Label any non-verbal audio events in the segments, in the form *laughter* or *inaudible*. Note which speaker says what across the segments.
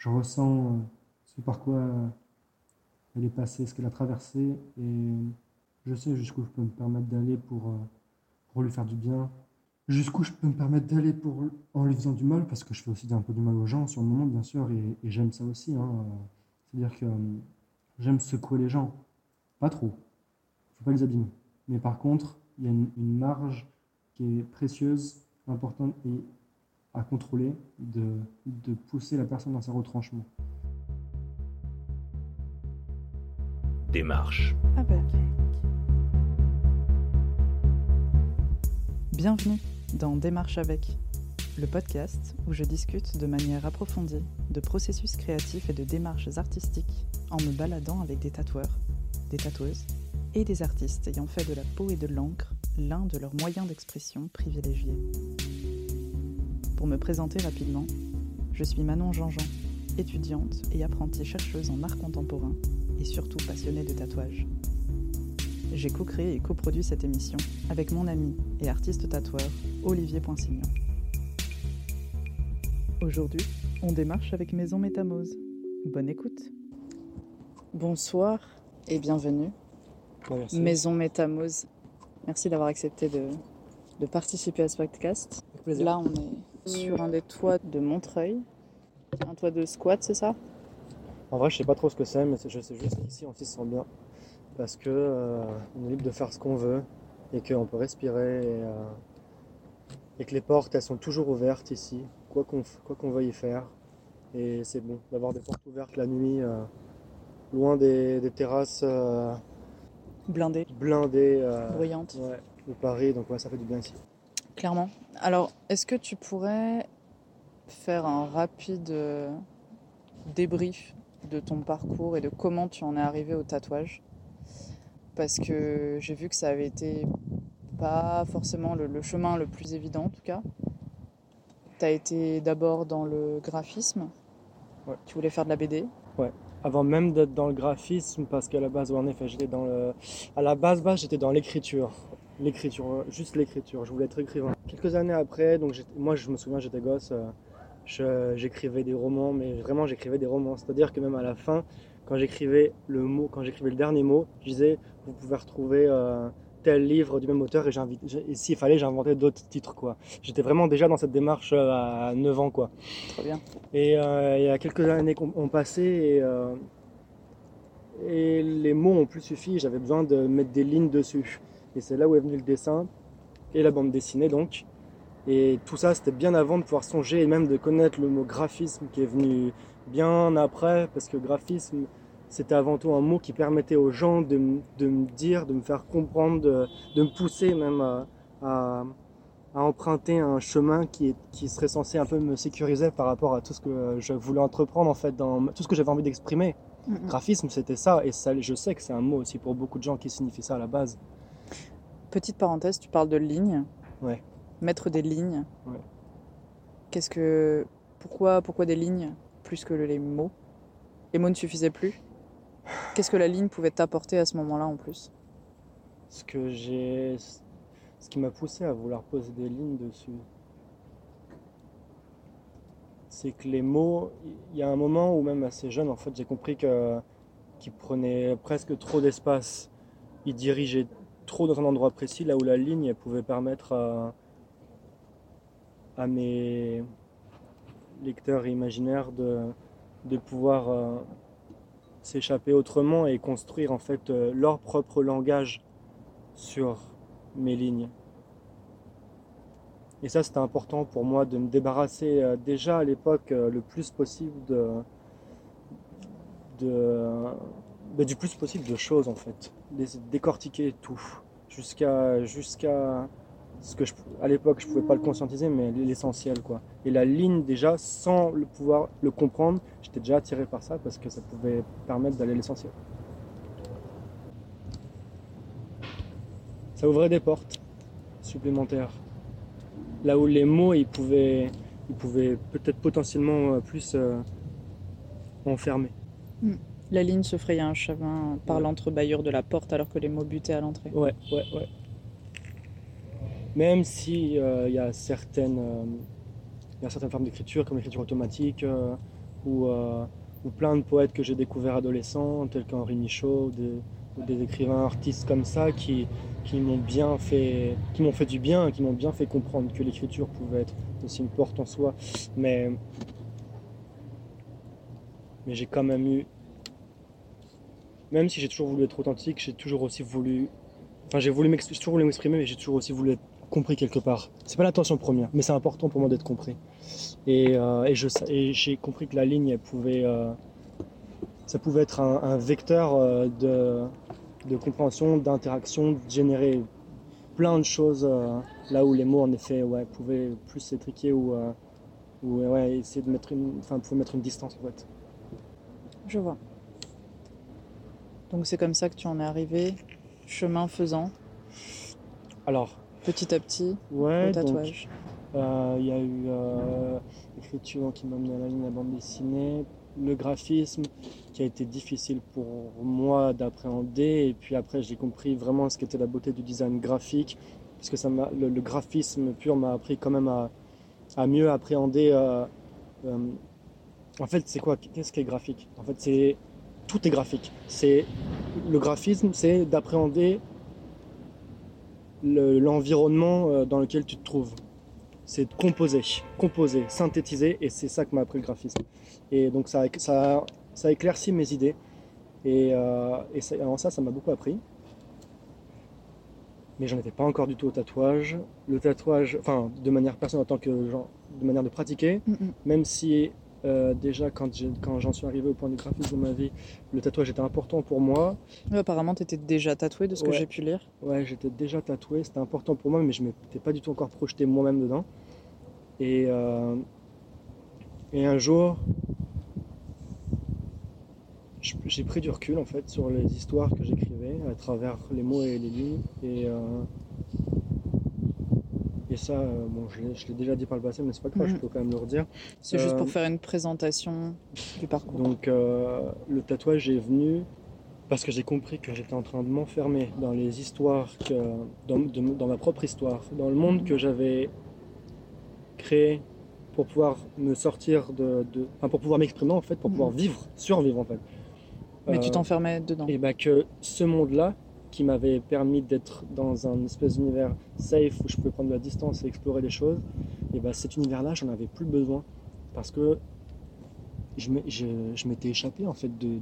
Speaker 1: je ressens euh, ce par quoi elle est passée, ce qu'elle a traversé, et je sais jusqu'où je peux me permettre d'aller pour, euh, pour lui faire du bien, jusqu'où je peux me permettre d'aller pour en lui faisant du mal, parce que je fais aussi un peu du mal aux gens sur le moment, bien sûr, et, j'aime ça aussi. Hein. C'est-à-dire que euh, j'aime secouer les gens, pas trop, faut pas les abîmer. Mais par contre, il y a une, une marge qui est précieuse, importante et à contrôler, de, de pousser la personne dans ses retranchements.
Speaker 2: Démarche.
Speaker 3: Avec. Bienvenue dans Démarche avec, le podcast où je discute de manière approfondie de processus créatifs et de démarches artistiques en me baladant avec des tatoueurs, des tatoueuses et des artistes ayant fait de la peau et de l'encre l'un de leurs moyens d'expression privilégiés. Pour me présenter rapidement, je suis Manon Jean-Jean, étudiante et apprentie chercheuse en art contemporain et surtout passionnée de tatouage. J'ai co-créé et coproduit cette émission avec mon ami et artiste tatoueur Olivier Poinsignon. Aujourd'hui, on démarche avec Maison Métamose. Bonne écoute. Bonsoir et bienvenue.
Speaker 1: Merci.
Speaker 3: Maison Métamose. Merci d'avoir accepté de, de participer à ce podcast.
Speaker 1: Avec plaisir.
Speaker 3: Là, on est sur un des toits de Montreuil. Un toit de squat, c'est ça?
Speaker 1: En vrai, je sais pas trop ce que c'est, mais c'est- je sais juste qu'ici on s'y sent bien. Parce que euh, on est libre de faire ce qu'on veut et qu'on peut respirer et, euh, et que les portes elles sont toujours ouvertes ici, quoi qu'on quoi qu'on veuille y faire. Et c'est bon d'avoir des portes ouvertes la nuit, euh, loin des, des terrasses
Speaker 3: Blindé,
Speaker 1: blindées euh,
Speaker 3: bruyante.
Speaker 1: ouais, de Paris, donc ouais, ça fait du bien ici.
Speaker 3: Clairement. Alors, est-ce que tu pourrais faire un rapide euh, débrief de ton parcours et de comment tu en es arrivé au tatouage? Parce que j'ai vu que ça avait été pas forcément le, le chemin le plus évident en tout cas. Tu as été d'abord dans le graphisme.
Speaker 1: Ouais.
Speaker 3: Tu voulais faire de la BD.
Speaker 1: Avant même d'être dans le graphisme, parce qu'à la base, ouais, en effet, j'étais dans le. À la base, base, j'étais dans l'écriture. L'écriture, euh, juste l'écriture. Je voulais être écrivain. Quelques années après, donc moi, je me souviens, j'étais gosse, euh, j'écrivais des romans, mais vraiment, j'écrivais des romans. C'est-à-dire que même à la fin, quand j'écrivais le mot, quand j'écrivais le dernier mot, je disais, vous pouvez retrouver euh, tel livre du même auteur, et, j'invite- s'il fallait, j'inventais d'autres titres, quoi. J'étais vraiment déjà dans cette démarche à 9 ans, quoi.
Speaker 3: Très bien.
Speaker 1: Et euh, il y a quelques années qu'on ont passé et, et les mots ont plus suffi. J'avais besoin de mettre des lignes dessus. Et c'est là où est venu le dessin et la bande dessinée donc. Et tout ça, c'était bien avant de pouvoir songer et même de connaître le mot graphisme qui est venu bien après, parce que graphisme, c'était avant tout un mot qui permettait aux gens de, me dire, de me faire comprendre, de, de me pousser même à, à- à emprunter un chemin qui, serait censé un peu me sécuriser par rapport à tout ce que je voulais entreprendre en fait, dans tout ce que j'avais envie d'exprimer.
Speaker 3: Mhm.
Speaker 1: Graphisme, c'était ça, et ça, je sais que c'est un mot aussi pour beaucoup de gens qui signifie ça à la base.
Speaker 3: Petite parenthèse, tu parles de lignes.
Speaker 1: Ouais.
Speaker 3: Mettre des lignes.
Speaker 1: Ouais.
Speaker 3: Qu'est-ce que. Pourquoi, pourquoi des lignes plus que les mots? Les mots ne suffisaient plus? Qu'est-ce que la ligne pouvait t'apporter à ce moment-là en plus?
Speaker 1: Ce que j'ai, ce qui m'a poussé à vouloir poser des lignes dessus, c'est que les mots, il y a un moment où même assez jeune, en fait, j'ai compris que qu'ils prenaient presque trop d'espace. Ils dirigeaient trop dans un endroit précis, là où la ligne pouvait permettre à, mes lecteurs imaginaires de, de pouvoir euh, s'échapper autrement et construire en fait euh, leur propre langage sur mes lignes. Et ça, c'était important pour moi de me débarrasser euh, déjà à l'époque le plus possible de, de, bah, du plus possible de choses en fait, de décortiquer tout jusqu'à jusqu'à ce que je, à l'époque je pouvais pas le conscientiser, mais l'essentiel quoi. Et la ligne déjà, sans le pouvoir le comprendre, j'étais déjà attiré par ça parce que ça pouvait permettre d'aller à l'essentiel. Ça ouvrait des portes supplémentaires. Là où les mots, ils pouvaient, ils pouvaient peut-être potentiellement euh, plus euh, enfermer.
Speaker 3: La ligne se frayait un chemin par
Speaker 1: Ouais.
Speaker 3: de la porte alors que les mots butaient à l'entrée.
Speaker 1: Ouais, ouais, ouais. Même si euh, il y a certaines, euh, il y a certaines formes d'écriture, comme l'écriture automatique, euh, ou plein de poètes que j'ai découverts adolescents, tels qu'Henri Michaud, des, ou des écrivains artistes comme ça qui, qui m'ont bien fait, qui m'ont fait du bien, qui m'ont bien fait comprendre que l'écriture pouvait être aussi une porte en soi. Mais, mais j'ai quand même eu, même si j'ai toujours voulu être authentique, j'ai toujours aussi voulu, enfin j'ai voulu m'exprimer, mais j'ai toujours aussi voulu être compris quelque part. C'est pas l'intention première, mais c'est important pour moi d'être compris. Et, euh, j'ai compris que la ligne, elle pouvait, euh, ça pouvait être un, vecteur euh, de, compréhension, d'interaction, de générer plein de choses là où les mots en effet pouvaient plus s'étriquer ou, ou essayer de mettre une, mettre une distance en fait.
Speaker 3: Je vois. Donc c'est comme ça que tu en es arrivé, chemin faisant,
Speaker 1: Alors,
Speaker 3: petit à petit,
Speaker 1: ouais, donc
Speaker 3: tatouage.
Speaker 1: euh, il y a eu euh, l'écriture qui m'a amené à la ligne, la bande dessinée, le graphisme qui a été difficile pour moi d'appréhender et puis après j'ai compris vraiment ce qu'était la beauté du design graphique parce que ça le, le graphisme pur m'a appris quand même à, à mieux appréhender euh, en fait c'est quoi qu'est-ce qui est graphique? En fait c'est tout est graphique c'est le graphisme c'est d'appréhender le- l'environnement euh, dans lequel tu te trouves c'est de composer, composer, synthétiser, et c'est ça que m'a appris le graphisme. Et donc ça, ça, ça éclaircit mes idées, et, euh, et ça, alors ça, ça m'a beaucoup appris. Mais j'en étais pas encore du tout au tatouage. Le tatouage, enfin, de manière personnelle, en tant que genre, de manière de pratiquer,
Speaker 3: Mm, mm.
Speaker 1: même si euh, déjà quand j'en suis arrivé au point du graphisme dans ma vie, le tatouage était important pour moi.
Speaker 3: Apparemment, tu étais déjà tatoué de ce que j'ai pu lire.
Speaker 1: Ouais, j'étais déjà tatoué, c'était important pour moi, mais je m'étais pas du tout encore projeté moi-même dedans. Et, euh, et un jour, j'ai pris du recul en fait sur les histoires que j'écrivais à travers les mots et les lignes. Et, euh, et ça, euh, bon, je l'ai- déjà dit par le passé, mais c'est pas grave,
Speaker 3: Mhm.
Speaker 1: je peux quand même le redire.
Speaker 3: C'est juste
Speaker 1: Euh,
Speaker 3: pour faire une présentation du parcours.
Speaker 1: Donc euh, le tatouage est venu parce que j'ai compris que j'étais en train de m'enfermer dans les histoires, que, dans, de- dans ma propre histoire, dans le monde que j'avais créé pour pouvoir me sortir de, de- enfin, pour pouvoir m'exprimer en fait, pour pouvoir
Speaker 3: Mhm.
Speaker 1: vivre, survivre en fait.
Speaker 3: Mais tu
Speaker 1: Euh,
Speaker 3: t'enfermais dedans.
Speaker 1: et bah que ce monde-là, qui m'avait permis d'être dans un espèce d'univers safe où je pouvais prendre de la distance et explorer les choses, et bah cet univers-là, j'en avais plus besoin parce que je m'étais échappé en fait de,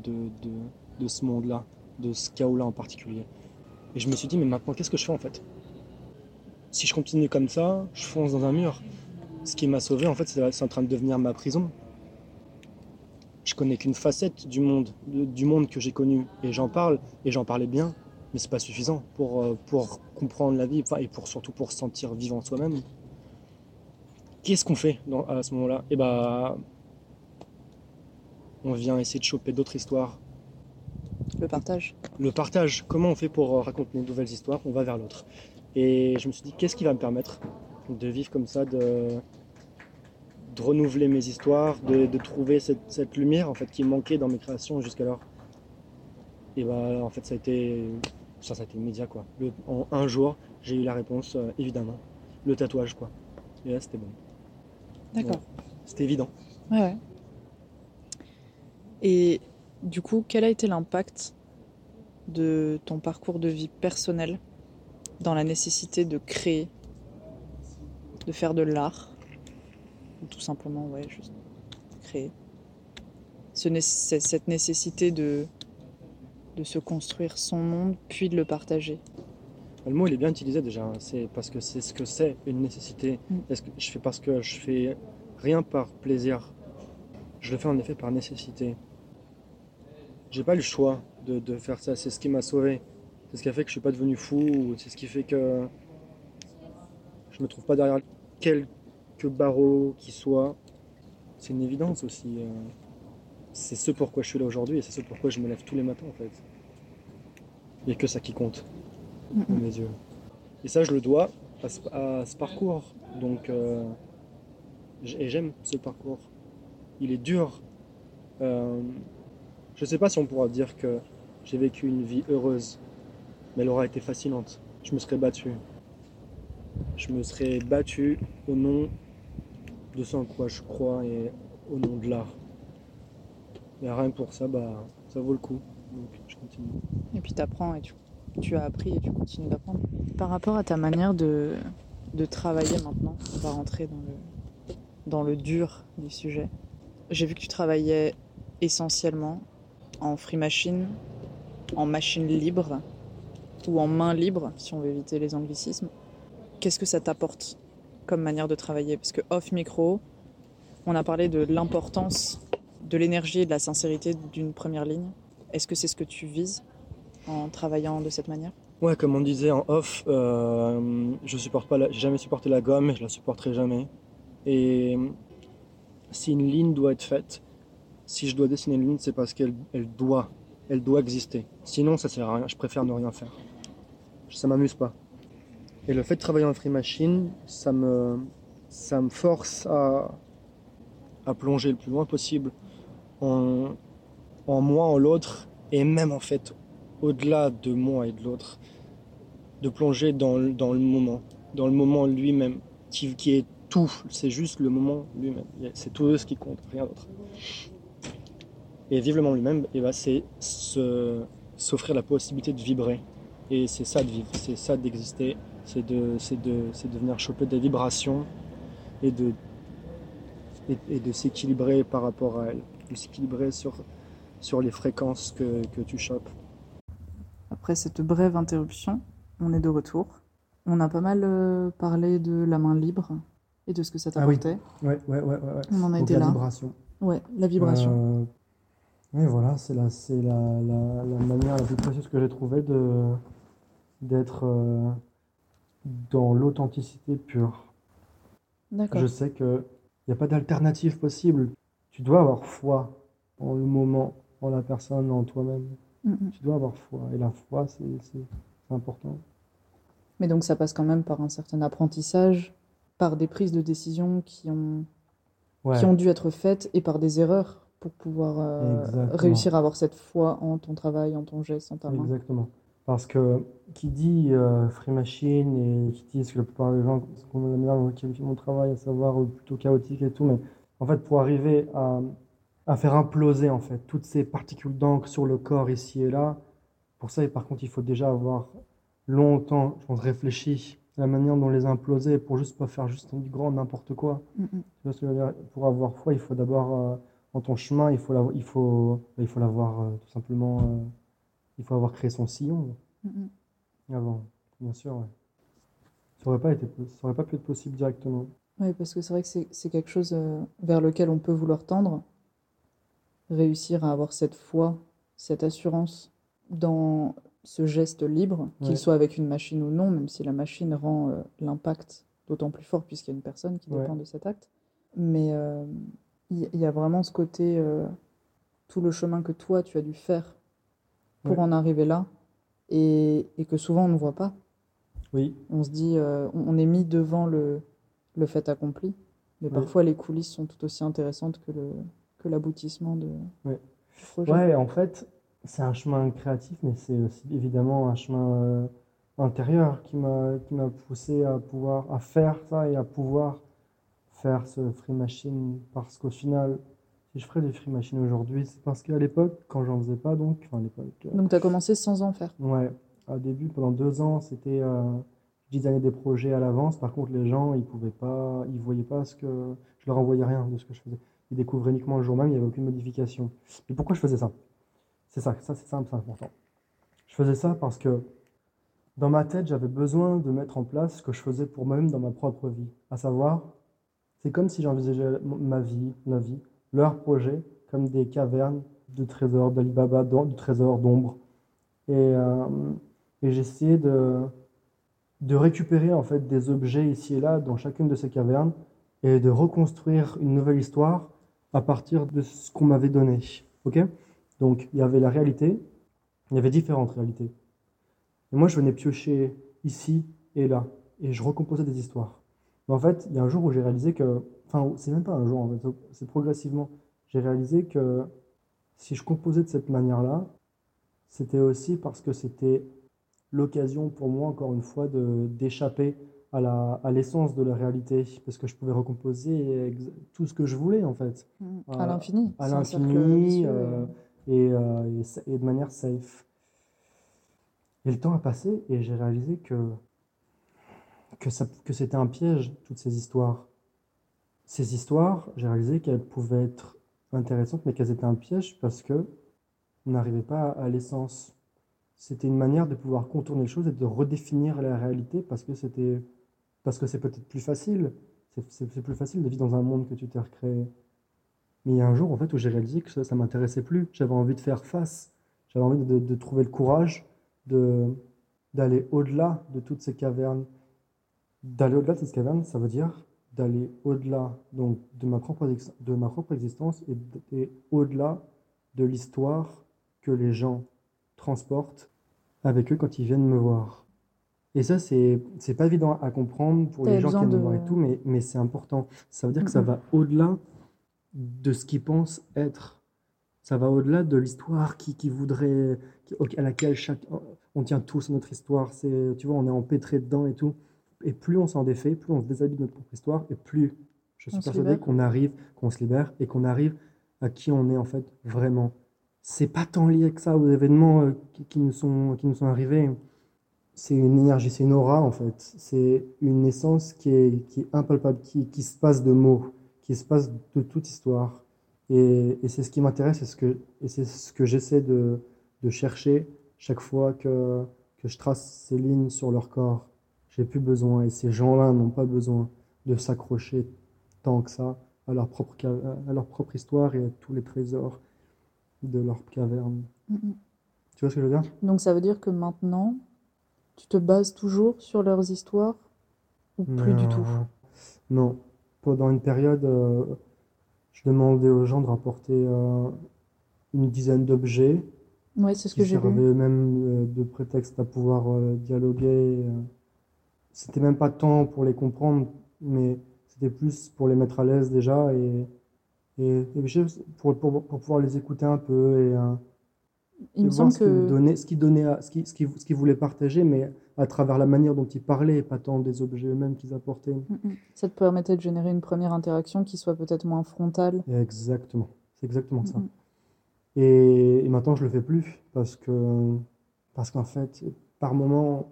Speaker 1: de, ce monde-là, de ce chaos-là en particulier. Et je me suis dit, mais maintenant, qu'est-ce que je fais en fait? Si je continue comme ça, je fonce dans un mur. Ce qui m'a sauvé, en fait, c'est en train de devenir ma prison je connais qu'une facette du monde, de- du monde que j'ai connu, et j'en parle, et j'en parlais bien, mais c'est pas suffisant pour, euh, pour comprendre la vie, et pour surtout pour se sentir vivant soi-même. Qu'est-ce qu'on fait dans- à ce moment-là? Et bah, on vient essayer de choper d'autres histoires.
Speaker 3: Le partage.
Speaker 1: Le partage, comment on fait pour euh, raconter de nouvelles histoires On va vers l'autre. Et je me suis dit, qu'est-ce qui va me permettre de vivre comme ça, de, de renouveler mes histoires, de, de trouver cette, cette lumière en fait qui manquait dans mes créations jusqu'alors? Et bah en fait ça a été ça, ça a été immédiat quoi. Le- en un jour j'ai eu la réponse euh, évidemment. Le tatouage quoi. Et là c'était bon.
Speaker 3: D'accord.
Speaker 1: C'était évident.
Speaker 3: Ouais, ouais. Et du coup, quel a été l'impact de ton parcours de vie personnel dans la nécessité de créer, de faire de l'art, ou tout simplement, ouais, juste créer. Ce cette nécessité de, de se construire son monde, puis de le partager.
Speaker 1: Le mot il est bien utilisé déjà. hein. C'est parce que c'est ce que c'est une nécessité.
Speaker 3: Mm.
Speaker 1: Est-ce que je fais parce que je fais rien par plaisir? Je le fais en effet par nécessité. J'ai pas le choix de, de faire ça. C'est ce qui m'a sauvé. C'est ce qui a fait que je suis pas devenu fou. ou C'est ce qui fait que je me trouve pas derrière quelques barreaux qui soient. C'est une évidence aussi. euh. C'est ce pourquoi je suis là aujourd'hui et c'est ce pourquoi je me lève tous les matins en fait. Il n'y a que ça qui compte à mes yeux. Et ça, je le dois à ce, à ce parcours. Donc, euh, et j'aime ce parcours. Il est dur. Euh, je ne sais pas si on pourra dire que j'ai vécu une vie heureuse, mais elle aura été fascinante. Je me serais battu. Je me serais battu au nom de ce en quoi je crois et au nom de l'art.
Speaker 4: Et rien que pour ça, bah, ça vaut le coup. Donc continue.
Speaker 3: Et puis tu apprends et tu, tu as appris et tu continues d'apprendre. Par rapport à ta manière de, de travailler maintenant, on va rentrer dans le, dans le dur du sujet. J'ai vu que tu travaillais essentiellement en free machine, en machine libre ou en main libre, si on veut éviter les anglicismes. Qu'est-ce que ça t'apporte comme manière de travailler? Parce que off micro, on a parlé de l'importance de l'énergie et de la sincérité d'une première ligne. Est-ce que c'est ce que tu vises en travaillant de cette manière?
Speaker 4: Ouais, comme on disait en off, euh, je supporte pas, j'ai jamais supporté la gomme et je la supporterai jamais. Et si une ligne doit être faite, si je dois dessiner une ligne, c'est parce qu'elle elle doit, elle doit exister. Sinon, ça sert à rien. Je préfère ne rien faire. Ça m'amuse pas. Et le fait de travailler en free machine, ça me, ça me force à, à plonger le plus loin possible en, en moi, en l'autre, et même en fait au-delà de moi et de l'autre, de plonger dans, dans le moment, dans le moment lui-même, qui, qui est tout, c'est juste le moment lui-même, c'est tout ce qui compte, rien d'autre. Et vivre le moment lui-même, et ben c'est s'offrir la possibilité de vibrer. Et c'est ça de vivre, c'est ça d'exister, c'est de, de, de venir choper des vibrations et de, et de s'équilibrer par rapport à elles, de s'équilibrer sur, sur les fréquences que, que tu chopes.
Speaker 3: Après cette brève interruption, on est de retour. On a pas mal euh, parlé de la main libre et de ce que ça
Speaker 1: Ah oui.
Speaker 3: t'apportait.
Speaker 1: Ouais, ouais, ouais, ouais.
Speaker 3: On en a
Speaker 1: Donc
Speaker 3: été
Speaker 1: la
Speaker 3: là.
Speaker 1: vibration.
Speaker 3: Ouais, la vibration.
Speaker 1: Euh, oui, voilà, c'est la, c'est la, la, la manière la plus précieuse que j'ai trouvé de d'être euh, dans l'authenticité pure.
Speaker 3: D'accord.
Speaker 1: Je sais que il n'y a pas d'alternative possible. Tu dois avoir foi en le moment, en la personne, en toi-même.
Speaker 3: Mm.
Speaker 1: Tu dois avoir foi. Et la foi, c'est important.
Speaker 3: Mais donc ça passe quand même par un certain apprentissage, par des prises de décision qui ont,
Speaker 1: Ouais.
Speaker 3: qui ont dû être faites et par des erreurs pour pouvoir euh, réussir à avoir cette foi en ton travail, en ton geste, en ta main.
Speaker 1: Exactement. Parce que qui dit euh, free machine et qui dit ce que la plupart des gens qualifient mon travail, à savoir euh, plutôt chaotique et tout, mais en fait pour arriver à, à faire imploser en fait toutes ces particules d'encre sur le corps ici et là, pour ça et par contre il faut déjà avoir longtemps, je pense, réfléchi à la manière dont les imploser pour juste pas faire juste du grand n'importe quoi.
Speaker 3: Mm, mm.
Speaker 1: Que Pour avoir foi, il faut d'abord, euh, dans ton chemin, il faut l'avoir, il faut, il faut l'avoir euh, tout simplement, euh, il faut avoir créé son sillon
Speaker 3: Mm,
Speaker 1: avant, bien sûr. ouais. Ça aurait pas été, ça aurait pas pu être possible directement.
Speaker 3: Oui, parce que c'est vrai que c'est c'est quelque chose euh, vers lequel on peut vouloir tendre, réussir à avoir cette foi, cette assurance dans ce geste libre, qu'il
Speaker 1: Ouais.
Speaker 3: soit avec une machine ou non, même si la machine rend euh, l'impact d'autant plus fort puisqu'il y a une personne qui
Speaker 1: Ouais.
Speaker 3: dépend de cet acte. Mais euh, il y, a vraiment ce côté, euh, tout le chemin que toi tu as dû faire pour
Speaker 1: Ouais.
Speaker 3: en arriver là, et, et que souvent on ne voit pas.
Speaker 1: Oui,
Speaker 3: On se dit, on, on est mis devant le, le fait accompli, mais parfois les coulisses sont tout aussi intéressantes que le que l'aboutissement de,
Speaker 1: Ouais.
Speaker 3: du projet.
Speaker 1: ouais, en fait, c'est un chemin créatif, mais c'est aussi évidemment un chemin euh, intérieur qui m'a, qui m'a poussé à pouvoir, à faire ça et à pouvoir faire ce free machine, parce qu'au final, si je ferais des free machine aujourd'hui, c'est parce qu'à l'époque, quand j'en faisais pas, donc, enfin à l'époque, euh,
Speaker 3: Donc tu as commencé sans en faire.
Speaker 1: Ouais, au début, pendant deux ans, c'était euh, je designais des projets à l'avance. Par contre, les gens, ils pouvaient pas, ils voyaient pas ce que je leur envoyais rien de ce que je faisais. Ils découvraient uniquement le jour même, il n'y avait aucune modification. Mais pourquoi je faisais ça? C'est ça, ça c'est simple, c'est important. Je faisais ça parce que dans ma tête, j'avais besoin de mettre en place ce que je faisais pour moi-même dans ma propre vie. À savoir, c'est comme si j'envisageais ma vie, ma vie, leur projet, comme des cavernes de trésors d'Alibaba, de trésors d'ombre. Et, euh, et j'essayais de, de récupérer en fait des objets ici et là dans chacune de ces cavernes et de reconstruire une nouvelle histoire à partir de ce qu'on m'avait donné. Ok? Donc il y avait la réalité, il y avait différentes réalités. Et moi je venais piocher ici et là et je recomposais des histoires. Mais en fait, il y a un jour où j'ai réalisé que, enfin, c'est même pas un jour c'est progressivement, j'ai réalisé que si je composais de cette manière-là, c'était aussi parce que c'était l'occasion pour moi, encore une fois, d'échapper à la, à l'essence de la réalité, parce que je pouvais recomposer tout ce que je voulais, en fait,
Speaker 3: Mm.
Speaker 1: Euh,
Speaker 3: À l'infini.
Speaker 1: à l'infini,
Speaker 3: vicieux,
Speaker 1: euh, et, euh, et et de manière safe. Et le temps a passé, et j'ai réalisé que, que, ça, que c'était un piège, toutes ces histoires. Ces histoires, j'ai réalisé qu'elles pouvaient être intéressantes, mais qu'elles étaient un piège parce que on n'arrivait pas à l'essence. C'était une manière de pouvoir contourner les choses et de redéfinir la réalité parce que c'était parce que c'est peut-être plus facile. C'est plus facile de vivre dans un monde que tu t'es recréé. Mais il y a un jour en fait où j'ai réalisé que ça, ça m'intéressait plus. J'avais envie de faire face. J'avais envie de, trouver le courage d'aller au-delà de toutes ces cavernes. D'aller au-delà de ces cavernes, ça veut dire d'aller au-delà donc de ma propre de ma propre existence et, et au-delà de l'histoire que les gens transportent avec eux quand ils viennent me voir. Et ça, c'est pas évident à comprendre pour les gens qui me
Speaker 3: de-
Speaker 1: voir et tout, mais, mais c'est important. Ça veut dire que ça va au-delà de ce qu'ils pensent être. Ça va au-delà de l'histoire qui, qui voudrait, qui- à laquelle chaque, on tient tous notre histoire. C'est, tu vois, on est empêtré dedans et tout. Et plus on s'en défait, plus on se déshabille de notre propre histoire, et plus je suis
Speaker 3: On
Speaker 1: persuadé qu'on arrive, qu'on se libère et qu'on arrive à qui on est en fait vraiment. C'est pas tant lié que ça aux événements euh, qui nous sont, qui nous sont arrivés. C'est une énergie, c'est une aura en fait. C'est une essence qui est, qui est impalpable, qui, qui se passe de mots, qui se passe de toute histoire. Et, et c'est ce qui m'intéresse et, ce que, et c'est ce que j'essaie de, de chercher chaque fois que, que je trace ces lignes sur leur corps. J'ai plus besoin, et ces gens-là n'ont pas besoin de s'accrocher tant que ça à leur propre, à leur propre histoire et à tous les trésors de leur caverne.
Speaker 3: Mm.
Speaker 1: Tu vois ce que je veux dire?
Speaker 3: Donc ça veut dire que maintenant, tu te bases toujours sur leurs histoires ou plus du tout?
Speaker 1: Non. Pendant une période, euh, je demandais aux gens de rapporter euh, une dizaine d'objets
Speaker 3: Ouais, c'est ce
Speaker 1: qui
Speaker 3: que j'ai vu.
Speaker 1: servaient même euh, de prétexte à pouvoir euh, dialoguer. C'était même pas tant pour les comprendre, mais c'était plus pour les mettre à l'aise déjà et, et, et pour, pour, pour pouvoir les écouter un peu et,
Speaker 3: Il me semble
Speaker 1: ce qu'ils
Speaker 3: que
Speaker 1: donnaient, ce qu'ils donnaient à- ce qu'ils ce qu'ils- ce qu'ils voulaient partager, mais à travers la manière dont ils parlaient, pas tant des objets eux-mêmes qu'ils apportaient.
Speaker 3: Mm, mm. ça te permettait de générer une première interaction qui soit peut-être moins frontale.
Speaker 1: Exactement, c'est exactement ça.
Speaker 3: Mm, mm.
Speaker 1: Et, et maintenant, je le fais plus parce que, parce qu'en fait, par moment,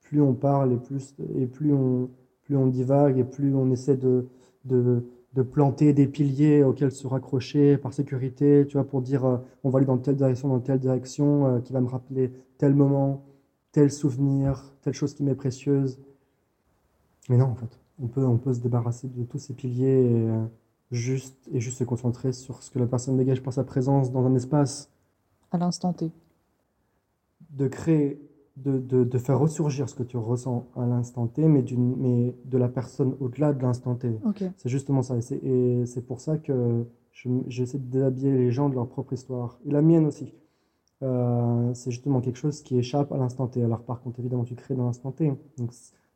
Speaker 1: plus on parle et plus, et plus on, plus on divague et plus on essaie de, de, de planter des piliers auxquels se raccrocher par sécurité, tu vois, pour dire euh, on va aller dans telle direction, dans telle direction, euh, qui va me rappeler tel moment, tel souvenir, telle chose qui m'est précieuse. Mais non, en fait, on peut, on peut se débarrasser de tous ces piliers et, euh, juste, et juste se concentrer sur ce que la personne dégage par sa présence dans un espace,
Speaker 3: À l'instant T.
Speaker 1: de créer, de, de, de faire ressurgir ce que tu ressens à l'instant T, mais, mais de la personne au-delà de l'instant T. C'est justement ça. Et c'est, pour ça que je- j'essaie de déshabiller les gens de leur propre histoire. Et la mienne aussi. Euh, c'est justement quelque chose qui échappe à l'instant T. Alors par contre, évidemment, tu crées dans l'instant T. Donc,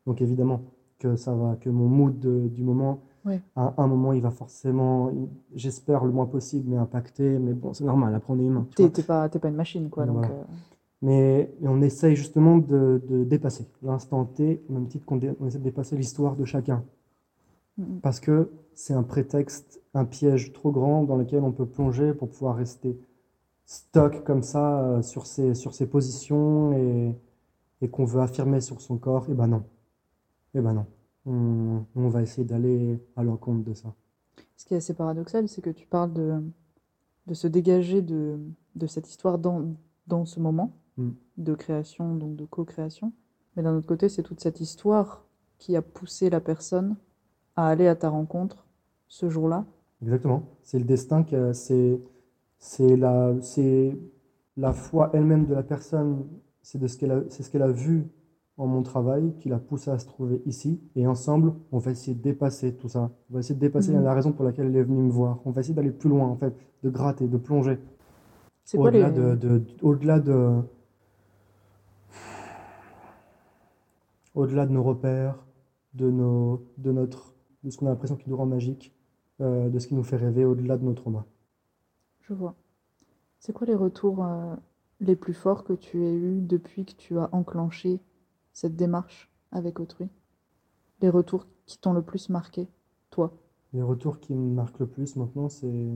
Speaker 1: donc évidemment que ça va, que mon mood de- du moment, à un moment, il va forcément, j'espère le moins possible, mais impacter. Mais bon, c'est normal, après on est humain. tu
Speaker 3: T'es pas, pas une machine, quoi. Donc,
Speaker 1: Voilà.
Speaker 3: euh,
Speaker 1: Mais, mais on essaye justement de, de dépasser l'instant T, au même titre qu'on dé- essaie de dépasser l'histoire de chacun.
Speaker 3: mm.
Speaker 1: Parce que c'est un prétexte, un piège trop grand dans lequel on peut plonger pour pouvoir rester stock comme ça euh, sur ses, sur ses positions et, et qu'on veut affirmer sur son corps. Et ben non. Et ben non. On, on va essayer d'aller à l'encontre de ça.
Speaker 3: Ce qui est assez paradoxal, c'est que tu parles de, de se dégager de, de cette histoire dans, dans ce moment
Speaker 1: Mm.
Speaker 3: de création, donc de co-création. Mais d'un autre côté, c'est toute cette histoire qui a poussé la personne à aller à ta rencontre ce jour-là.
Speaker 1: Exactement. C'est le destin, c'est la, la foi elle-même de la personne, c'est ce qu'elle a, ce a vu en mon travail qui l'a poussé à se trouver ici. Et ensemble, on va essayer de dépasser tout ça. On va essayer de dépasser
Speaker 3: Mhm.
Speaker 1: la raison pour laquelle elle est venue me voir. On va essayer d'aller plus loin, en fait, de gratter, de plonger.
Speaker 3: C'est quoi les...
Speaker 1: Au-delà de, de- au-delà de, au-delà de nos repères, de nos, de notre, de ce qu'on a l'impression qui nous rend magique, euh, de ce qui nous fait rêver, au-delà de nos traumas.
Speaker 3: Je vois. C'est quoi les retours euh, les plus forts que tu as eus depuis que tu as enclenché cette démarche avec autrui? les retours qui t'ont le plus marqué, toi?
Speaker 1: Les retours qui me marquent le plus maintenant, c'est.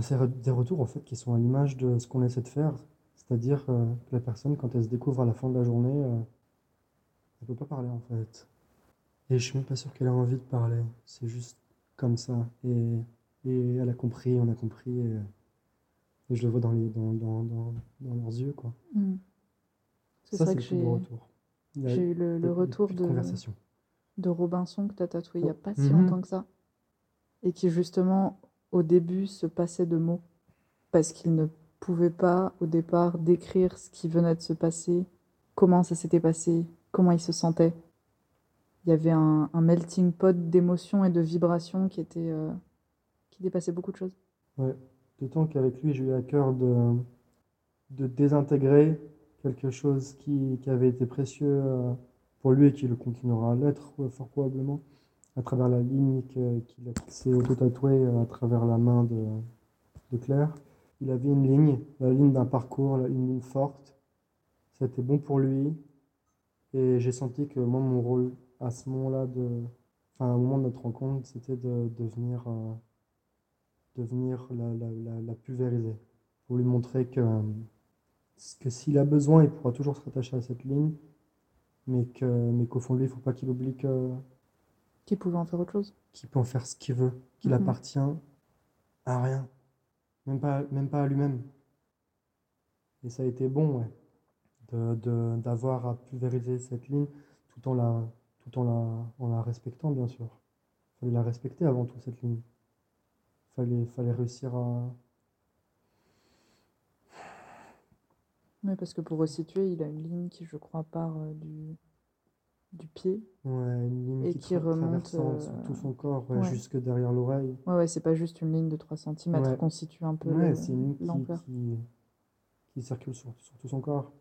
Speaker 1: C'est des retours en fait qui sont à l'image de ce qu'on essaie de faire. C'est-à-dire euh, que la personne, quand elle se découvre à la fin de la journée, euh, elle peut pas parler en fait. Et je suis même pas sûr qu'elle a envie de parler. C'est juste comme ça. Et, et elle a compris, on a compris. Et, et je le vois dans, les, dans, dans, dans, dans leurs yeux. Quoi.
Speaker 3: Mm. C'est
Speaker 1: Ça,
Speaker 3: ça
Speaker 1: c'est
Speaker 3: que j'ai
Speaker 1: retour.
Speaker 3: J'ai eu le, retour de,
Speaker 1: conversation.
Speaker 3: de Robinson que tu as tatoué il n'y a pas si longtemps que ça. Et qui justement, au début, se passait de mots. Parce qu'il ne pouvait pas, au départ, décrire ce qui venait de se passer, comment ça s'était passé, comment il se sentait. Il y avait un, melting pot d'émotions et de vibrations qui, était, euh, qui dépassait beaucoup de choses.
Speaker 1: Ouais. D'autant qu'avec lui, j'ai eu à cœur de, de désintégrer quelque chose qui, qui avait été précieux euh, pour lui et qui le continuera à l'être, fort probablement, à travers la ligne qu'il s'est auto-tatouée euh, à travers la main de, de Claire. Il avait une ligne, la ligne d'un parcours, une ligne forte. C'était bon pour lui. Et j'ai senti que moi, mon rôle à ce moment-là, de, enfin, au moment de notre rencontre, c'était de devenir euh, de venir la, la, la, la pulvériser. Pour lui montrer que, que s'il a besoin, il pourra toujours se rattacher à cette ligne, mais que, mais qu'au fond de lui, il ne faut pas qu'il oublie que,
Speaker 3: Qui pouvait en faire autre chose.
Speaker 1: qu'il peut en faire ce qu'il veut, qu'il
Speaker 3: Mhm.
Speaker 1: appartient à rien, même pas, même pas à lui-même. Et ça a été bon, ouais, de, de- d'avoir à pulvériser cette ligne tout en la, tout en la, en la respectant, bien sûr. Il fallait la respecter avant tout, cette ligne. Fallait, fallait réussir à,
Speaker 3: Oui, parce que pour resituer, il a une ligne qui, je crois, part euh, du, du pied.
Speaker 1: Ouais, une ligne
Speaker 3: Et
Speaker 1: qui,
Speaker 3: qui remonte, euh,
Speaker 1: sur tout son corps, ouais,
Speaker 3: ouais.
Speaker 1: jusque derrière l'oreille.
Speaker 3: Ouais, ouais, c'est pas juste une ligne de 3 cm
Speaker 1: Ouais.
Speaker 3: qu'on situe un peu
Speaker 1: Ouais, c'est une ligne qui, qui, qui circule sur, sur tout son corps.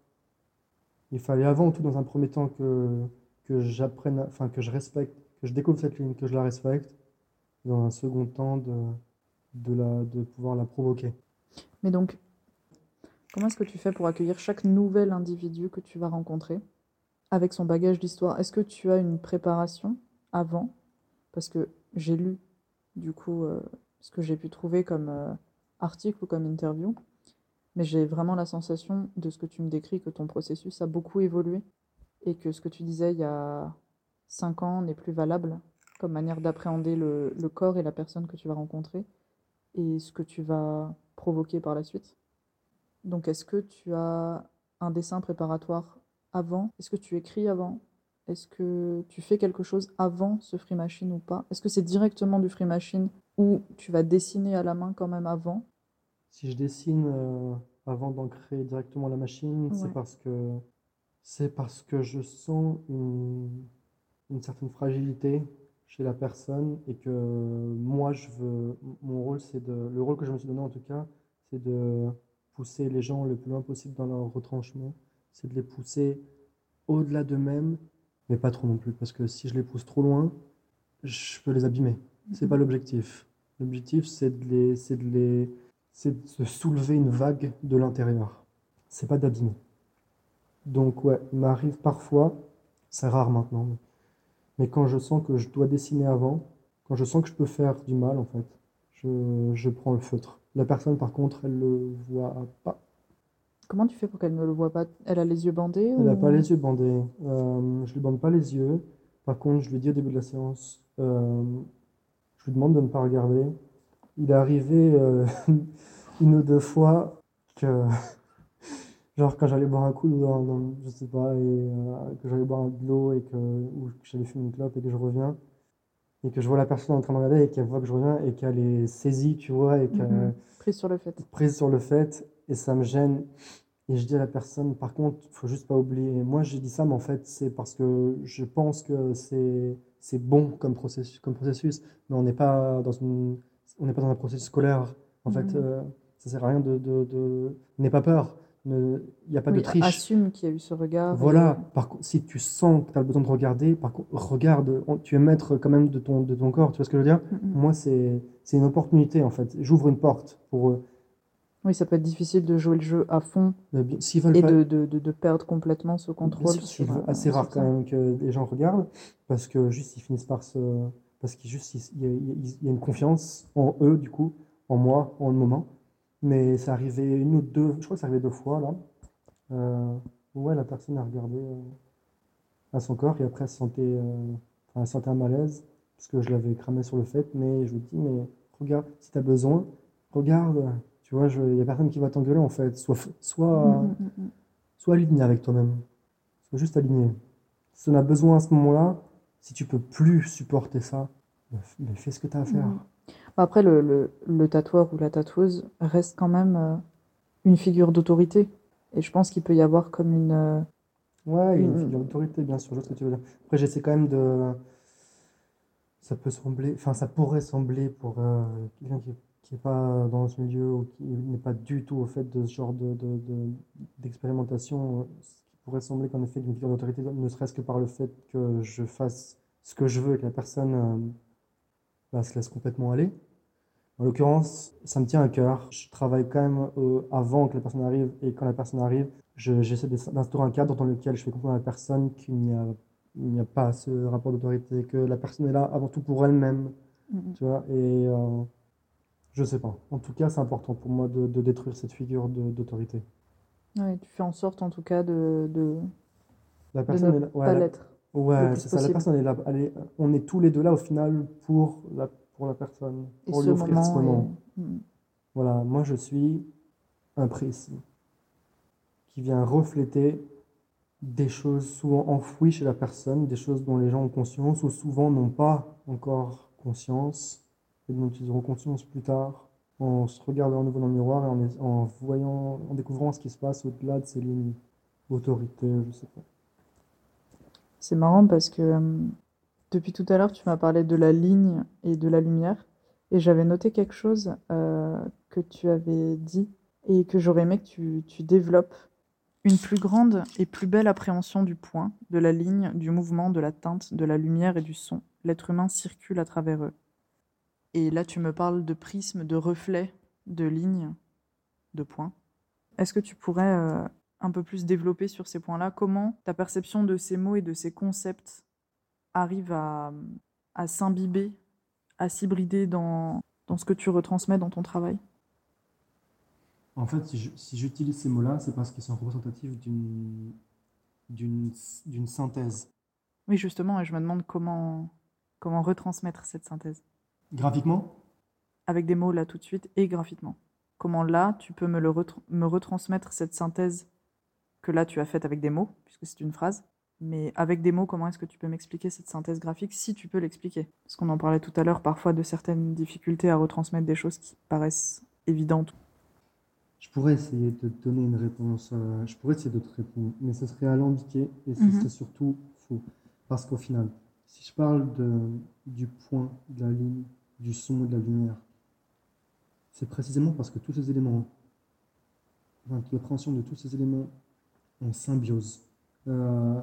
Speaker 1: Il fallait avant tout, dans un premier temps, que, que j'apprenne, enfin, que je respecte, que je découvre cette ligne, que je la respecte. Dans un second temps, de, de, la, de pouvoir la provoquer.
Speaker 3: Mais donc, comment est-ce que tu fais pour accueillir chaque nouvel individu que tu vas rencontrer? Avec son bagage d'histoire? Est-ce que tu as une préparation avant? Parce que j'ai lu, du coup, euh, ce que j'ai pu trouver comme euh, article ou comme interview, mais j'ai vraiment la sensation de ce que tu me décris que ton processus a beaucoup évolué et que ce que tu disais il y a cinq ans n'est plus valable comme manière d'appréhender le, le corps et la personne que tu vas rencontrer et ce que tu vas provoquer par la suite. Donc, est-ce que tu as un dessin préparatoire avant? Est-ce que tu écris avant? Est-ce que tu fais quelque chose avant ce free machine ou pas? Est-ce que c'est directement du free machine ou tu vas dessiner à la main quand même avant?
Speaker 1: Si je dessine euh, avant d'ancrer directement la machine,
Speaker 3: Ouais.
Speaker 1: c'est parce que c'est parce que je sens une, une certaine fragilité chez la personne et que moi je veux mon rôle c'est de le rôle que je me suis donné en tout cas c'est de pousser les gens le plus loin possible dans leur retranchement, c'est de les pousser au-delà d'eux-mêmes, mais pas trop non plus parce que si je les pousse trop loin, je peux les abîmer. C'est pas l'objectif. L'objectif, c'est de les, c'est de les, c'est de soulever une vague de l'intérieur. C'est pas d'abîmer. Donc ouais, il m'arrive parfois, c'est rare maintenant, mais, mais quand je sens que je dois dessiner avant, quand je sens que je peux faire du mal en fait, je, je prends le feutre. La personne par contre, elle le voit pas.
Speaker 3: Comment tu fais pour qu'elle ne le voit pas? Elle a les yeux bandés
Speaker 1: Elle n'a
Speaker 3: ou-
Speaker 1: pas les yeux bandés. Euh, je lui bande pas les yeux. Par contre, je lui dis au début de la séance, euh, je lui demande de ne pas regarder. Il est arrivé euh, *laughs* une ou deux fois que, *laughs* genre quand j'allais boire un coup dans, dans- je sais pas, et que j'allais boire de l'eau et que, ou que j'allais fumer une clope et que je reviens, et que je vois la personne en train de regarder et qu'elle voit que je reviens et qu'elle est saisie, tu vois, et qu'elle
Speaker 3: Mhm. Prise sur le fait.
Speaker 1: prise sur le fait et ça me gêne. Et je dis à la personne, par contre, il faut juste pas oublier. Moi, j'ai dit ça, mais en fait, c'est parce que je pense que c'est c'est bon comme processus, comme processus, mais on n'est pas dans une, on n'est pas dans un processus scolaire. En fait,
Speaker 3: Mhm.
Speaker 1: euh, ça sert à rien de, de, de- n'aie pas peur. Il n'y a pas de triche.
Speaker 3: assume qu'il y a eu ce regard. et-
Speaker 1: Voilà, par si tu sens que tu as besoin de regarder, par contre, regarde, On- tu es maître quand même de ton, de ton corps, tu vois ce que je veux dire?
Speaker 3: Mhm.
Speaker 1: Moi, c'est c'est une opportunité en fait. J'ouvre une porte pour eux.
Speaker 3: Oui, ça peut être difficile de jouer le jeu à fond
Speaker 1: Mais bien, s'ils veulent
Speaker 3: et
Speaker 1: pas-
Speaker 3: de, de, de, perdre complètement ce contrôle.
Speaker 1: c'est
Speaker 3: euh,
Speaker 1: assez rare
Speaker 3: ça.
Speaker 1: quand même que les gens regardent parce que juste ils finissent par se parce qu'il y, a- une confiance en eux du coup en moi en le moment mais c'est arrivé une ou deux je crois que c'est arrivé deux fois là euh, où, ouais la personne a regardé euh, à son corps et après elle se sentait euh, elle sentait un malaise parce que je l'avais cramé sur le fait mais je lui dis mais regarde si tu as besoin regarde tu vois je- il y a personne qui va t'engueuler en fait soit soit
Speaker 3: Mm, mm, mm.
Speaker 1: Sois aligné avec toi-même. Sois juste aligné. Si on a besoin à ce moment-là, si tu peux plus supporter ça, f- ben, fais ce que tu as à faire.
Speaker 3: Mhm. Après, le, le, le tatoueur ou la tatoueuse reste quand même euh, une figure d'autorité. Et je pense qu'il peut y avoir comme une... euh,
Speaker 1: Ouais, une figure d'autorité, bien sûr, je vois ce que tu veux dire. Après, j'essaie quand même de. Ça peut sembler. Enfin, ça pourrait sembler pour euh, quelqu'un qui qui n'est pas dans ce milieu ou qui n'est pas du tout au fait de ce genre de, de- de- d'expérimentation, euh, ce qui pourrait sembler qu'en effet, une figure d'autorité, ne serait-ce que par le fait que je fasse ce que je veux et que la personne euh, bah, se laisse complètement aller. En l'occurrence, ça me tient à cœur. Je travaille quand même euh, avant que la personne arrive et quand la personne arrive, je- j'essaie d'ins- d'instaurer un cadre dans lequel je fais comprendre à la personne qu'il n'y a, il n'y a pas ce rapport d'autorité, que la personne est là avant tout pour elle-même, tu vois, et euh, je sais pas. En tout cas, c'est important pour moi de, de détruire cette figure de- d'autorité.
Speaker 3: ouais, tu fais en sorte en tout cas de, de,
Speaker 1: La
Speaker 3: de
Speaker 1: personne
Speaker 3: ne
Speaker 1: est là, ouais,
Speaker 3: pas l'être.
Speaker 1: ouais, c'est ça, la personne est là, elle est- on est tous les deux là au final pour la, pour la personne,
Speaker 3: Et
Speaker 1: pour lui offrir ce
Speaker 3: moment mm.
Speaker 1: Voilà, moi je suis un précis qui vient refléter des choses souvent enfouies chez la personne, des choses dont les gens ont conscience ou souvent n'ont pas encore conscience et dont ils auront conscience plus tard en se regardant à nouveau dans le miroir et en, voyant, en découvrant ce qui se passe au-delà de ces lignes. Autorité, je sais pas.
Speaker 3: C'est marrant parce que euh, depuis tout à l'heure, tu m'as parlé de la ligne et de la lumière. Et j'avais noté quelque chose euh, que tu avais dit et que j'aurais aimé que tu, tu développes. Une plus grande et plus belle appréhension du point, de la ligne, du mouvement, de la teinte, de la lumière et du son. L'être humain circule à travers eux. Et là, tu me parles de prisme, de reflet, de ligne, de points. Est-ce que tu pourrais euh, un peu plus développer sur ces points-là? Comment ta perception de ces mots et de ces concepts arrive à, à s'imbiber, à s'hybrider dans, dans ce que tu retransmets dans ton travail?
Speaker 1: En fait, si j'utilise ces mots-là, c'est parce qu'ils sont représentatifs d'une synthèse.
Speaker 3: Oui, justement, et je me demande comment, comment retransmettre cette synthèse.
Speaker 1: Graphiquement,
Speaker 3: Avec des mots là tout de suite et graphiquement. Comment là, tu peux me, le retr- me retransmettre cette synthèse que là tu as faite avec des mots, puisque c'est une phrase. Mais avec des mots, comment est-ce que tu peux m'expliquer cette synthèse graphique, si tu peux l'expliquer? Parce qu'on en parlait tout à l'heure, parfois de certaines difficultés à retransmettre des choses qui paraissent évidentes.
Speaker 1: Je pourrais essayer de te donner une réponse, euh, je pourrais essayer de te répondre, mais ce serait alambiqué et ce
Speaker 3: Mhm.
Speaker 1: serait surtout faux. Parce qu'au final, si je parle de, du point, de la ligne, du son et de la lumière, c'est précisément parce que tous ces éléments, enfin, l'appréhension de tous ces éléments en symbiose, euh,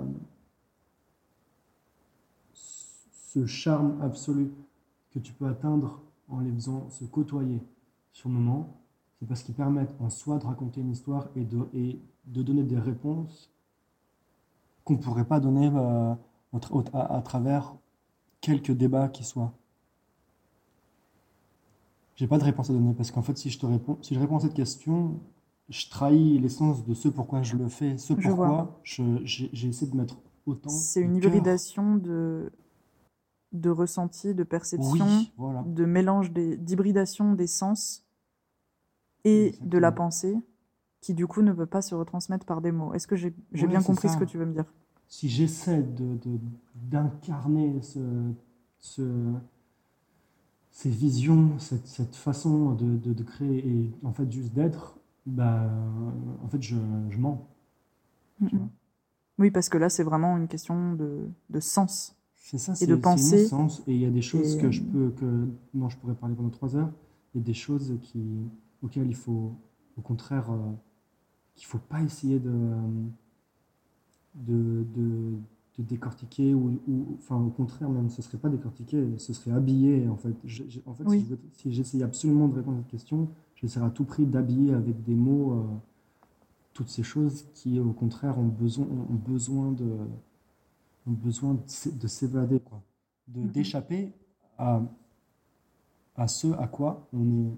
Speaker 1: ce charme absolu que tu peux atteindre en les faisant se côtoyer sur le moment, c'est parce qu'ils permettent en soi de raconter une histoire et de, donner des réponses qu'on ne pourrait pas donner euh, à, à travers quelques débats qui soient. J'ai pas de réponse à donner parce qu'en fait, si je te réponds, si je réponds à cette question, je trahis l'essence de ce pourquoi je le fais, ce pourquoi j'ai essayé de mettre autant.
Speaker 3: C'est une
Speaker 1: cœur.
Speaker 3: hybridation de, de ressenti, de perception,
Speaker 1: Oui, voilà.
Speaker 3: de mélange, d'hybridation des sens et de la pensée qui du coup ne peut pas se retransmettre par des mots. Est-ce que j'ai bien compris ce que tu veux me dire?
Speaker 1: Si j'essaie de, de- d'incarner ce, ce- ces visions, cette, cette façon de, de- de créer et en fait juste d'être, bah, en fait je, je mens. tu vois.
Speaker 3: Oui, parce que là, c'est vraiment une question de, de sens.
Speaker 1: C'est ça,
Speaker 3: Et
Speaker 1: c'est
Speaker 3: de penser.
Speaker 1: essence et il y a des choses
Speaker 3: Et,
Speaker 1: que je
Speaker 3: euh,
Speaker 1: peux, que, dont je pourrais parler pendant trois heures, et des choses qui, auxquelles il faut, au contraire, euh, qu'il faut pas essayer de, de, de, de décortiquer ou, ou- enfin au contraire même, ce serait pas décortiquer, ce serait habillé en fait. Je- je- en fait,
Speaker 3: Oui.
Speaker 1: si je veux- si j'essayais absolument de répondre à cette question, j'essaierai à tout prix d'habiller avec des mots euh, toutes ces choses qui, au contraire, ont besoin, ont besoin de, ont besoin de s'évader, quoi, de
Speaker 3: Mhm.
Speaker 1: d'échapper à, à ce à quoi on est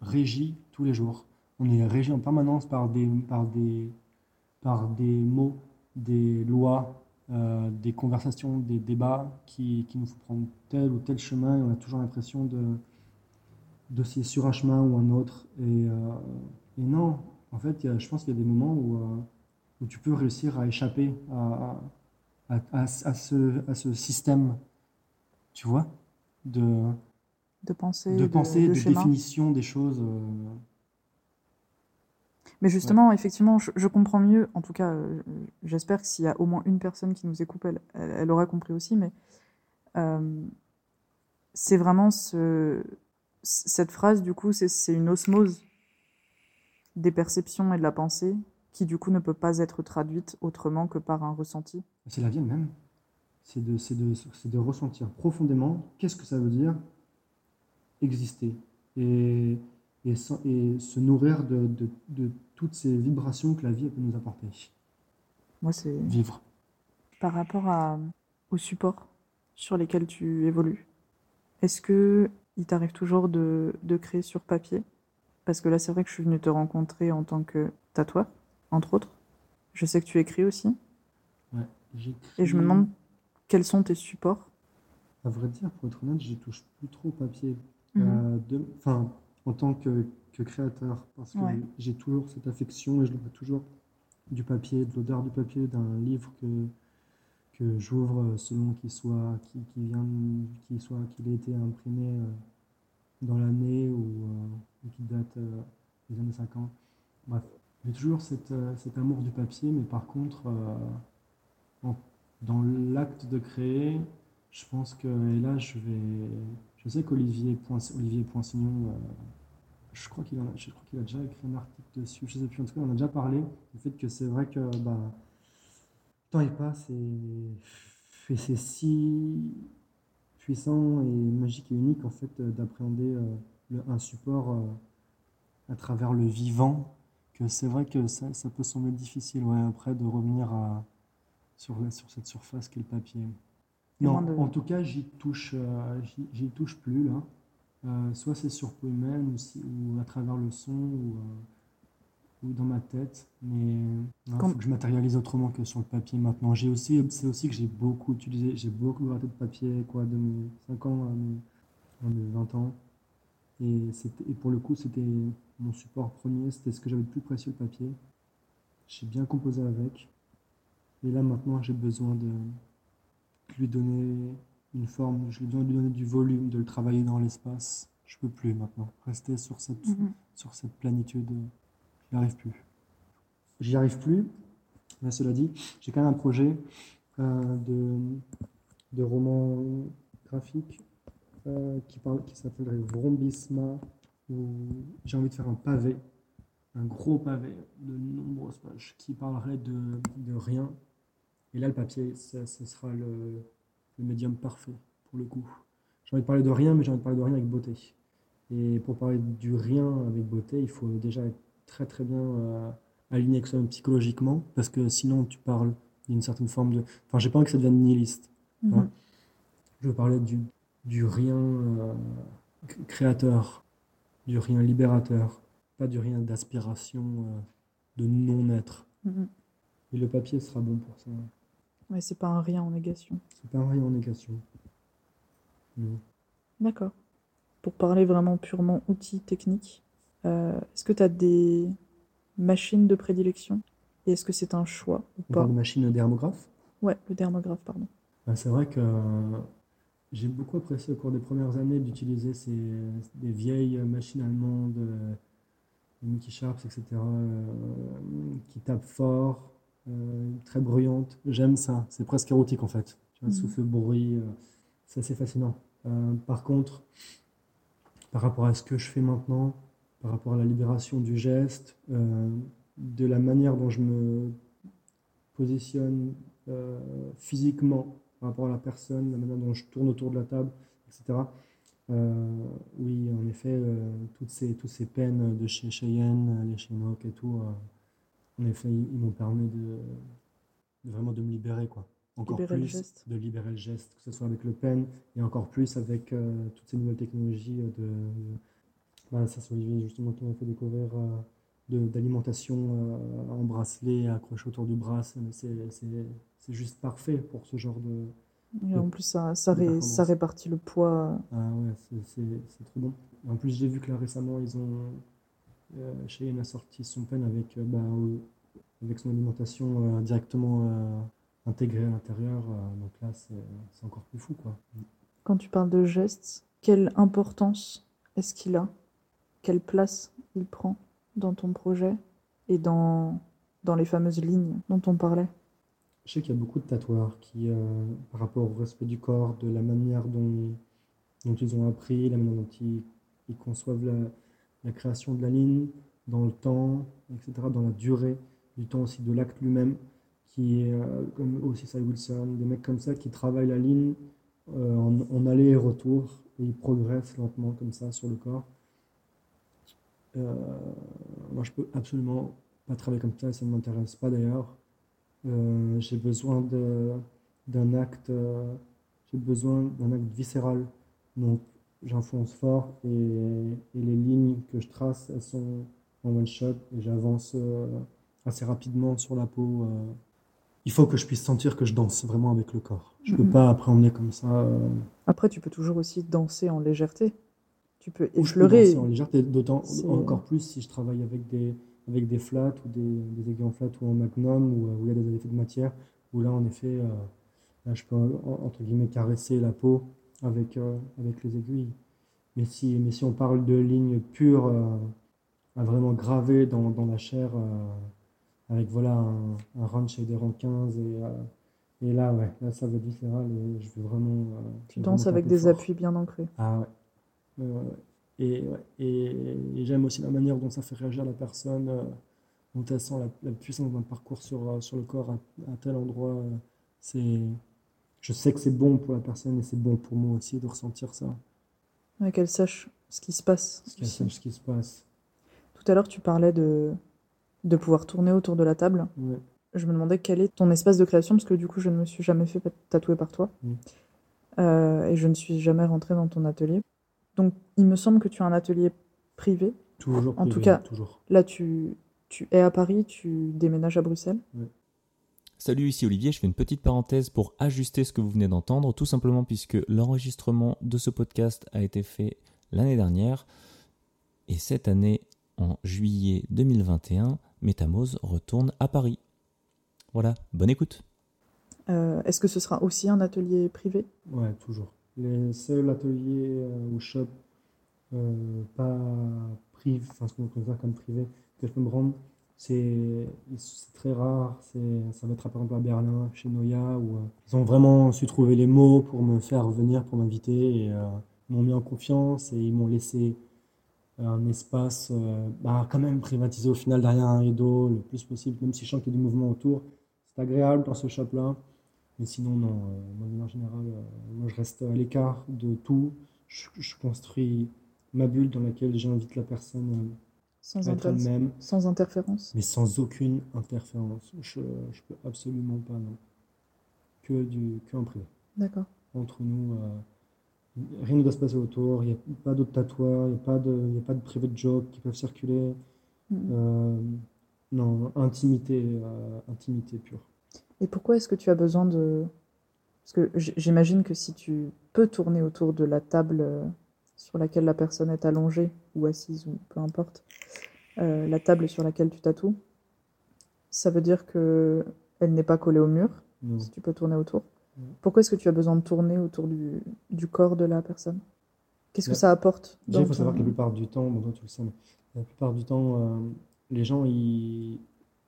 Speaker 1: régi tous les jours. On est régi en permanence par des, par des, par des mots, des lois, euh, des conversations, des débats qui, qui nous font prendre tel ou tel chemin et on a toujours l'impression de d'osciller sur un chemin ou un autre. Et, euh, et non, en fait, il y a- je pense qu'il y a des moments où, euh, où tu peux réussir à échapper à, à, à- à ce, à ce système, tu vois, de,
Speaker 3: De pensée,
Speaker 1: de pensée, de, définition des choses.
Speaker 3: Mais justement, effectivement, je, je comprends mieux. En tout cas, euh, j'espère que s'il y a au moins une personne qui nous écoute, elle, elle, elle aura compris aussi. Mais euh, c'est vraiment ce, cette phrase, du coup, c'est- c'est une osmose des perceptions et de la pensée qui, du coup, ne peut pas être traduite autrement que par un ressenti.
Speaker 1: C'est la vie elle-même. C'est de, c'est de, c'est de ressentir profondément qu'est-ce que ça veut dire exister et, et, et se nourrir de, de, de toutes ces vibrations que la vie peut nous apporter.
Speaker 3: Moi, c'est
Speaker 1: Vivre.
Speaker 3: par rapport à, aux supports sur lesquels tu évolues. Est-ce que il t'arrive toujours de, de créer sur papier? Parce que là, c'est vrai que je suis venue te rencontrer en tant que tatoueur, entre autres. Je sais que tu écris aussi.
Speaker 1: Ouais, j'écris-
Speaker 3: Et je me demande quels sont tes supports?
Speaker 1: À vrai dire, pour être honnête, j'y touche plus trop au papier.
Speaker 3: Mhm.
Speaker 1: Euh, de- enfin, en tant que, que créateur, parce que
Speaker 3: Ouais.
Speaker 1: j'ai toujours cette affection et je le vois toujours du papier, de l'odeur du papier, d'un livre que, que j'ouvre selon qu'il soit, qui, qui vient, qu'il soit, qu'il ait été imprimé euh, dans l'année ou, euh, ou qui date euh, des années 50. Bref, j'ai toujours cette, euh, cet amour du papier, mais par contre, euh, dans l'acte de créer, je pense que, et là, je vais. Je sais qu'Olivier Olivier Poinsignon, euh, je crois qu'il a, a déjà écrit un article dessus. Je sais plus, en tout cas, on a déjà parlé du fait que c'est vrai que bah, temps il passe et, et c'est si puissant et magique et unique en fait d'appréhender euh, un support euh, à travers le vivant que c'est vrai que ça, ça peut sembler difficile ouais, après de revenir à, sur, sur cette surface qu'est le papier. Non,
Speaker 3: de-
Speaker 1: en tout cas, j'y touche, euh, j'y- touche plus là. Euh, soit c'est sur humaine ou, si- ou à travers le son ou, euh, ou dans ma tête. Mais il
Speaker 3: Comme-
Speaker 1: faut que je matérialise autrement que sur le papier maintenant. J'ai aussi, c'est aussi que j'ai beaucoup utilisé, j'ai beaucoup gratté de papier quoi, de mes 5 ans à mes, à mes 20 ans. Et, et pour le coup, c'était mon support premier, c'était ce que j'avais de plus précieux, le papier. J'ai bien composé avec. Et là maintenant, j'ai besoin de lui donner une forme, j'ai besoin de lui donner du volume, de le travailler dans l'espace. Je peux plus maintenant rester sur cette,
Speaker 3: Mhm.
Speaker 1: sur cette planitude. J'y arrive plus. J'y arrive plus. Mais cela dit, j'ai quand même un projet euh, de, de roman graphique euh, qui, parle, qui s'appellerait Vrombisma, où j'ai envie de faire un pavé, un gros pavé de nombreuses pages qui parlerait de, de rien. Et là, le papier, ça- ce sera le, le médium parfait pour le coup. J'ai envie de parler de rien, mais j'ai envie de parler de rien avec beauté. Et pour parler du rien avec beauté, il faut déjà être très très bien euh, aligné avec soi-même psychologiquement, parce que sinon tu parles d'une certaine forme de... Enfin, j'ai pas envie que ça devienne nihiliste.
Speaker 3: Mhm.
Speaker 1: Ouais. Je veux parler du, du rien euh, créateur, du rien libérateur, pas du rien d'aspiration, euh, de non-être.
Speaker 3: Mhm.
Speaker 1: Et le papier sera bon pour ça.
Speaker 3: Mais c'est pas un rien en négation.
Speaker 1: C'est pas un rien en négation. Non.
Speaker 3: D'accord. Pour parler vraiment purement outils techniques, euh, est-ce que tu as des machines de prédilection Et est-ce que c'est un choix ou
Speaker 1: On
Speaker 3: pas
Speaker 1: parle de machine dermographe?
Speaker 3: Ouais, le dermographe, pardon.
Speaker 1: Ben, c'est vrai que euh, j'ai beaucoup apprécié au cours des premières années d'utiliser ces, des vieilles machines allemandes, euh, Mickey Sharps, etc., euh, qui tapent fort, très bruyantes. J'aime ça, c'est presque érotique en fait. Tu vois,
Speaker 3: Mhm.
Speaker 1: souffle, bruit, euh, c'est assez fascinant. Euh, par contre, par rapport à ce que je fais maintenant, par rapport à la libération du geste, euh, de la manière dont je me positionne euh, physiquement par rapport à la personne, la manière dont je tourne autour de la table, etc. Euh, oui, en effet, euh, toutes ces, toutes ces peines de chez Cheyenne, les Chinook et tout, euh, en effet, ils, m'ont permis de, de vraiment de me libérer, quoi. Encore
Speaker 3: Libérer le
Speaker 1: plus
Speaker 3: geste.
Speaker 1: de libérer le geste, que ce soit avec le pen et encore plus avec euh, toutes ces nouvelles technologies de, bah, ça c'est Olivier justement qui m'a fait découvrir euh, d'alimentation euh, en bracelet accroché autour du bras. C'est juste parfait pour ce genre de,
Speaker 3: Et en plus, ça, ça,
Speaker 1: de
Speaker 3: ré-
Speaker 1: performance.
Speaker 3: ça répartit le poids.
Speaker 1: ah ouais, c'est- trop bon. En plus, j'ai vu que là récemment, ils ont. Euh, Cheyenne a sorti son pen avec, euh, bah, euh, avec son alimentation euh, directement euh, intégrée à l'intérieur. euh, donc là, c'est c'est encore plus fou, quoi.
Speaker 3: Quand tu parles de gestes, quelle importance est-ce qu'il a? Quelle place il prend dans ton projet et dans, dans les fameuses lignes dont on parlait?
Speaker 1: Je sais qu'il y a beaucoup de tatoueurs qui, euh, par rapport au respect du corps, de la manière dont, dont ils ont appris, la manière dont ils, ils conçoivent la, la création de la ligne, dans le temps, etc., dans la durée du temps aussi de l'acte lui-même, qui est euh, comme aussi Cy Wilson, des mecs comme ça qui travaillent la ligne euh, en, en aller et retour, et ils progressent lentement comme ça sur le corps. Euh, moi, je peux absolument pas travailler comme ça, ça ne m'intéresse pas d'ailleurs. J'ai besoin d'un acte, j'ai besoin d'un acte viscéral. Donc, j'enfonce fort et, et les lignes que je trace, elles sont en one shot et j'avance euh, assez rapidement sur la peau. euh. Il faut que je puisse sentir que je danse vraiment avec le corps. Je peux
Speaker 3: Mhm.
Speaker 1: pas appréhender comme ça. euh,
Speaker 3: Après, tu peux toujours aussi danser en légèreté. Tu peux
Speaker 1: je peux
Speaker 3: effleurer.
Speaker 1: danser en légèreté, d'autant encore plus si je travaille avec des, avec des flats ou des, des aiguilles en flat ou en magnum où, où il y a des effets de matière, où là en effet, là, je peux en- entre guillemets caresser la peau avec, euh, avec les aiguilles. Mais si, mais si on parle de lignes pures, euh, à vraiment gravées dans, dans la chair, euh, avec voilà un, un ranch et des rangs 15 et, euh, et là ouais, là ça va être viscéral et je veux vraiment.
Speaker 3: Tu danses avec des
Speaker 1: fort.
Speaker 3: appuis bien ancrés.
Speaker 1: Ah ouais. Et, et, et j'aime aussi la manière dont ça fait réagir la personne, dont elle sent la, la puissance d'un parcours sur, sur le corps à, à tel endroit. c'est, je sais que c'est bon pour la personne et c'est bon pour moi aussi de ressentir ça,
Speaker 3: Ouais, qu'elle sache ce qui se passe.
Speaker 1: qu'elle sache ce qui se passe.
Speaker 3: Tout à l'heure, tu parlais de, de pouvoir tourner autour de la table.
Speaker 1: Ouais.
Speaker 3: Je me demandais quel est ton espace de création, parce que du coup, je ne me suis jamais fait tatouer par toi.
Speaker 1: Mm.
Speaker 3: Euh, et je ne suis jamais rentrée dans ton atelier. Donc, il me semble que tu as un atelier privé.
Speaker 1: Toujours
Speaker 3: En tout cas-
Speaker 1: toujours.
Speaker 3: Là, tu, tu es à Paris, tu déménages à Bruxelles.
Speaker 2: Salut, ici Olivier, je fais une petite parenthèse pour ajuster ce que vous venez d'entendre, tout simplement puisque l'enregistrement de ce podcast a été fait l'année dernière, et cette année, en juillet 2021, Métamose retourne à Paris. Voilà, bonne écoute.
Speaker 3: Euh, Est-ce que ce sera aussi un atelier privé?
Speaker 1: Ouais, toujours. Les seuls ateliers euh, ou shops euh, pas privés, enfin ce qu'on considère comme privé, que je peux me rendre, c'est très rare. Ça va être par exemple à Berlin, chez Noya, où euh, ils ont vraiment su trouver les mots pour me faire venir, pour m'inviter, euh, ils m'ont mis en confiance et ils m'ont laissé un espace euh, bah, quand même privatisé au final derrière un rideau le plus possible, même si je sens qu'il y a du mouvement autour. C'est agréable dans ce shop-là. Mais sinon, non, euh, moi, de manière générale, euh, moi, je reste à l'écart de tout. Je construis ma bulle dans laquelle j'invite la personne
Speaker 3: sans, inter-
Speaker 1: elle-même,
Speaker 3: sans interférence
Speaker 1: mais sans aucune interférence. Je, je peux absolument pas, non. Que, du, que en privé.
Speaker 3: D'accord.
Speaker 1: Entre nous, euh, rien ne doit se passer autour. Il n'y a pas d'autres tatoueurs, il n'y a pas de, y a pas de private joke qui peuvent circuler. Euh, non, intimité, euh, intimité pure.
Speaker 3: Et pourquoi est-ce que tu as besoin de... Parce que j'imagine que si tu peux tourner autour de la table sur laquelle la personne est allongée ou assise ou peu importe, euh, la table sur laquelle tu tatoues, ça veut dire que elle n'est pas collée au mur, si tu peux tourner autour. Pourquoi est-ce que tu as besoin de tourner autour du, du corps de la personne? Qu'est-ce que
Speaker 1: Ouais.
Speaker 3: ça apporte
Speaker 1: Déjà, il faut savoir que la plupart du temps, bon, toi tu le sais, mais la plupart du temps, euh, les gens, ils,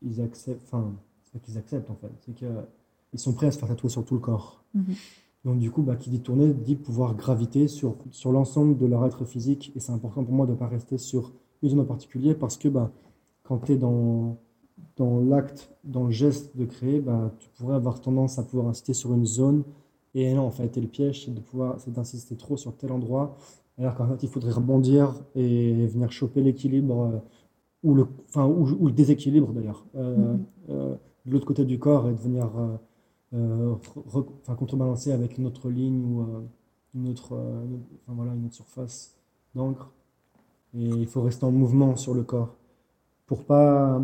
Speaker 1: ils acceptent, enfin, c'est pas qu'ils acceptent en fait, c'est qu'ils sont prêts à se faire tatouer sur tout le corps.
Speaker 3: Mhm.
Speaker 1: Donc du coup, bah, qui dit tourner, dit pouvoir graviter sur, sur l'ensemble de leur être physique. Et c'est important pour moi de ne pas rester sur une zone en particulier parce que bah, quand tu es dans, dans l'acte, dans le geste de créer, bah, tu pourrais avoir tendance à pouvoir insister sur une zone. Et non, en fait, et le piège, c'est de pouvoir, c'est d'insister trop sur tel endroit Alors qu'en fait, il faudrait rebondir et venir choper l'équilibre euh, ou le, enfin, ou, ou le déséquilibre d'ailleurs, euh,
Speaker 3: Mhm.
Speaker 1: euh, de l'autre côté du corps et de venir enfin, contrebalancer avec une autre ligne ou euh, une autre, euh, enfin, voilà, une autre surface d'encre. Et il faut rester en mouvement sur le corps pour pas.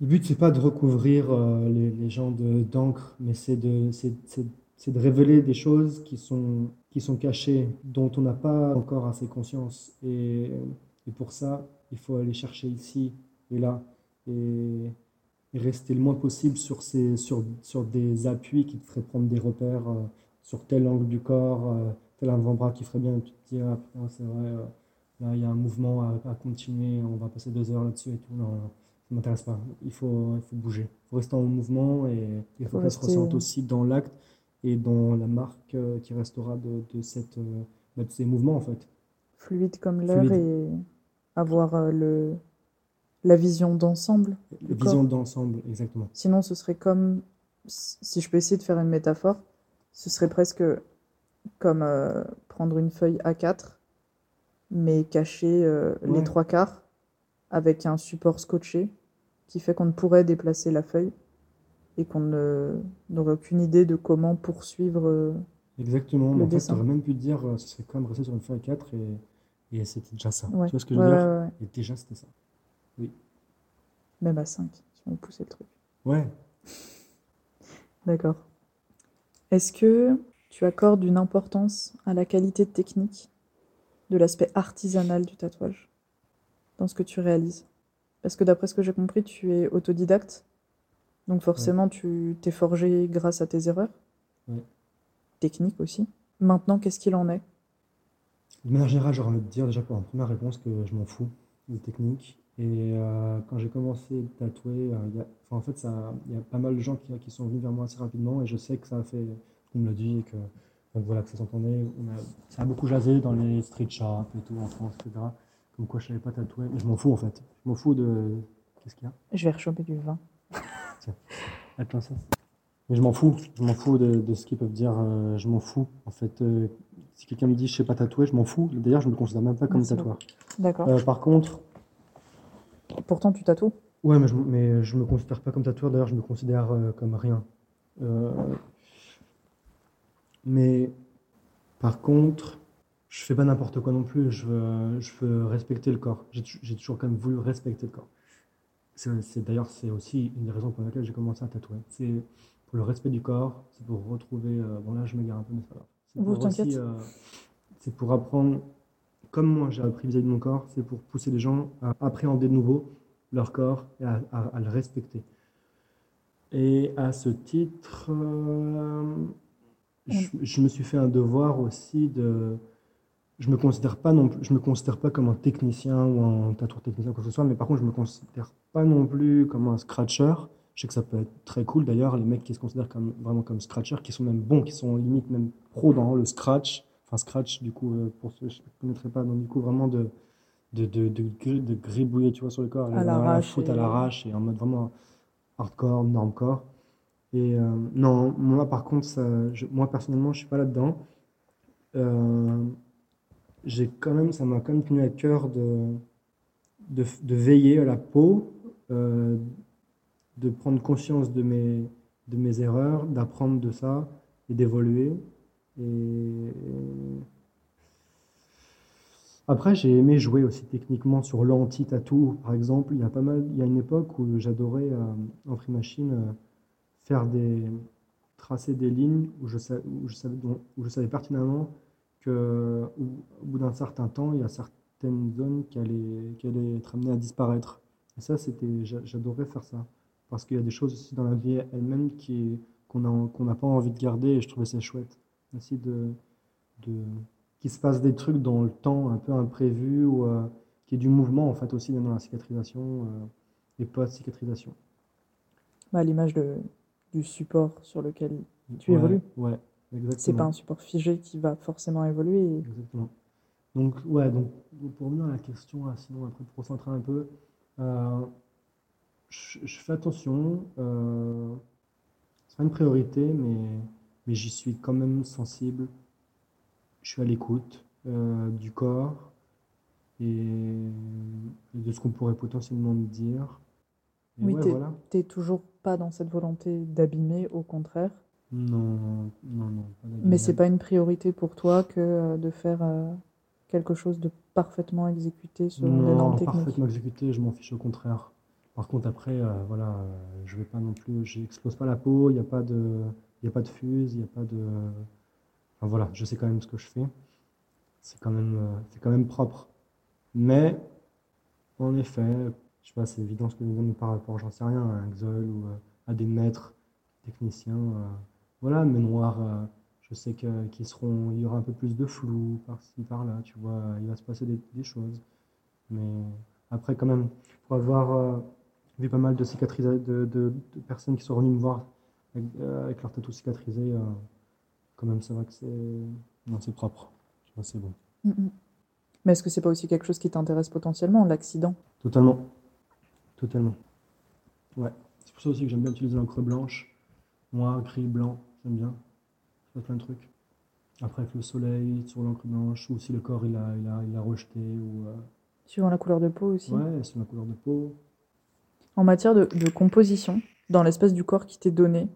Speaker 1: Le but, c'est pas de recouvrir euh, les, les gens de- d'encre, mais c'est de, de révéler des choses qui sont, qui sont cachées, dont on n'a pas encore assez conscience. Et, et pour ça, il faut aller chercher ici et là, et, et rester le moins possible sur, ces, sur, sur des appuis qui te feraient prendre des repères euh, sur tel angle du corps, euh, tel avant-bras qui ferait bien, tu te dis, ah, putain, c'est vrai, euh, là, il y a un mouvement à, à continuer, on va passer deux heures là-dessus et tout. Non, non, ça m'intéresse pas. Il faut, il faut bouger. Il faut rester en mouvement et il faut
Speaker 3: Faut
Speaker 1: que ça se ressente aussi dans l'acte et dans la marque qui restera de, de, cette, bah, de ces mouvements en fait.
Speaker 3: Fluide comme l'air et avoir le, la vision d'ensemble.
Speaker 1: La vision d'ensemble, exactement.
Speaker 3: Sinon, ce serait comme, si je peux essayer de faire une métaphore, ce serait presque comme euh, prendre une feuille A4, mais cacher euh, les trois quarts avec un support scotché qui fait qu'on ne pourrait déplacer la feuille et qu'on n'aurait aucune idée de comment poursuivre. euh,
Speaker 1: Exactement.
Speaker 3: Le
Speaker 1: Mais en fait,
Speaker 3: dessin.
Speaker 1: tu aurais même pu dire, ce serait même resté sur une feuille 4 et, et c'était déjà ça.
Speaker 3: Ouais.
Speaker 1: Tu vois ce que je veux
Speaker 3: ouais,
Speaker 1: dire? Et déjà, c'était ça.
Speaker 3: Même à 5, si on poussait le truc.
Speaker 1: Ouais. *laughs*
Speaker 3: D'accord. Est-ce que tu accordes une importance à la qualité technique de l'aspect artisanal du tatouage dans ce que tu réalises? Parce que d'après ce que j'ai compris, tu es autodidacte, donc forcément tu t'es forgé grâce à tes erreurs,
Speaker 1: Ouais.
Speaker 3: techniques aussi. Maintenant, qu'est-ce qu'il en est?
Speaker 1: De manière générale, j'aurais envie de dire déjà pour une première réponse que je m'en fous des techniques. Et euh, quand j'ai commencé à tatouer, euh, il y a, enfin, en fait, il y a pas mal de gens qui, qui sont venus vers moi assez rapidement et je sais que ça a fait, on me l'a dit, et que, donc voilà, que ça s'entendait. Ça a beaucoup jasé dans les street shops et tout en France, etc. Comme quoi je savais pas tatouer. Mais je m'en fous en fait. Je m'en fous de. Qu'est-ce qu'il y a?
Speaker 3: Je vais rechoper du vin. *laughs*
Speaker 1: Attends ça. Mais je m'en fous, je m'en fous de, de ce qu'ils peuvent dire, euh, je m'en fous. En fait, euh, si quelqu'un me dit je sais pas tatouer, je m'en fous. D'ailleurs, je me considère même pas comme tatoueur.
Speaker 3: D'accord.
Speaker 1: Par contre,
Speaker 3: Pourtant, tu tatoues?
Speaker 1: ouais, mais je, mais je me considère pas comme tatoueur, d'ailleurs, je me considère euh, comme rien. Euh, mais par contre, je fais pas n'importe quoi non plus, je veux, je veux respecter le corps. J'ai tou- j'ai toujours quand même voulu respecter le corps. C'est d'ailleurs, c'est aussi une des raisons pour lesquelles j'ai commencé à tatouer. C'est pour le respect du corps, c'est pour retrouver. euh, bon, là, je m'égare un peu, mais c'est pas grave. C'est pour aussi, pour apprendre, comme moi j'ai appris vis-à-vis de mon corps, c'est pour pousser les gens à appréhender de nouveau leur corps et à, le respecter. Et à ce titre, euh, je, me suis fait un devoir aussi de. Je me considère pas non plus, je me considère pas comme un technicien ou un tatoueur technicien ou quoi que ce soit, mais par contre, je me considère pas non plus comme un scratcher. Je sais que ça peut être très cool d'ailleurs, les mecs qui se considèrent vraiment comme scratchers, qui sont même bons, qui sont limite même pro dans le scratch. Enfin, scratch, du coup, euh, pour ceux qui ne connaîtraient pas, donc du coup, vraiment de, de, de, de, de gribouiller, tu vois, sur le corps,
Speaker 3: À l'arrache
Speaker 1: à
Speaker 3: et-
Speaker 1: l'arrache et en mode vraiment hardcore, normcore. Et euh, non, moi par contre, ça, je- moi personnellement, je suis pas là-dedans. Euh, j'ai quand même, ça m'a quand même tenu à cœur de, de, de veiller à la peau, euh, de prendre conscience de mes, de mes erreurs, d'apprendre de ça et d'évoluer. Et après, j'ai aimé jouer aussi techniquement sur l'anti-tatou, par exemple. Il y a pas mal, il y a une époque où j'adorais euh, en free machine euh, faire des tracer des lignes où je, savais, où je savais pertinemment que au, au bout d'un certain temps, il y a certaines zones qui allaient, qui allaient être amenées à disparaître. Et ça, c'était, j'a- j'adorais faire ça. Parce qu'il y a des choses aussi dans la vie elle-même qui, qu'on n'a pas envie de garder et je trouvais ça chouette. Aussi de, de, qu'il se passe des trucs dans le temps un peu imprévus ou euh, qu'il y ait du mouvement en fait aussi dans la cicatrisation euh, et post-cicatrisation.
Speaker 3: Bah, à l'image de, du support sur lequel Tu
Speaker 1: Ouais,
Speaker 3: évolues.
Speaker 1: Ouais,
Speaker 3: c'est
Speaker 1: exactement.
Speaker 3: pas un support figé qui va forcément évoluer.
Speaker 1: Exactement. Donc, ouais, donc, pour revenir à la question, sinon, après, pour concentrer un peu, euh, je, je fais attention, euh, c'est pas une priorité, mais, mais j'y suis quand même sensible. je suis à l'écoute euh, du corps et, de ce qu'on pourrait potentiellement me dire. Et
Speaker 3: Oui,
Speaker 1: ouais,
Speaker 3: t'es
Speaker 1: voilà.
Speaker 3: toujours pas dans cette volonté d'abîmer, au contraire.
Speaker 1: Non, non, non. pas
Speaker 3: Mais c'est pas une priorité pour toi que euh, de faire euh, quelque chose de parfaitement exécuté selon les
Speaker 1: Non,
Speaker 3: normes techniques?
Speaker 1: parfaitement exécuté, je m'en fiche au contraire. Par contre, après, euh, voilà, je vais pas non plus, j'explose pas la peau, il n'y a pas de, il y a pas de fuse, il n'y a pas de, enfin voilà, je sais quand même ce que je fais. C'est quand même, euh, quand même propre. Mais, en effet, je sais pas, c'est évident ce que viens de par rapport, j'en sais rien, à un Xol ou euh, à des maîtres techniciens. euh, voilà, mais noirs, euh, je sais que, qu'ils seront, il y aura un peu plus de flou par-ci, par-là, tu vois, il va se passer des, choses. Mais après, quand même, pour avoir vu pas mal de cicatrices, de- de personnes qui sont venues me voir avec, euh, avec leurs tatous cicatrisés, euh, quand même, c'est vrai que c'est, non, c'est propre. C'est bon.
Speaker 3: Mm, mm. Mais est-ce que c'est pas aussi quelque chose qui t'intéresse potentiellement, l'accident?
Speaker 1: Totalement. Totalement. Ouais. C'est pour ça aussi que j'aime bien utiliser l'encre blanche, noir, gris, blanc. J'aime bien. Je fais plein de trucs. Après, avec le soleil, sur l'encre blanche, ou si le corps il a, il a, il a rejeté, ou. euh,
Speaker 3: Suivant la couleur de peau aussi.
Speaker 1: ouais, sur la couleur de peau.
Speaker 3: En matière de, de composition, dans l'espace du corps qui t'est donné,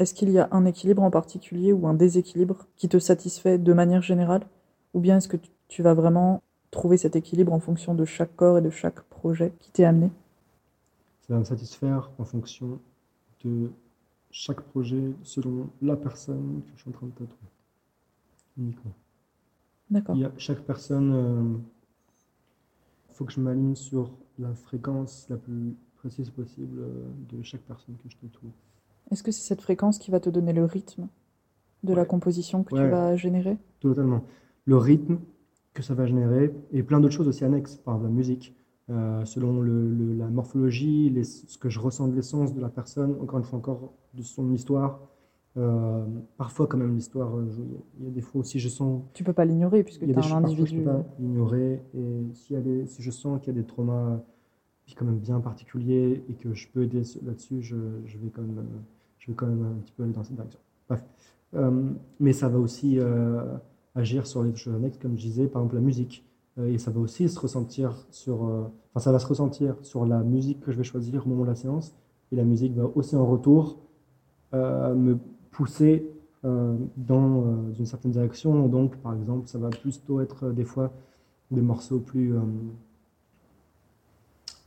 Speaker 3: est-ce qu'il y a un équilibre en particulier ou un déséquilibre qui te satisfait de manière générale? Ou bien est-ce que tu, vas vraiment trouver cet équilibre en fonction de chaque corps et de chaque projet qui t'est amené?
Speaker 1: Ça va me satisfaire en fonction de chaque projet, selon la personne que je suis en train de tatouer. Uniquement.
Speaker 3: D'accord.
Speaker 1: Il y a chaque personne, il faut que je m'aligne sur la fréquence la plus précise possible euh, de chaque personne que je tatoue.
Speaker 3: Est-ce que c'est cette fréquence qui va te donner le rythme de la composition que tu vas générer?
Speaker 1: Totalement. Le rythme que ça va générer et plein d'autres choses aussi annexes, par exemple la musique, euh, selon le- le- la morphologie, les- ce que je ressens de l'essence de la personne, encore une fois, encore de son histoire. Euh, parfois, quand même, l'histoire, euh, il y a des fois aussi, je sens
Speaker 3: Tu peux pas l'ignorer puisque tu
Speaker 1: a
Speaker 3: as un
Speaker 1: parfois que je
Speaker 3: individu.
Speaker 1: peux pas ignorer. Et si je sens qu'il y a des traumas quand même bien particuliers et que je peux aider là-dessus, je, je vais quand même, euh, je vais quand même un petit peu aller dans cette direction. Bref. Euh, mais ça va aussi euh, agir sur les choses annexes, comme je disais, par exemple la musique. Euh, et ça va aussi se ressentir sur, enfin ça va se ressentir sur la musique que je vais choisir au moment de la séance. Et la musique va aussi en retour me pousser dans une certaine direction. Donc, par exemple, ça va plutôt être des fois des morceaux plus,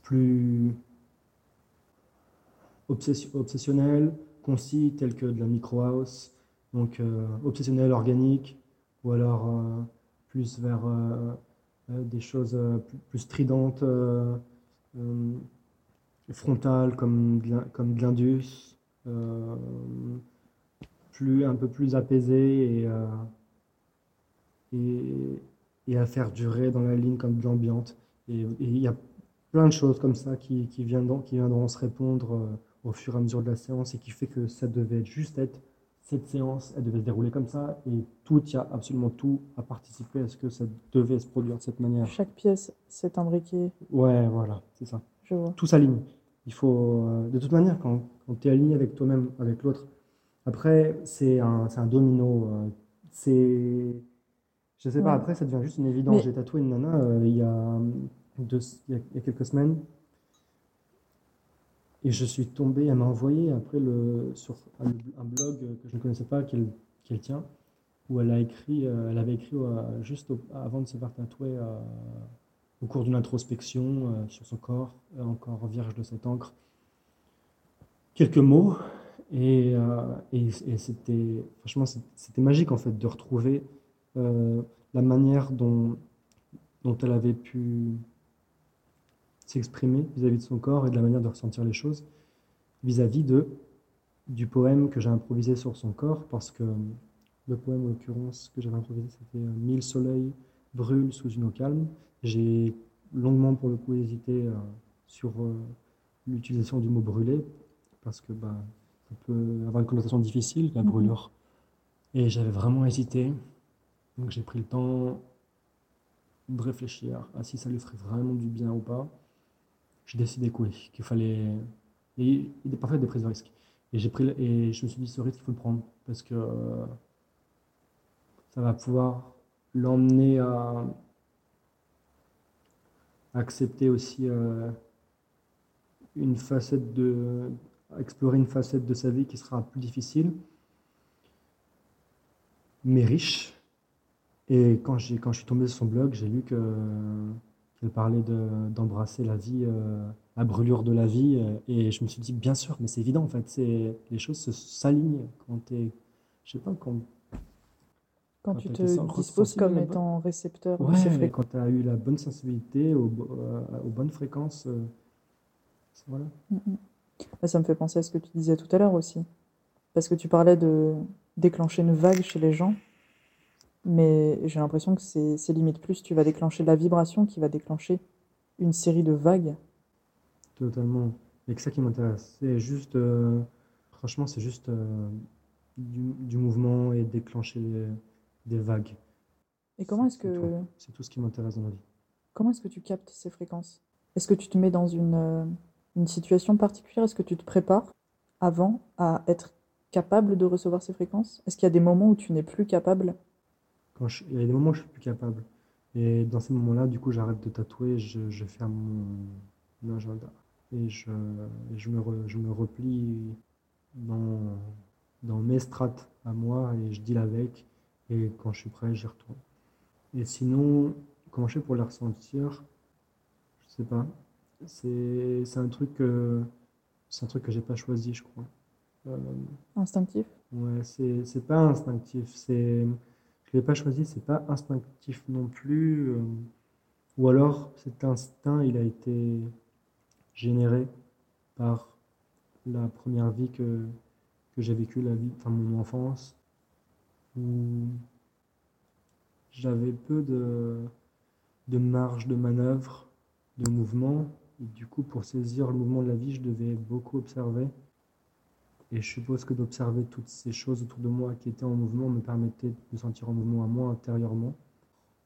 Speaker 1: plus obsessi- obsessionnels, concis, tels que de la micro house, donc euh, obsessionnel, organique, ou alors euh, plus vers euh, des choses plus, stridentes, frontales, comme de comme l'indus. plus, un peu plus apaisé et, et, à faire durer dans la ligne comme de l'ambiante. Et il y a plein de choses comme ça qui, qui, viendront, qui viendront se répondre au fur et à mesure de la séance et qui fait que ça devait être juste être cette séance, elle devait se dérouler comme ça et tout, il y a absolument tout à participer à ce que ça devait se produire de cette manière.
Speaker 3: Chaque pièce, c'est imbriqué,
Speaker 1: Ouais, voilà, c'est ça
Speaker 3: je vois.
Speaker 1: tout s'aligne. Il faut, euh, de toute manière, quand, quand tu es aligné avec toi-même, avec l'autre, après, c'est un, un domino. euh, c'est. Je sais pas, après, ça devient juste une évidence.
Speaker 3: Mais-
Speaker 1: J'ai tatoué une nana euh, il, y a deux, il, y a, il y a quelques semaines. Et je suis tombé, elle m'a envoyé après le, sur un, blog que je ne connaissais pas, qu'elle qu'elle tient, où elle, a écrit, euh, elle avait écrit euh, juste avant de se faire tatouer euh, au cours d'une introspection sur son corps, encore vierge de cette encre, quelques mots. Et, et, c'était, franchement, c'était magique en fait de retrouver la manière dont, dont elle avait pu s'exprimer vis-à-vis de son corps et de la manière de ressentir les choses vis-à-vis de du poème que j'ai improvisé sur son corps parce que le poème en l'occurrence que j'avais improvisé c'était euh, Mille soleils brûlent sous une eau calme. J'ai longuement pour le coup hésité euh, sur euh, l'utilisation du mot brûler parce que bah, ça peut avoir une connotation difficile la
Speaker 3: Mhm.
Speaker 1: brûlure et j'avais vraiment hésité donc j'ai pris le temps de réfléchir à si ça lui ferait vraiment du bien ou pas. J'ai décidé que oui, qu'il fallait. Il est parfait des prises de risque. Et, j'ai pris, et je me suis dit, ce risque, il faut le prendre. Parce que euh, ça va pouvoir l'emmener à accepter aussi euh, une facette de explorer une facette de sa vie qui sera plus difficile mais riche et quand j'ai quand je suis tombé sur son blog j'ai lu que qu'elle parlait de- d'embrasser la vie euh, la brûlure de la vie euh, et je me suis dit bien sûr mais c'est évident en fait c'est les choses se- s'alignent quand t'es je sais pas quand
Speaker 3: Quand
Speaker 1: Quand
Speaker 3: tu te disposes comme étant récepteur
Speaker 1: Ouais, mais quand tu as eu la bonne sensibilité, euh, aux bonnes fréquences, euh, voilà.
Speaker 3: Mm, mm. Ça me fait penser à ce que tu disais tout à l'heure aussi. Parce que tu parlais de déclencher une vague chez les gens, mais j'ai l'impression que c'est limite plus, tu vas déclencher la vibration qui va déclencher une série de vagues.
Speaker 1: Totalement. Et que ça qui m'intéresse. C'est juste, euh, franchement, c'est juste euh, du, du mouvement et déclencher des, vagues.
Speaker 3: Et comment est-ce que.
Speaker 1: C'est tout ce qui m'intéresse dans la vie.
Speaker 3: comment est-ce que tu captes ces fréquences? Est-ce que tu te mets dans une, euh, une situation particulière? Est-ce que tu te prépares avant à être capable de recevoir ces fréquences? Est-ce qu'il y a des moments où tu n'es plus capable?
Speaker 1: Quand je- il y a des moments où je suis plus capable. Et dans ces moments-là, du coup, j'arrête de tatouer, je, je ferme mon, mon agenda. Et je, je me, re- je me replie dans, dans mes strates à moi et je deal avec. Et quand je suis prêt, j'y retourne. Et sinon, comment je fais pour les ressentir? Je sais pas. C'est, c'est un truc que, c'est un truc que j'ai pas choisi, je crois. Euh,
Speaker 3: Instinctif?
Speaker 1: Ouais, c'est c'est pas instinctif, c'est je pas choisi, c'est pas instinctif non plus. euh, ou alors cet instinct, il a été généré par la première vie que, que j'ai vécue, la vie, enfin mon enfance, où j'avais peu de, de marge de manœuvre, de mouvement. Et du coup, pour saisir le mouvement de la vie, je devais beaucoup observer. Et je suppose que d'observer toutes ces choses autour de moi qui étaient en mouvement me permettait de me sentir en mouvement à moi intérieurement,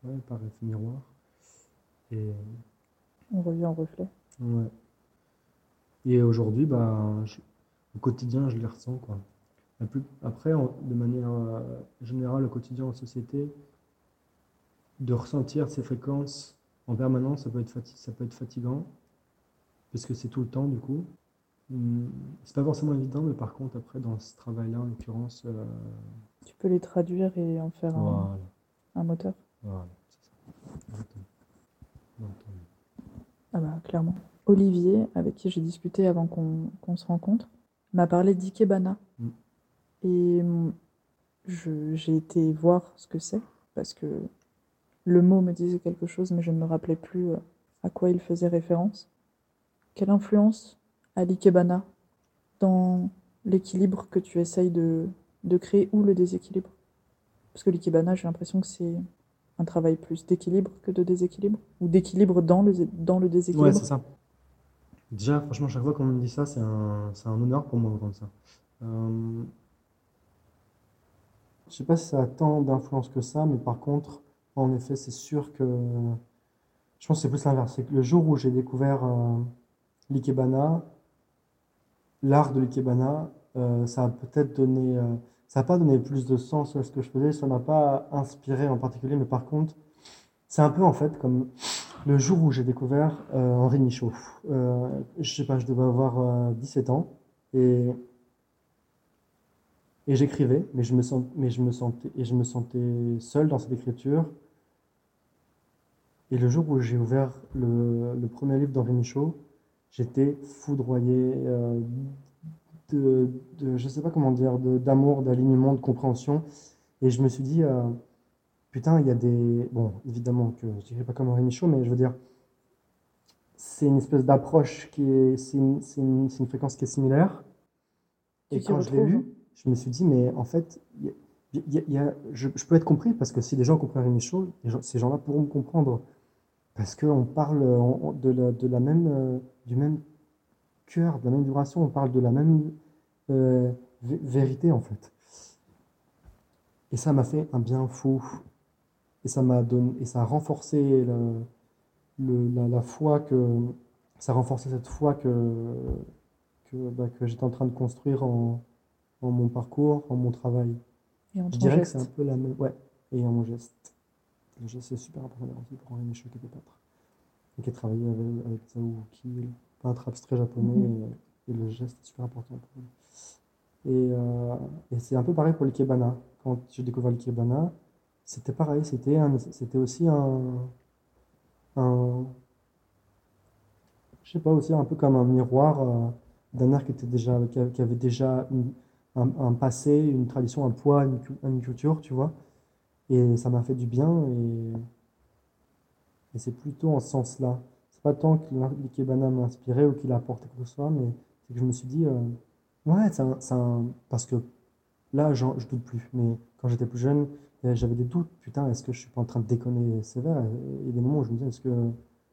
Speaker 1: ouais, par effet miroir. Et,
Speaker 3: On revient en reflet.
Speaker 1: ouais. Et aujourd'hui, bah, je- au quotidien, je les ressens, quoi. Plus- après, en- de manière euh, générale, au quotidien en société, de ressentir ces fréquences en permanence, ça peut être fati- ça peut être fatigant, parce que c'est tout le temps, du coup. Hum, C'est pas forcément évident, mais par contre, après, dans ce travail-là, en l'occurrence, euh,
Speaker 3: Tu peux les traduire et en faire un,
Speaker 1: voilà,
Speaker 3: un moteur.
Speaker 1: voilà, c'est ça. Exactement.
Speaker 3: Ah bah, clairement. Olivier, avec qui j'ai discuté avant qu'on qu'on se rencontre, m'a parlé d'Ikebana.
Speaker 1: Mm.
Speaker 3: Et mm, je- j'ai été voir ce que c'est, parce que le mot me disait quelque chose, mais je ne me rappelais plus euh, à quoi il faisait référence. Quelle influence a l'Ikebana dans l'équilibre que tu essayes de, de créer ou le déséquilibre? Parce que l'Ikebana, j'ai l'impression que c'est un travail plus d'équilibre que de déséquilibre, ou d'équilibre dans le, dans le
Speaker 1: Ouais,
Speaker 3: déséquilibre.
Speaker 1: c'est ça. Déjà, franchement, chaque fois qu'on me dit ça, c'est un, c'est un honneur pour moi d'entendre ça. Euh, je sais pas si ça a tant d'influence que ça, mais par contre, en effet, c'est sûr que je pense que c'est plus l'inverse. C'est que le jour où j'ai découvert euh, l'Ikebana, l'art de l'Ikebana, euh, ça a peut-être donné, euh, ça n'a pas donné plus de sens à ce que je faisais, ça m'a pas inspiré en particulier, mais par contre, c'est un peu en fait comme le jour où j'ai découvert euh, Henri Michaud. Je sais pas, je devais avoir euh, 17 ans et et j'écrivais, mais je me mais je me sentais et je me sentais seul dans cette écriture. Et le jour où j'ai ouvert le, le premier livre d'Henri Michaud, j'étais foudroyé euh, de, de, je sais pas comment dire, d'amour, d'alignement, de compréhension. Et je me suis dit, euh, putain, il y a des, bon, évidemment que je dirais pas comme Henri Michaud, mais je veux dire, c'est une espèce d'approche qui est, c'est une, c'est une, c'est une fréquence qui est similaire. Et quand je l'ai lu, je me suis dit, mais en fait, il y a- il y a- il y a- je, je peux être compris parce que si des gens comprennent Henri Michaud, gens- ces gens-là pourront me comprendre. Parce qu'on parle on- de la, de la même, euh, du même cœur, de la même vibration, on parle de la même euh, vé- vérité en fait. Et ça m'a fait un bien fou. Et ça m'a donné, et ça a renforcé le- la, la foi que, ça a renforcé cette foi que, que, bah, que j'étais en train de construire en, en mon parcours, en mon travail.
Speaker 3: Et en
Speaker 1: Je
Speaker 3: ton
Speaker 1: dirais que
Speaker 3: geste.
Speaker 1: c'est un peu la même, ouais, et en mon geste. Le geste, c'est super important aussi pour Henri Michaud qui était peintre. Et qui a travaillé avec, avec Zhao Wuqi, peintre abstrait japonais,
Speaker 3: Mhm.
Speaker 1: et, et le geste est super important pour lui. Et, euh, et c'est un peu pareil pour l'ikebana. Quand j'ai découvert l'ikebana, c'était pareil, c'était c'était aussi un, un, je sais pas, aussi un peu comme un miroir euh, d'un art qui était déjà, qui avait déjà une- un, un passé, une tradition, un poids, une culture, tu vois. Et ça m'a fait du bien et, et c'est plutôt en ce sens-là. C'est pas tant que l'ikebana m'a inspiré ou qu'il a apporté quoi que ce soit, mais c'est que je me suis dit, euh, ouais, c'est un, parce que là, je doute plus. Mais quand j'étais plus jeune, euh, j'avais des doutes. Putain, est-ce que je suis pas en train de déconner sévère? A des moments où je me dis, est-ce que,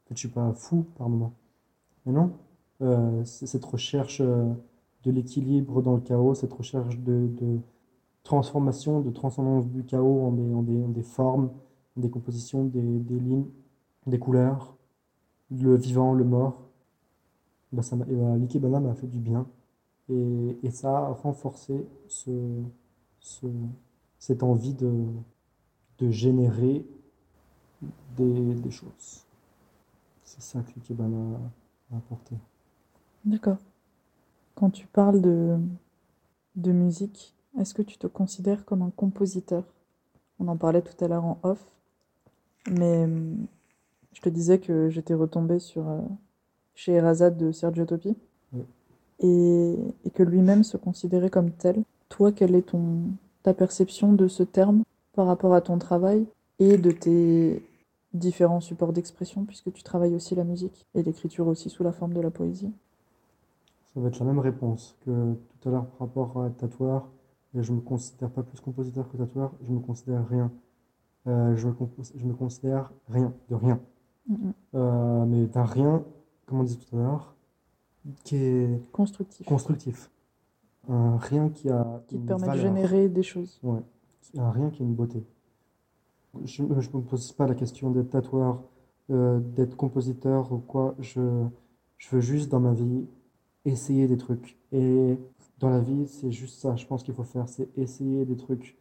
Speaker 1: fait, je suis pas fou par moment? Mais non, euh, cette recherche de l'équilibre dans le chaos, cette recherche de transformation, de transcendance du chaos en des, en des, formes, des compositions, des, lignes, des couleurs, le vivant, le mort. Bah, ça m'a- bah, l'ikebana m'a fait du bien. Et, et ça a renforcé ce, ce- cette envie de, de générer des, des choses. C'est ça que l'ikebana a apporté.
Speaker 3: D'accord. Quand tu parles de, de musique, est-ce que tu te considères comme un compositeur? On en parlait tout à l'heure en off, mais hum, je te disais que j'étais retombée sur euh, Scheherazade de Sergio Topi
Speaker 1: Oui.
Speaker 3: et, et que lui-même se considérait comme tel. Toi, quelle est ton, ta perception de ce terme par rapport à ton travail et de tes différents supports d'expression, puisque tu travailles aussi la musique et l'écriture aussi sous la forme de la poésie?
Speaker 1: Ça va être la même réponse que tout à l'heure par rapport à tatoueur. Et je me considère pas plus compositeur que tatoueur, je me considère rien. Euh, je, me je me considère rien, de rien. Euh, mais d'un rien, comme on disait tout à l'heure, qui est
Speaker 3: Constructif.
Speaker 1: constructif. Un rien qui a
Speaker 3: qui te permet de générer des choses.
Speaker 1: Ouais, un rien qui a une beauté. Je ne me pose pas la question d'être tatoueur, euh, d'être compositeur ou quoi. Je, je veux juste dans ma vie essayer des trucs. Et dans la vie, c'est juste ça, je pense qu'il faut faire, c'est essayer des trucs.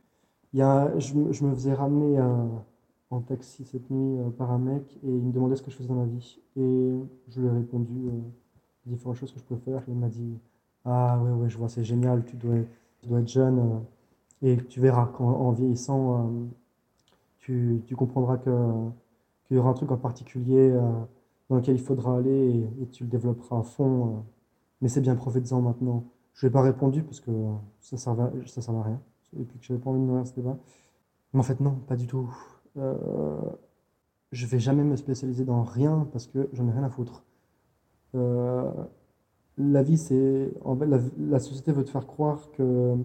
Speaker 1: Il y a, je, je me faisais ramener en taxi cette nuit euh, par un mec et il me demandait ce que je faisais dans ma vie. Et je lui ai répondu euh, différentes choses que je pouvais faire. Il m'a dit Ah, ouais, ouais, je vois, c'est génial, tu dois, tu dois être jeune. euh, et tu verras qu'en en vieillissant, euh, tu, tu comprendras qu'il y aura un truc en particulier dans lequel il faudra aller et tu le développeras à fond. Euh. mais c'est bien, profites-en maintenant. Je n'ai pas répondu parce que ça ne servait, à- rien. Et puis que je n'avais pas envie de nourrir ce débat. Mais en fait, non, pas du tout. Euh, je vais jamais me spécialiser dans rien parce que j'en ai rien à foutre. Euh, la vie, c'est. La, la société veut te faire croire que,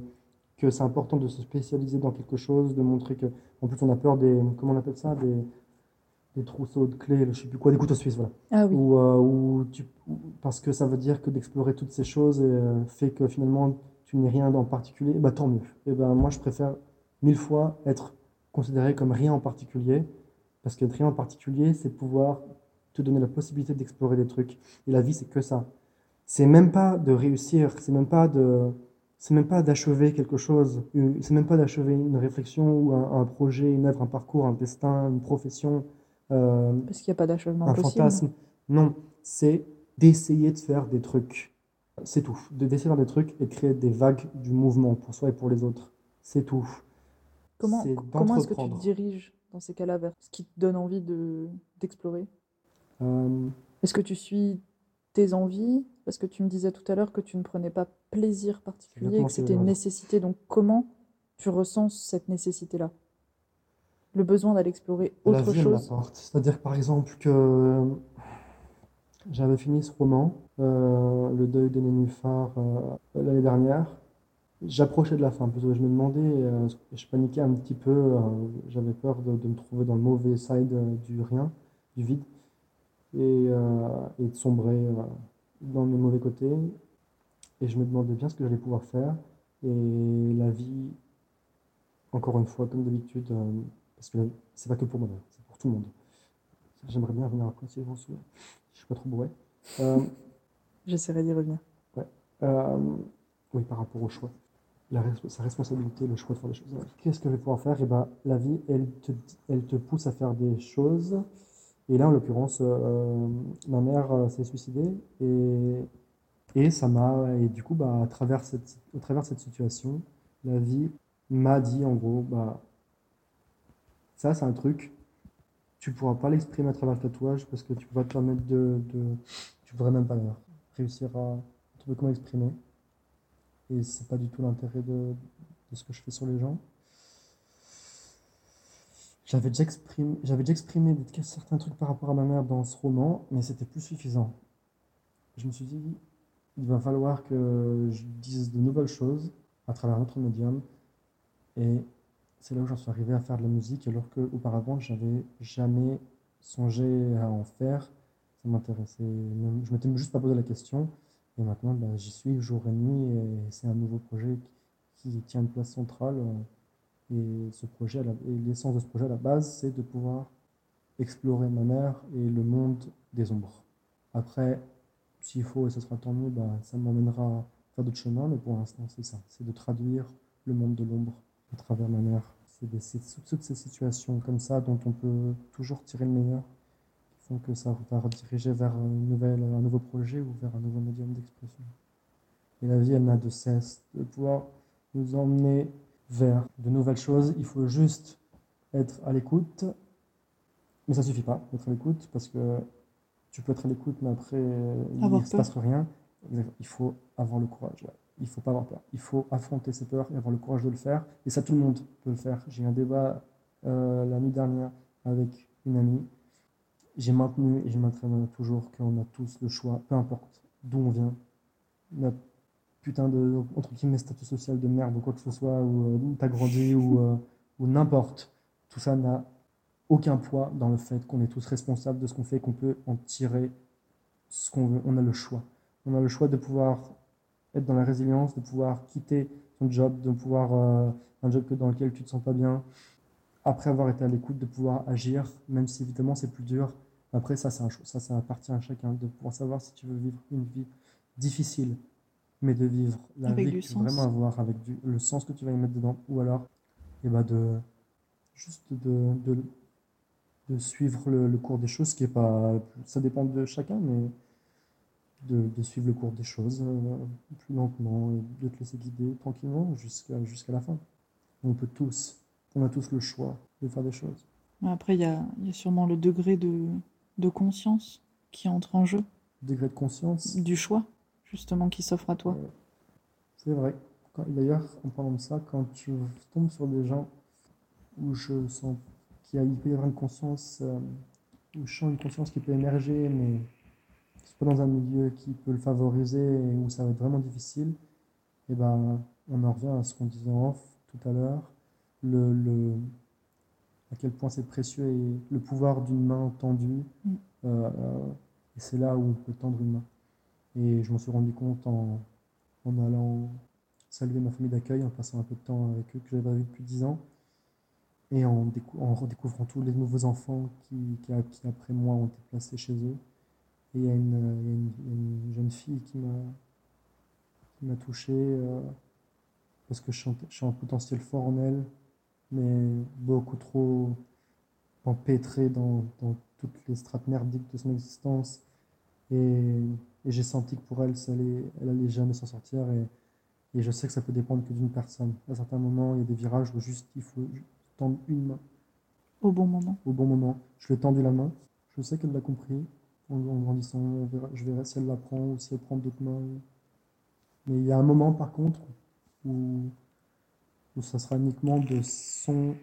Speaker 1: que c'est important de se spécialiser dans quelque chose, de montrer que. En plus, on a peur des. Comment on appelle ça Des, des trousseaux de clés, je sais plus quoi, des couteaux suisses, voilà.
Speaker 3: Ah oui,
Speaker 1: Ou, euh, tu, parce que ça veut dire que d'explorer toutes ces choses euh, fait que finalement tu n'es rien en particulier, bah tant mieux. Et ben moi je préfère mille fois être considéré comme rien en particulier, parce qu'être rien en particulier, c'est pouvoir te donner la possibilité d'explorer des trucs. Et la vie, c'est que ça. C'est même pas de réussir, c'est même pas de, c'est même pas d'achever quelque chose, c'est même pas d'achever une réflexion ou un, un projet, une œuvre, un parcours, un destin, une profession. Euh,
Speaker 3: parce qu'il n'y a pas d'achèvement
Speaker 1: un
Speaker 3: possible.
Speaker 1: fantasme. Non, c'est d'essayer de faire des trucs. C'est tout. De d'essayer de faire des trucs et de créer des vagues du mouvement pour soi et pour les autres. C'est tout.
Speaker 3: Comment,
Speaker 1: C'est
Speaker 3: comment est-ce que tu te diriges dans ces cas-là vers ce qui te donne envie de, d'explorer?
Speaker 1: Euh,
Speaker 3: Est-ce que tu suis tes envies? Parce que tu me disais tout à l'heure que tu ne prenais pas plaisir particulier, que c'était une nécessité. Donc comment tu ressens cette nécessité-là? Le besoin d'aller explorer
Speaker 1: la
Speaker 3: autre
Speaker 1: vie, elle
Speaker 3: chose?
Speaker 1: C'est-à-dire par exemple que j'avais fini ce roman, euh, Le deuil des nénuphars, euh, l'année dernière. J'approchais de la fin, parce que je me demandais, euh, je paniquais un petit peu, euh, j'avais peur de, de me trouver dans le mauvais side du rien, du vide, et, et de sombrer dans mes mauvais côtés. Et je me demandais bien ce que j'allais pouvoir faire. Et la vie, encore une fois, comme d'habitude, parce que c'est pas que pour moi, d'ailleurs, c'est pour tout le monde. J'aimerais bien venir après si je m'en souviens. Je suis pas trop bourré. Euh, *laughs*
Speaker 3: J'essaierai d'y revenir.
Speaker 1: euh, oui, par rapport au choix. la, sa responsabilité, le choix de faire des choses. Qu'est-ce que je vais pouvoir faire? Et eh ben, la vie, elle te, elle te pousse à faire des choses. Et là, en l'occurrence, euh, ma mère euh, s'est suicidée et, et ça m'a et du coup, bah, à travers cette, au travers de cette situation, la vie m'a dit en gros, bah, ça, c'est un truc, tu pourras pas l'exprimer à travers le tatouage parce que tu pourras te permettre de, de tu pourrais même pas réussir à trouver comment exprimer. Et c'est pas du tout l'intérêt de, de, ce que je fais sur les gens. J'avais déjà, exprimé, j'avais déjà exprimé certains trucs par rapport à ma mère dans ce roman, mais c'était plus suffisant. Je me suis dit, il va falloir que je dise de nouvelles choses à travers notre médium. Et c'est là où j'en suis arrivé à faire de la musique, alors qu'auparavant, j'avais jamais songé à en faire. Ça m'intéressait. Je m'étais juste pas posé la question. Et maintenant, ben, j'y suis jour et nuit et c'est un nouveau projet qui, tient une place centrale. Et ce projet, l'essence de ce projet à la base, c'est de pouvoir explorer ma mère et le monde des ombres. Après, s'il faut, et ce sera tant mieux, ben, ça m'emmènera faire d'autres chemins, mais pour l'instant, c'est ça. C'est de traduire le monde de l'ombre à travers ma mère. C'est toutes ces situations comme ça dont on peut toujours tirer le meilleur que ça va rediriger vers une nouvelle, un nouveau projet ou vers un nouveau médium d'expression. Et la vie, elle n'a de cesse de pouvoir nous emmener vers de nouvelles choses. Il faut juste être à l'écoute. Mais ça suffit pas d'être à l'écoute parce que tu peux être à l'écoute, mais après, il ne se passe rien. Il faut avoir le courage. Il faut pas avoir peur. Il faut affronter ses peurs et avoir le courage de le faire. Et ça, tout le monde peut le faire. J'ai eu un débat euh, la nuit dernière avec une amie j'ai maintenu et je maintiendrai toujours qu'on a tous le choix, peu importe d'où on vient, notre putain de entre guillemets statut social de merde ou quoi que ce soit, ou euh, t'as grandi ou, *laughs* euh, ou n'importe. Tout ça n'a aucun poids dans le fait qu'on est tous responsables de ce qu'on fait, qu'on peut en tirer ce qu'on veut. On a le choix. On a le choix de pouvoir être dans la résilience, de pouvoir quitter son job, de pouvoir euh, un job dans lequel tu te sens pas bien, après avoir été à l'écoute, de pouvoir agir, même si évidemment c'est plus dur, après, ça, c'est un, ça, ça appartient à chacun de pouvoir savoir si tu veux vivre une vie difficile, mais de vivre la vie que tu veux vraiment avoir avec du, le sens que tu vas y mettre dedans, ou alors, et eh ben de juste de, de, de suivre le, cours des choses, qui est pas, ça dépend de chacun, mais de, de suivre le cours des choses euh, plus lentement et de te laisser guider tranquillement jusqu'à jusqu'à la fin. On peut tous, on a tous le choix de faire des choses.
Speaker 3: Après, il y a, y a sûrement le degré de, de conscience qui entre en jeu.
Speaker 1: Degré de conscience
Speaker 3: Du choix, justement, qui s'offre à toi.
Speaker 1: C'est vrai. D'ailleurs, en parlant de ça, quand je tombe sur des gens où je sens qu'il peut y avoir une conscience, euh, où je sens une conscience qui peut émerger, mais pas dans un milieu qui peut le favoriser et où ça va être vraiment difficile, et eh ben, on en revient à ce qu'on disait en off tout à l'heure. Le, le, à quel point c'est précieux et le pouvoir d'une main tendue. Mm. Euh, et c'est là où on peut tendre une main. Et je m'en suis rendu compte en, en allant saluer ma famille d'accueil, en passant un peu de temps avec eux que j'avais vu depuis 10 ans, et en, en, redécouvrant tous les nouveaux enfants qui, qui, après moi, ont été placés chez eux. Et il y a une, une, jeune fille qui m'a touché euh, parce que je sens, je sens un potentiel fort en elle mais beaucoup trop empêtrée dans, dans toutes les strates merdiques de son existence. Et, j'ai senti que pour elle, ça allait, elle allait jamais s'en sortir. Et, et, je sais que ça peut dépendre que d'une personne. À certains moments, il y a des virages où juste il faut tendre une main.
Speaker 3: Au bon moment.
Speaker 1: Au bon moment. Je lui ai tendu la main. Je sais qu'elle l'a compris. En, grandissant, je verrai si elle la prend ou si elle prend d'autres mains. Mais il y a un moment, par contre, où ça sera uniquement de son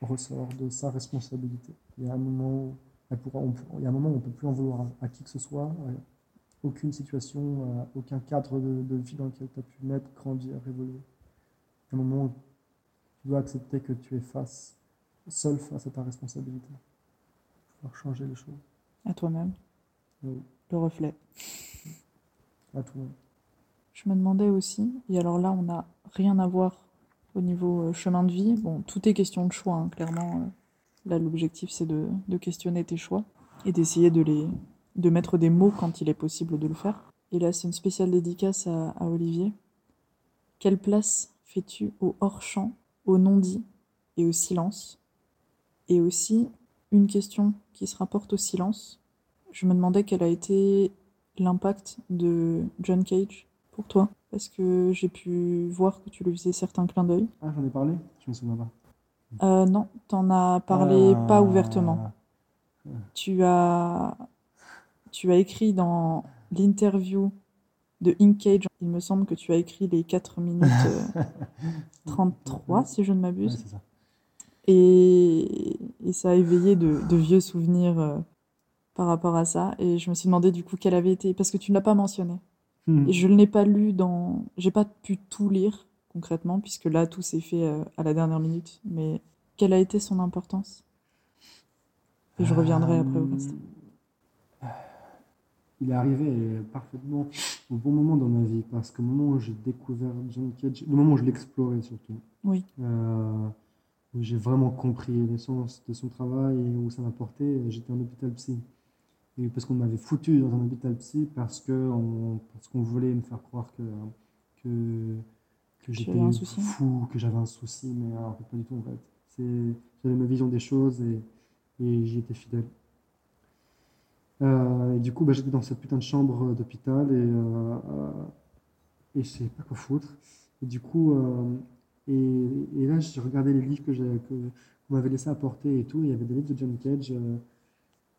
Speaker 1: ressort, de sa responsabilité. Il y a un moment où, pourra, il y a un moment où on ne peut plus en vouloir à, qui que ce soit, aucune situation, aucun cadre de, vie dans lequel tu as pu naître, grandir, évoluer. Il y a un moment où tu dois accepter que tu es face, seul face à ta responsabilité. Il faut changer les choses.
Speaker 3: À toi-même.
Speaker 1: Oui.
Speaker 3: Le reflet.
Speaker 1: À toi-même.
Speaker 3: Je me demandais aussi, et alors là, on n'a rien à voir au niveau euh, chemin de vie. Bon, tout est question de choix, hein, clairement. Euh. Là, l'objectif, c'est de, questionner tes choix et d'essayer de, les, de mettre des mots quand il est possible de le faire. Et là, c'est une spéciale dédicace à, Olivier, quelle place fais-tu au hors-champ, au non-dit et au silence? Et aussi, une question qui se rapporte au silence. Je me demandais quel a été l'impact de John Cage pour toi Parce que j'ai pu voir que tu lui faisais certains clins d'œil.
Speaker 1: Ah, j'en ai parlé Je me souviens pas.
Speaker 3: Euh, non, t'en as parlé
Speaker 1: Ah.
Speaker 3: pas ouvertement. Tu as, tu as écrit dans l'interview de Ink Cage, il me semble que tu as écrit les 4 minutes euh, *laughs* 33, si je ne m'abuse. Et, et ça a éveillé de, de vieux souvenirs euh, par rapport à ça. Et je me suis demandé du coup quelle avait été, parce que tu ne l'as pas mentionné.
Speaker 1: Hmm.
Speaker 3: Et je ne l'ai pas lu dans. J'ai pas pu tout lire concrètement, puisque là tout s'est fait euh, à la dernière minute. Mais quelle a été son importance? Et je reviendrai après au reste.
Speaker 1: Euh, Il est arrivé parfaitement au bon moment dans ma vie, parce qu'au moment où j'ai découvert John Cage, le moment où je l'explorais surtout,
Speaker 3: Oui.
Speaker 1: euh, où j'ai vraiment compris l'essence de son travail et où ça m'a porté, j'étais en hôpital psy. Et parce qu'on m'avait foutu dans un hôpital psy parce que on- parce qu'on voulait me faire croire que, que, que j'étais fou, que j'avais un souci, mais alors, pas du tout en fait. J'avais ma vision des choses et, et j'y étais fidèle. Euh, et du coup, bah, j'étais dans cette putain de chambre d'hôpital et, euh, et je savais pas quoi foutre. Et du coup, euh, et, là, j'ai regardé les livres que qu'on m'avait laissé apporter et tout. il y avait des livres de John Cage euh,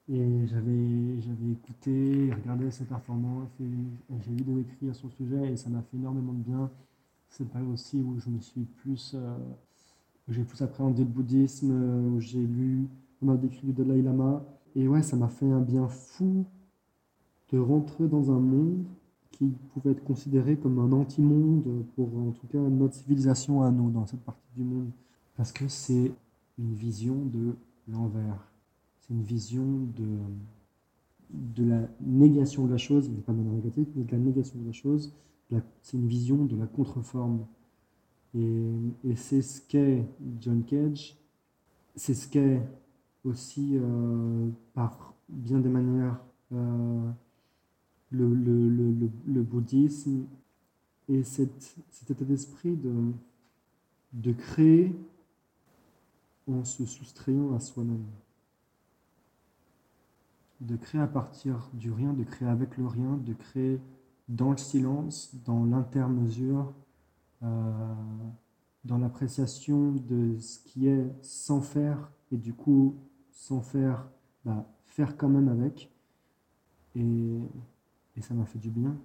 Speaker 1: et j'avais écouté, regardé ses performances et, j'ai lu des écrits à son sujet et ça m'a fait énormément de bien. C'est une période aussi où je me suis plus, euh, j'ai plus appréhendé le bouddhisme, euh, où j'ai lu pas mal d'écrits du Dalai Lama. Et ouais, ça m'a fait un bien fou de rentrer dans un monde qui pouvait être considéré comme un anti-monde pour en tout cas notre civilisation à nous dans cette partie du monde. Parce que c'est une vision de l'envers. C'est une vision de, de la négation de la chose, mais pas de manière négative, mais de la négation de la chose. C'est une vision de la contreforme. Et, et c'est ce qu'est John Cage. C'est ce qu'est aussi, euh, par bien des manières, euh, le, bouddhisme et cet état d'esprit de, de créer en se soustrayant à soi-même. De créer à partir du rien, de créer avec le rien, de créer dans le silence, dans l'intermesure, euh, dans l'appréciation de ce qui est sans faire et du coup sans faire, bah, faire quand même avec. Et, et ça m'a fait du bien.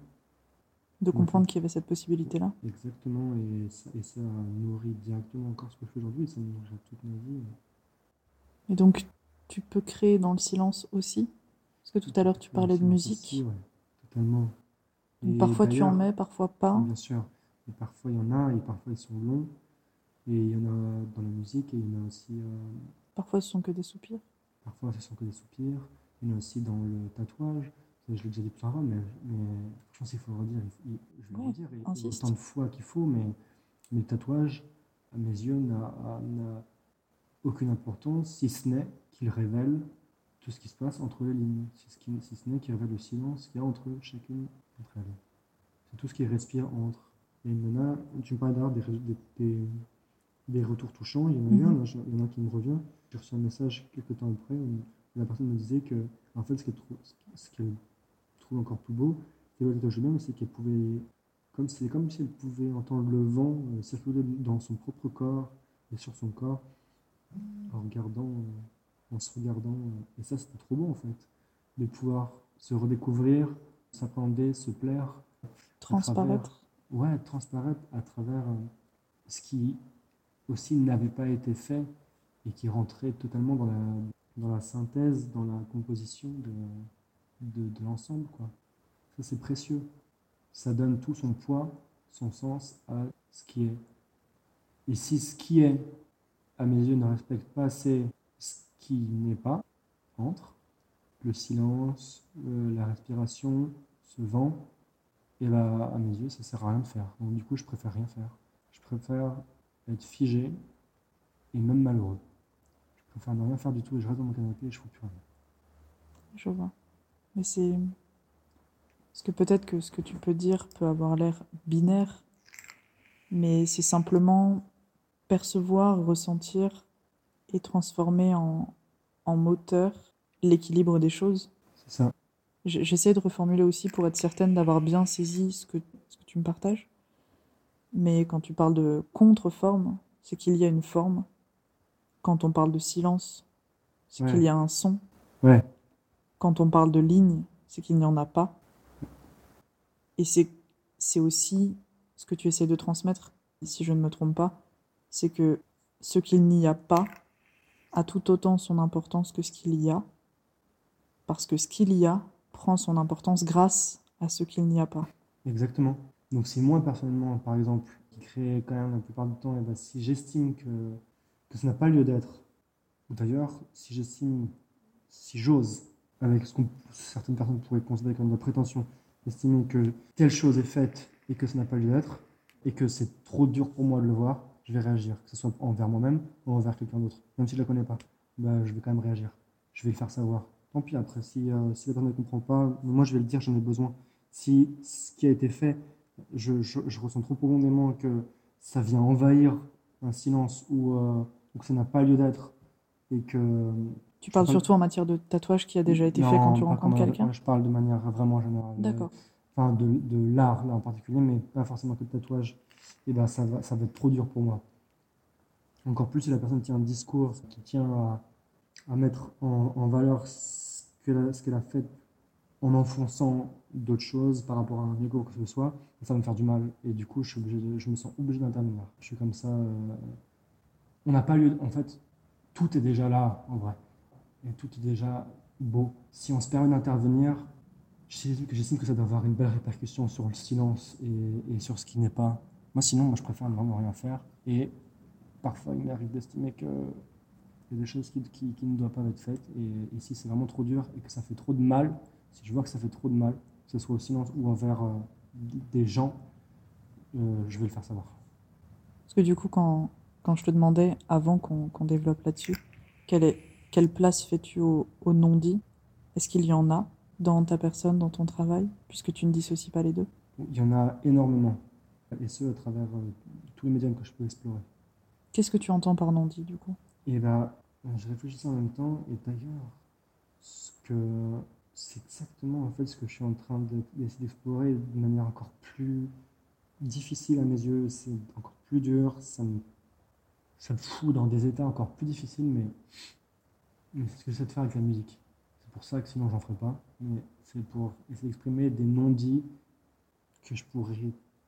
Speaker 3: De comprendre qu'il y avait cette possibilité-là.
Speaker 1: Exactement, et ça, et ça nourrit directement encore ce que je fais aujourd'hui, et ça nourrit toute ma vie.
Speaker 3: Et donc, tu peux créer dans le silence aussi? Parce que tout à l'heure, tu parlais de musique.
Speaker 1: aussi, ouais, totalement. Et
Speaker 3: parfois, tu en mets, parfois pas.
Speaker 1: Bien sûr, et parfois il y en a, et parfois ils sont longs, et il y en a dans la musique, et il y en a aussi, euh,
Speaker 3: Parfois, ce sont que des soupirs.
Speaker 1: parfois ce sont que des soupirs, il y en a aussi dans le tatouage. Je l'ai déjà dit plusieurs fois, mais, mais je pense qu'il faut le redire. il- je vais le redire autant de fois qu'il faut, mais, mais le tatouage, à mes yeux, n'a aucune importance, si ce n'est qu'il révèle tout ce qui se passe entre les lignes, si ce, qui- si ce n'est qu'il révèle le silence qu'il y a entre chacune d'entre elles. C'est tout ce qui respire entre. Et il y en a, tu me parlais d'ailleurs des, des, des- des retours touchants, il y en a eu un,
Speaker 3: Mhm.
Speaker 1: je- il y en a un qui me revient. J'ai reçu un message quelques temps après où la personne me disait que, en fait, ce qu'elle ce qu'elle trouve encore plus beau, c'est le tatouage lui-même, c'est qu'elle pouvait, comme c'est comme si elle pouvait entendre le vent euh, circuler dans son propre corps et sur son corps en regardant, euh, en se regardant. euh, Et ça, c'était trop beau en fait, de pouvoir se redécouvrir, s'appréhender, se plaire,
Speaker 3: Transparaître.
Speaker 1: ouais, transparaître à travers euh, ce qui aussi n'avait pas été fait et qui rentrait totalement dans la, dans la synthèse, dans la composition de, de, l'ensemble. Quoi. Ça, c'est précieux. Ça donne tout son poids, son sens à ce qui est. Et si ce qui est, à mes yeux, ne respecte pas assez ce qui n'est pas, entre le silence, euh, la respiration, ce vent, et bah, à mes yeux, ça sert à rien de faire. Donc, du coup, je préfère rien faire. Je préfère être figé et même malheureux. Je préfère ne rien faire du tout et je reste dans mon canapé et je ne fous plus rien.
Speaker 3: Je vois. Mais c'est. Parce que peut-être que ce que tu peux dire peut avoir l'air binaire, mais c'est simplement percevoir, ressentir et transformer en, en moteur l'équilibre des choses.
Speaker 1: C'est ça.
Speaker 3: J'essaie de reformuler aussi pour être certaine d'avoir bien saisi ce que, ce que tu me partages. Mais quand tu parles de contre-forme, c'est qu'il y a une forme. Quand on parle de silence, c'est
Speaker 1: Ouais.
Speaker 3: qu'il y a un son.
Speaker 1: Ouais.
Speaker 3: Quand on parle de ligne, c'est qu'il n'y en a pas. Et c'est aussi ce que tu essaies de transmettre, si je ne me trompe pas, c'est que ce qu'il n'y a pas a tout autant son importance que ce qu'il y a, parce que ce qu'il y a prend son importance grâce à ce qu'il n'y a pas.
Speaker 1: Exactement. Donc si moi personnellement, par exemple, qui crée quand même la plupart du temps, eh ben, si j'estime que, que ça n'a pas lieu d'être, ou d'ailleurs, si j'estime, si j'ose, avec ce que certaines personnes pourraient considérer comme de la prétention, estimer que telle chose est faite et que ça n'a pas lieu d'être, et que c'est trop dur pour moi de le voir, je vais réagir, que ce soit envers moi-même ou envers quelqu'un d'autre. Même si je ne la connais pas, bah, je vais quand même réagir. Je vais le faire savoir. Tant pis après, si, euh, si la personne ne comprend pas, moi je vais le dire, j'en ai besoin. Si ce qui a été fait, je, je, ressens trop profondément que ça vient envahir un silence ou, euh, que ça n'a pas lieu d'être et que
Speaker 3: Tu parles surtout en matière de tatouage qui a déjà été fait quand tu rencontres quelqu'un
Speaker 1: Je parle de manière vraiment générale.
Speaker 3: D'accord.
Speaker 1: Enfin, de, de l'art, là, en particulier, mais pas forcément que le tatouage. Et ben, ça va, ça va être trop dur pour moi. Encore plus si la personne tient un discours qui tient à, à mettre en, en valeur ce qu'elle a, fait en enfonçant d'autres choses par rapport à un ego ou que ce soit, ça va me faire du mal. Et du coup, je, suis obligé de- je me sens obligé d'intervenir. Je suis comme ça. euh, on n'a pas lieu. de- En fait, tout est déjà là, en vrai. Et tout est déjà beau. Si on se permet d'intervenir, j'estime que, ça doit avoir une belle répercussion sur le silence et, sur ce qui n'est pas. Moi, sinon, moi, je préfère ne vraiment rien faire. Et parfois, il m'arrive d'estimer que il y a des choses qui, ne doivent pas être faites. Et, si c'est vraiment trop dur et que ça fait trop de mal, si je vois que ça fait trop de mal, que ce soit au silence ou envers euh, des gens, euh, je vais le faire savoir.
Speaker 3: Parce que du coup, quand, quand je te demandais, avant qu'on développe là-dessus, quelle, est, quelle place fais-tu au, au non-dit? Est-ce qu'il y en a dans ta personne, dans ton travail, puisque tu ne dissocies pas les deux?
Speaker 1: Il y en a énormément. Et ce, à travers euh, tous les médiums que je peux explorer.
Speaker 3: Qu'est-ce que tu entends par non-dit, du coup?
Speaker 1: Et là, je réfléchissais en même temps, et d'ailleurs, ce que c'est exactement en fait ce que je suis en train de- d'essayer d'explorer de manière encore plus difficile à mes yeux, c'est encore plus dur, ça me, ça me fout dans des états encore plus difficiles, mais, mais c'est ce que j'essaie de faire avec la musique. C'est pour ça que sinon j'en ferai pas, mais c'est pour essayer d'exprimer des non-dits que je pourrais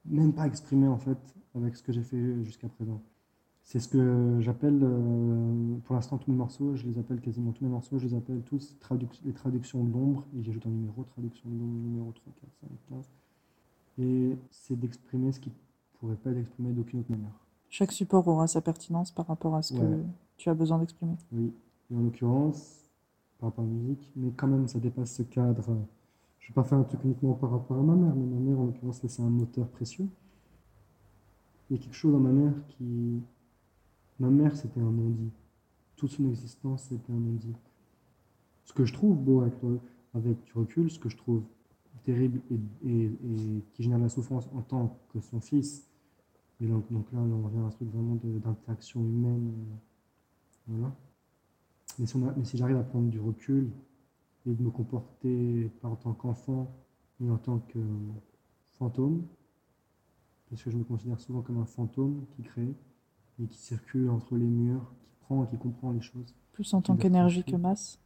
Speaker 1: même pas exprimer en fait avec ce que j'ai fait jusqu'à présent. C'est ce que j'appelle, euh, pour l'instant, tous mes morceaux, je les appelle quasiment tous mes morceaux, je les appelle tous traduc- les traductions de l'ombre, et j'ajoute un numéro, traduction de l'ombre, numéro 3, 4, 5, 15. Et c'est d'exprimer ce qui ne pourrait pas être exprimé d'aucune autre manière.
Speaker 3: Chaque support aura sa pertinence par rapport à ce que tu as besoin d'exprimer.
Speaker 1: Oui, en l'occurrence, par rapport à la musique, mais quand même, ça dépasse ce cadre. Je ne vais pas faire un truc uniquement par rapport à ma mère, mais ma mère, en l'occurrence, c'est un moteur précieux. Il y a quelque chose dans ma mère qui. Ma mère, c'était un non-dit. Toute son existence, c'était un non-dit. Ce que je trouve beau avec, avec du recul, ce que je trouve terrible et, qui génère la souffrance en tant que son fils. Et donc, donc là, on revient à un truc vraiment d'interaction humaine. euh, voilà. Mais si, on a- mais si j'arrive à prendre du recul et de me comporter pas en tant qu'enfant, mais en tant que fantôme, parce que je me considère souvent comme un fantôme qui crée et qui circule entre les murs, qui prend et qui comprend les choses.
Speaker 3: Plus en tant qu'énergie que masse.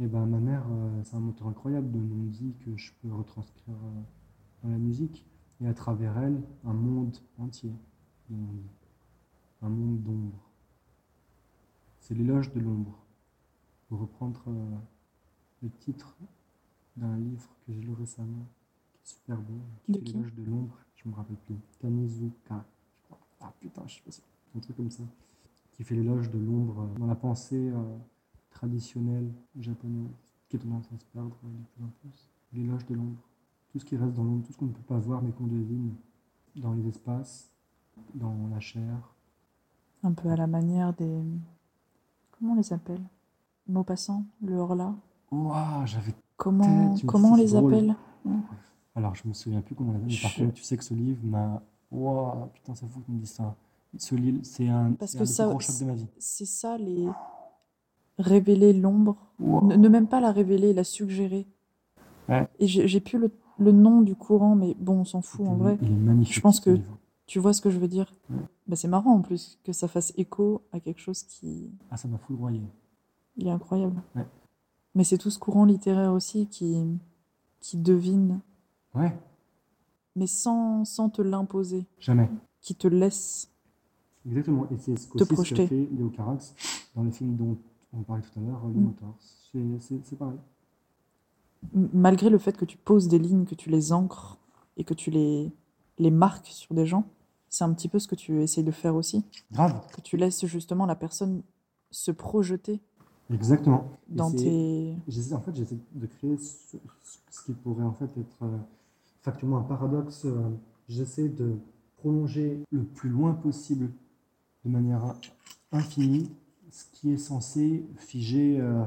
Speaker 1: Et ben ma mère, euh, c'est un moteur incroyable de non-dit que je peux retranscrire euh, dans la musique. Et à travers elle, un monde entier. Un monde d'ombre. C'est l'éloge de l'ombre. Pour reprendre euh, le titre d'un livre que j'ai lu récemment, qui est super beau, qui
Speaker 3: qui
Speaker 1: l'éloge de l'ombre, je me rappelle plus. Kamizuka, je crois. Ah putain, je sais pas si un truc comme ça. Qui fait l'éloge de l'ombre euh, dans la pensée euh, traditionnelle japonaise, qui est tendance à se perdre euh, de plus en plus. L'éloge de l'ombre. Tout ce qui reste dans l'ombre, tout ce qu'on ne peut pas voir mais qu'on devine dans les espaces, dans la chair.
Speaker 3: Un peu à la manière des. Comment on les appelle? Maupassant Le Horla
Speaker 1: Ouah, j'avais
Speaker 3: Comment, comment on les
Speaker 1: drôle.
Speaker 3: appelle?
Speaker 1: Alors, je me souviens plus comment on l'a mais par
Speaker 3: Je-
Speaker 1: contre, tu sais que ce livre m'a. Waouh, putain, ça fout que tu me dis ça. Ce livre, c'est un,
Speaker 3: Parce que
Speaker 1: un des
Speaker 3: ça-
Speaker 1: plus gros chocs de ma vie.
Speaker 3: C'est ça, les. Révéler l'ombre.
Speaker 1: Wow.
Speaker 3: Ne, ne même pas la révéler, la suggérer.
Speaker 1: Ouais.
Speaker 3: Et j'ai plus le, le nom du courant, mais bon, on s'en fout en vrai.
Speaker 1: Il est magnifique.
Speaker 3: Je pense que-
Speaker 1: livre.
Speaker 3: Tu vois ce que je veux dire
Speaker 1: Ouais.
Speaker 3: bah, C'est marrant en plus que ça fasse écho à quelque chose qui
Speaker 1: Ah, ça m'a foudroyé.
Speaker 3: il est incroyable.
Speaker 1: Ouais.
Speaker 3: Mais c'est tout ce courant littéraire aussi qui, qui devine,
Speaker 1: Ouais,
Speaker 3: mais sans, sans te l'imposer,
Speaker 1: jamais.
Speaker 3: qui te laisse.
Speaker 1: Exactement. Et c'est ce
Speaker 3: projeter.
Speaker 1: fait Léo Carax dans le film dont on parlait tout à l'heure, Les
Speaker 3: Mm.
Speaker 1: Motors. C'est- pareil.
Speaker 3: Malgré le fait que tu poses des lignes, que tu les ancres et que tu les, les marques sur des gens, c'est un petit peu ce que tu essayes de faire aussi.
Speaker 1: Grave.
Speaker 3: Que tu laisses justement la personne se projeter
Speaker 1: Exactement.
Speaker 3: Dans tes.
Speaker 1: J'essaie, en fait, j'essaie de créer ce, ce qui pourrait en fait être euh, factuellement un paradoxe. euh, j'essaie de prolonger le plus loin possible, de manière infinie, ce qui est censé figer euh,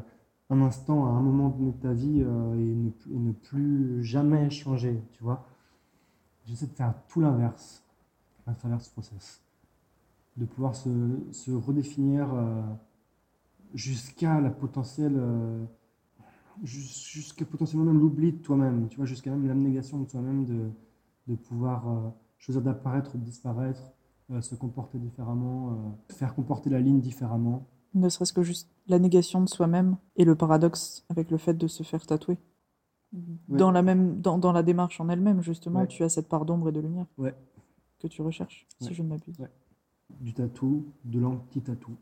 Speaker 1: un instant à un moment de ta vie et, ne, et ne plus jamais changer, tu vois. J'essaie de faire tout l'inverse à travers ce process. De pouvoir se, se redéfinir euh, jusqu'à la potentielle euh, jus- jusqu'à potentiellement même l'oubli de toi-même, tu vois, jusqu'à même l'abnégation de toi-même, de, de pouvoir euh, choisir d'apparaître ou de disparaître, se comporter différemment, faire comporter la ligne différemment.
Speaker 3: Ne serait-ce que juste la négation de soi-même et le paradoxe avec le fait de se faire tatouer. Dans, la même, dans, dans la démarche en elle-même, justement,
Speaker 1: Ouais.
Speaker 3: tu as cette part d'ombre et de lumière
Speaker 1: Ouais.
Speaker 3: Que tu recherches, si je ne m'abuse.
Speaker 1: Ouais. Du tatou, de l'anti-tatou.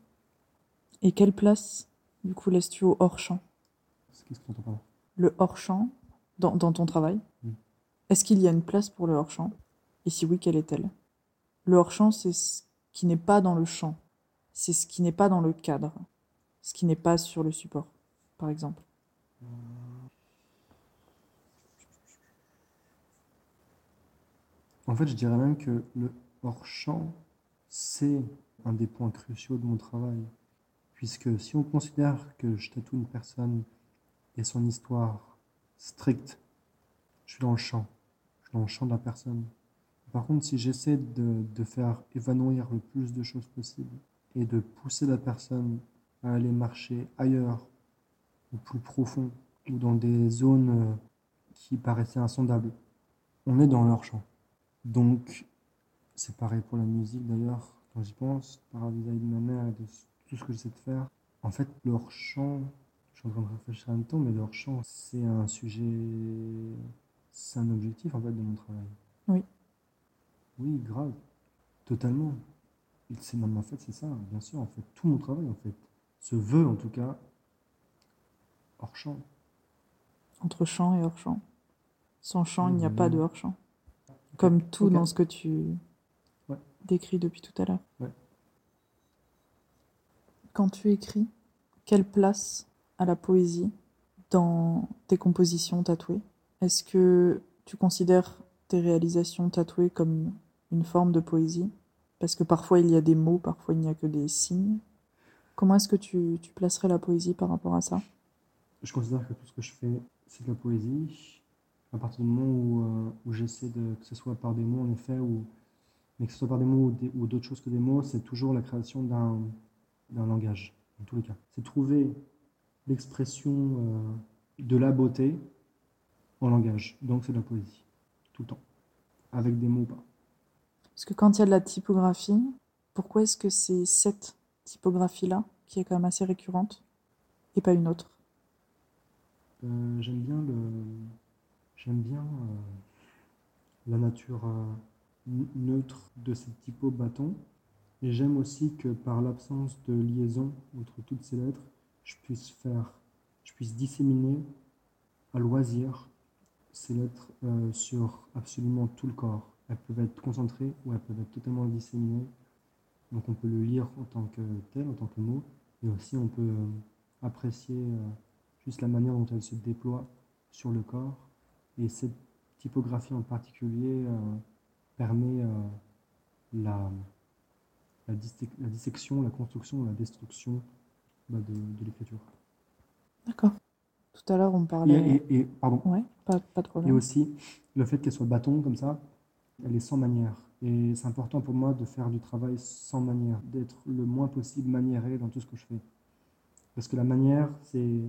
Speaker 3: Et quelle place, du coup, laisses-tu au hors-champ?
Speaker 1: Qu'est-ce que tu entends par là
Speaker 3: Le hors-champ, dans, dans ton travail,
Speaker 1: Mm.
Speaker 3: est-ce qu'il y a une place pour le hors-champ? Et si oui, quelle est-elle? Le hors-champ, c'est ce qui n'est pas dans le champ. C'est ce qui n'est pas dans le cadre. Ce qui n'est pas sur le support, par exemple.
Speaker 1: En fait, je dirais même que le hors-champ, c'est un des points cruciaux de mon travail. Puisque si on considère que je tatoue une personne et son histoire stricte, je suis dans le champ. Je suis dans le champ de la personne. Par contre, si j'essaie de, faire évanouir le plus de choses possible et de pousser la personne à aller marcher ailleurs, ou plus profond, ou dans des zones euh, qui paraissaient insondables, on est dans leur champ. Donc, c'est pareil pour la musique d'ailleurs, quand j'y pense, par vis-à-vis de ma mère et de tout ce que j'essaie de faire. En fait, leur chant, je suis en train de réfléchir en même temps, mais leur chant, c'est un sujet, c'est un objectif en fait de mon travail.
Speaker 3: Oui.
Speaker 1: Oui, grave, totalement. C'est, mais en fait, c'est ça, bien sûr, en fait, tout mon travail en fait se veut en tout cas hors champ.
Speaker 3: Entre champ et hors-champ. Sans champ, il n'y a
Speaker 1: Mhm.
Speaker 3: pas de hors-champ. Comme tout dans ce que tu
Speaker 1: Ouais.
Speaker 3: décris depuis tout à l'heure.
Speaker 1: Ouais.
Speaker 3: Quand tu écris, quelle place a la poésie dans tes compositions tatouées? Est-ce que tu considères tes réalisations tatouées comme une forme de poésie? Parce que parfois il y a des mots, parfois il n'y a que des signes. Comment est-ce que tu, tu placerais la poésie par rapport à ça?
Speaker 1: Je considère que tout ce que je fais, c'est de la poésie. À partir du moment où, euh, où j'essaie de, que ce soit par des mots en effet, ou, mais que ce soit par des mots ou d'autres choses que des mots, c'est toujours la création d'un d'un langage, en tous les cas. C'est trouver l'expression euh, de la beauté en langage. Donc c'est de la poésie, tout le temps. Avec des mots ou pas.
Speaker 3: Parce que quand il y a de la typographie, pourquoi est-ce que c'est cette typographie-là qui est quand même assez récurrente et pas une autre?
Speaker 1: Euh, j'aime bien le, j'aime bien euh, la nature euh, neutre de ces typos bâtons. Et j'aime aussi que par l'absence de liaison entre toutes ces lettres, je puisse faire, je puisse disséminer à loisir ces lettres euh, sur absolument tout le corps. Elles peuvent être concentrées ou elles peuvent être totalement disséminées. Donc on peut le lire en tant que tel, en tant que mot, et aussi on peut apprécier juste la manière dont elle se déploie sur le corps. Et cette typographie en particulier euh, permet euh, la, la, dissec- la dissection, la construction, la destruction bah, de, de l'écriture.
Speaker 3: D'accord. Tout à l'heure, on
Speaker 1: Et,
Speaker 3: parlait.
Speaker 1: et- et- pardon.
Speaker 3: Ouais, pas, pas de
Speaker 1: Et
Speaker 3: problème.
Speaker 1: aussi, le fait qu'elle soit bâton comme ça, elle est sans manière. Et c'est important pour moi de faire du travail sans manière, d'être le moins possible maniéré dans tout ce que je fais. Parce que la manière, c'est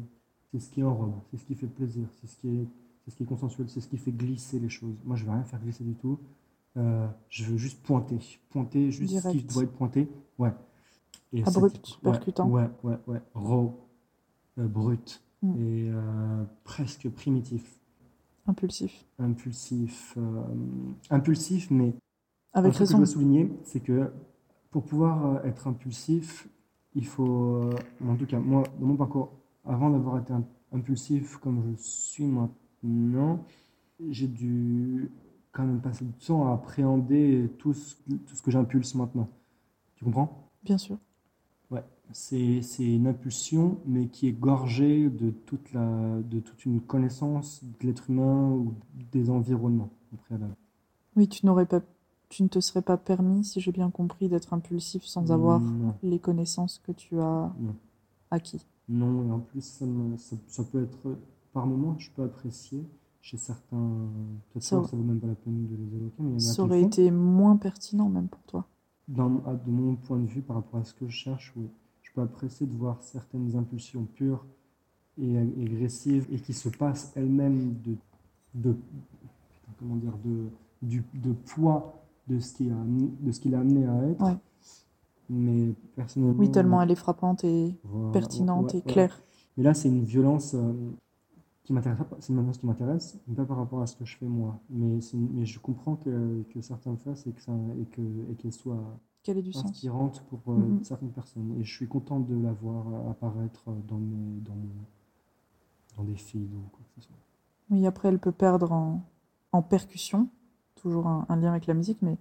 Speaker 1: c'est ce qui enrobe, c'est ce qui fait plaisir, c'est ce qui est, c'est ce qui est consensuel, c'est ce qui fait glisser les choses. Moi, je ne veux rien faire glisser du tout. Euh, je veux juste pointer, pointer juste ce qui
Speaker 3: Direct.
Speaker 1: doit être pointé. Ouais. Et
Speaker 3: Abrupt,
Speaker 1: ouais,
Speaker 3: percutant.
Speaker 1: Ouais, ouais, ouais. Raw, euh, brut
Speaker 3: Mm.
Speaker 1: et euh, presque primitif
Speaker 3: Impulsif.
Speaker 1: impulsif, impulsif, mais
Speaker 3: Avec
Speaker 1: un truc que je
Speaker 3: raison.
Speaker 1: dois souligner, c'est que pour pouvoir être impulsif, il faut, en tout cas moi, dans mon parcours, avant d'avoir été im- impulsif comme je suis maintenant, j'ai dû quand même passer du temps à appréhender tout ce, tout ce que j'impulse maintenant. Tu comprends?
Speaker 3: Bien sûr.
Speaker 1: Ouais, c'est c'est une impulsion, mais qui est gorgée de toute la, de toute une connaissance de l'être humain ou des environnements au préalable.
Speaker 3: Oui, tu n'aurais pas, tu ne te serais pas permis, si j'ai bien compris, d'être impulsif sans avoir
Speaker 1: Non,
Speaker 3: les connaissances que tu as
Speaker 1: non,
Speaker 3: acquis.
Speaker 1: non, et en plus, ça, me- ça, ça peut être, par moments, je peux apprécier chez certains
Speaker 3: Ça-
Speaker 1: tatoueurs, ça vaut même pas la peine de les évoquer, mais il y en a
Speaker 3: Ça aurait été moins pertinent même pour toi.
Speaker 1: Dans, de mon point de vue, par rapport à ce que je cherche, oui. Je peux apprécier de voir certaines impulsions pures et ag- agressives et qui se passent elles-mêmes de, de, comment dire, de, du, de poids de ce qui a, de ce qu'il a amené à être.
Speaker 3: Ouais.
Speaker 1: Mais personnellement.
Speaker 3: Oui, tellement elle est frappante et
Speaker 1: voilà,
Speaker 3: pertinente
Speaker 1: ouais,
Speaker 3: et claire.
Speaker 1: Mais là, c'est une violence euh, qui m'intéresse pas. C'est une violence qui m'intéresse, pas par rapport à ce que je fais moi. Mais, mais je comprends que, que certains le fassent et que ça, et que, et qu'elle soit
Speaker 3: Quel est du sens
Speaker 1: inspirante pour euh,
Speaker 3: Mhm.
Speaker 1: certaines personnes. Et je suis content de la voir euh, apparaître dans, mes, dans, dans des feeds ou quoi que ce soit.
Speaker 3: Oui, après, elle peut perdre en, en percussion, toujours un, un lien avec la musique, mais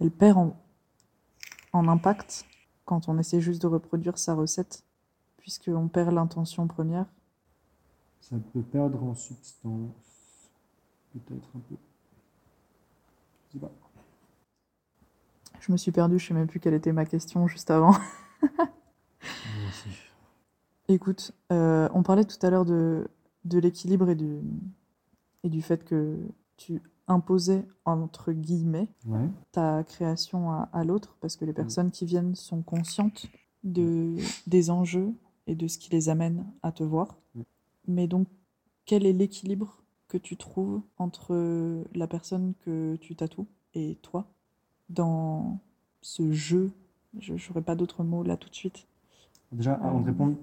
Speaker 3: elle perd en, en impact quand on essaie juste de reproduire sa recette, puisqu'on perd l'intention première.
Speaker 1: Ça peut perdre en substance, peut-être un peu. Je sais pas.
Speaker 3: Je me suis perdue, je sais même plus quelle était ma question juste avant. *laughs*
Speaker 1: Moi aussi.
Speaker 3: Écoute, euh, on parlait tout à l'heure de, de l'équilibre et du, et du fait que tu imposais, entre guillemets,
Speaker 1: Ouais.
Speaker 3: ta création à, à l'autre, parce que les personnes qui viennent sont conscientes de, des enjeux et de ce qui les amène à te voir. Mais donc, quel est l'équilibre que tu trouves entre la personne que tu tatoues et toi dans ce jeu? Je n'aurais pas d'autres mots là tout de suite.
Speaker 1: Déjà, avant de
Speaker 3: Euh,
Speaker 1: répondre,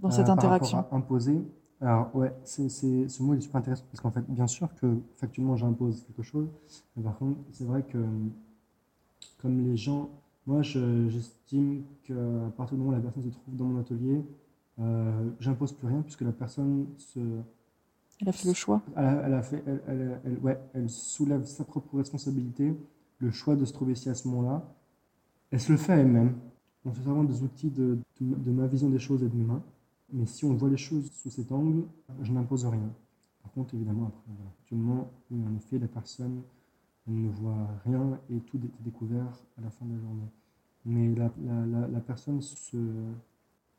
Speaker 3: Dans
Speaker 1: Euh,
Speaker 3: cette interaction.
Speaker 1: à imposer. Alors, ouais, c'est, c'est- ce mot est super intéressant parce qu'en fait, bien sûr que factuellement j'impose quelque chose, mais par contre, c'est vrai que comme les gens, moi je- j'estime qu'à partir du moment où la personne se trouve dans mon atelier, euh, j'impose plus rien puisque la personne se,
Speaker 3: Elle a fait le choix.
Speaker 1: elle a, elle a fait, elle, ouais, elle soulève sa propre responsabilité, le choix de se trouver ici à ce moment-là. Elle se le fait elle-même. On se sert vraiment des outils de, de, de ma vision des choses et de mes mains. Mais si on voit les choses sous cet angle, je n'impose rien. Par contre, évidemment, après, voilà, actuellement, oui, en effet, la personne ne voit rien et tout est découvert à la fin de la journée. Mais la, la, la, la personne se,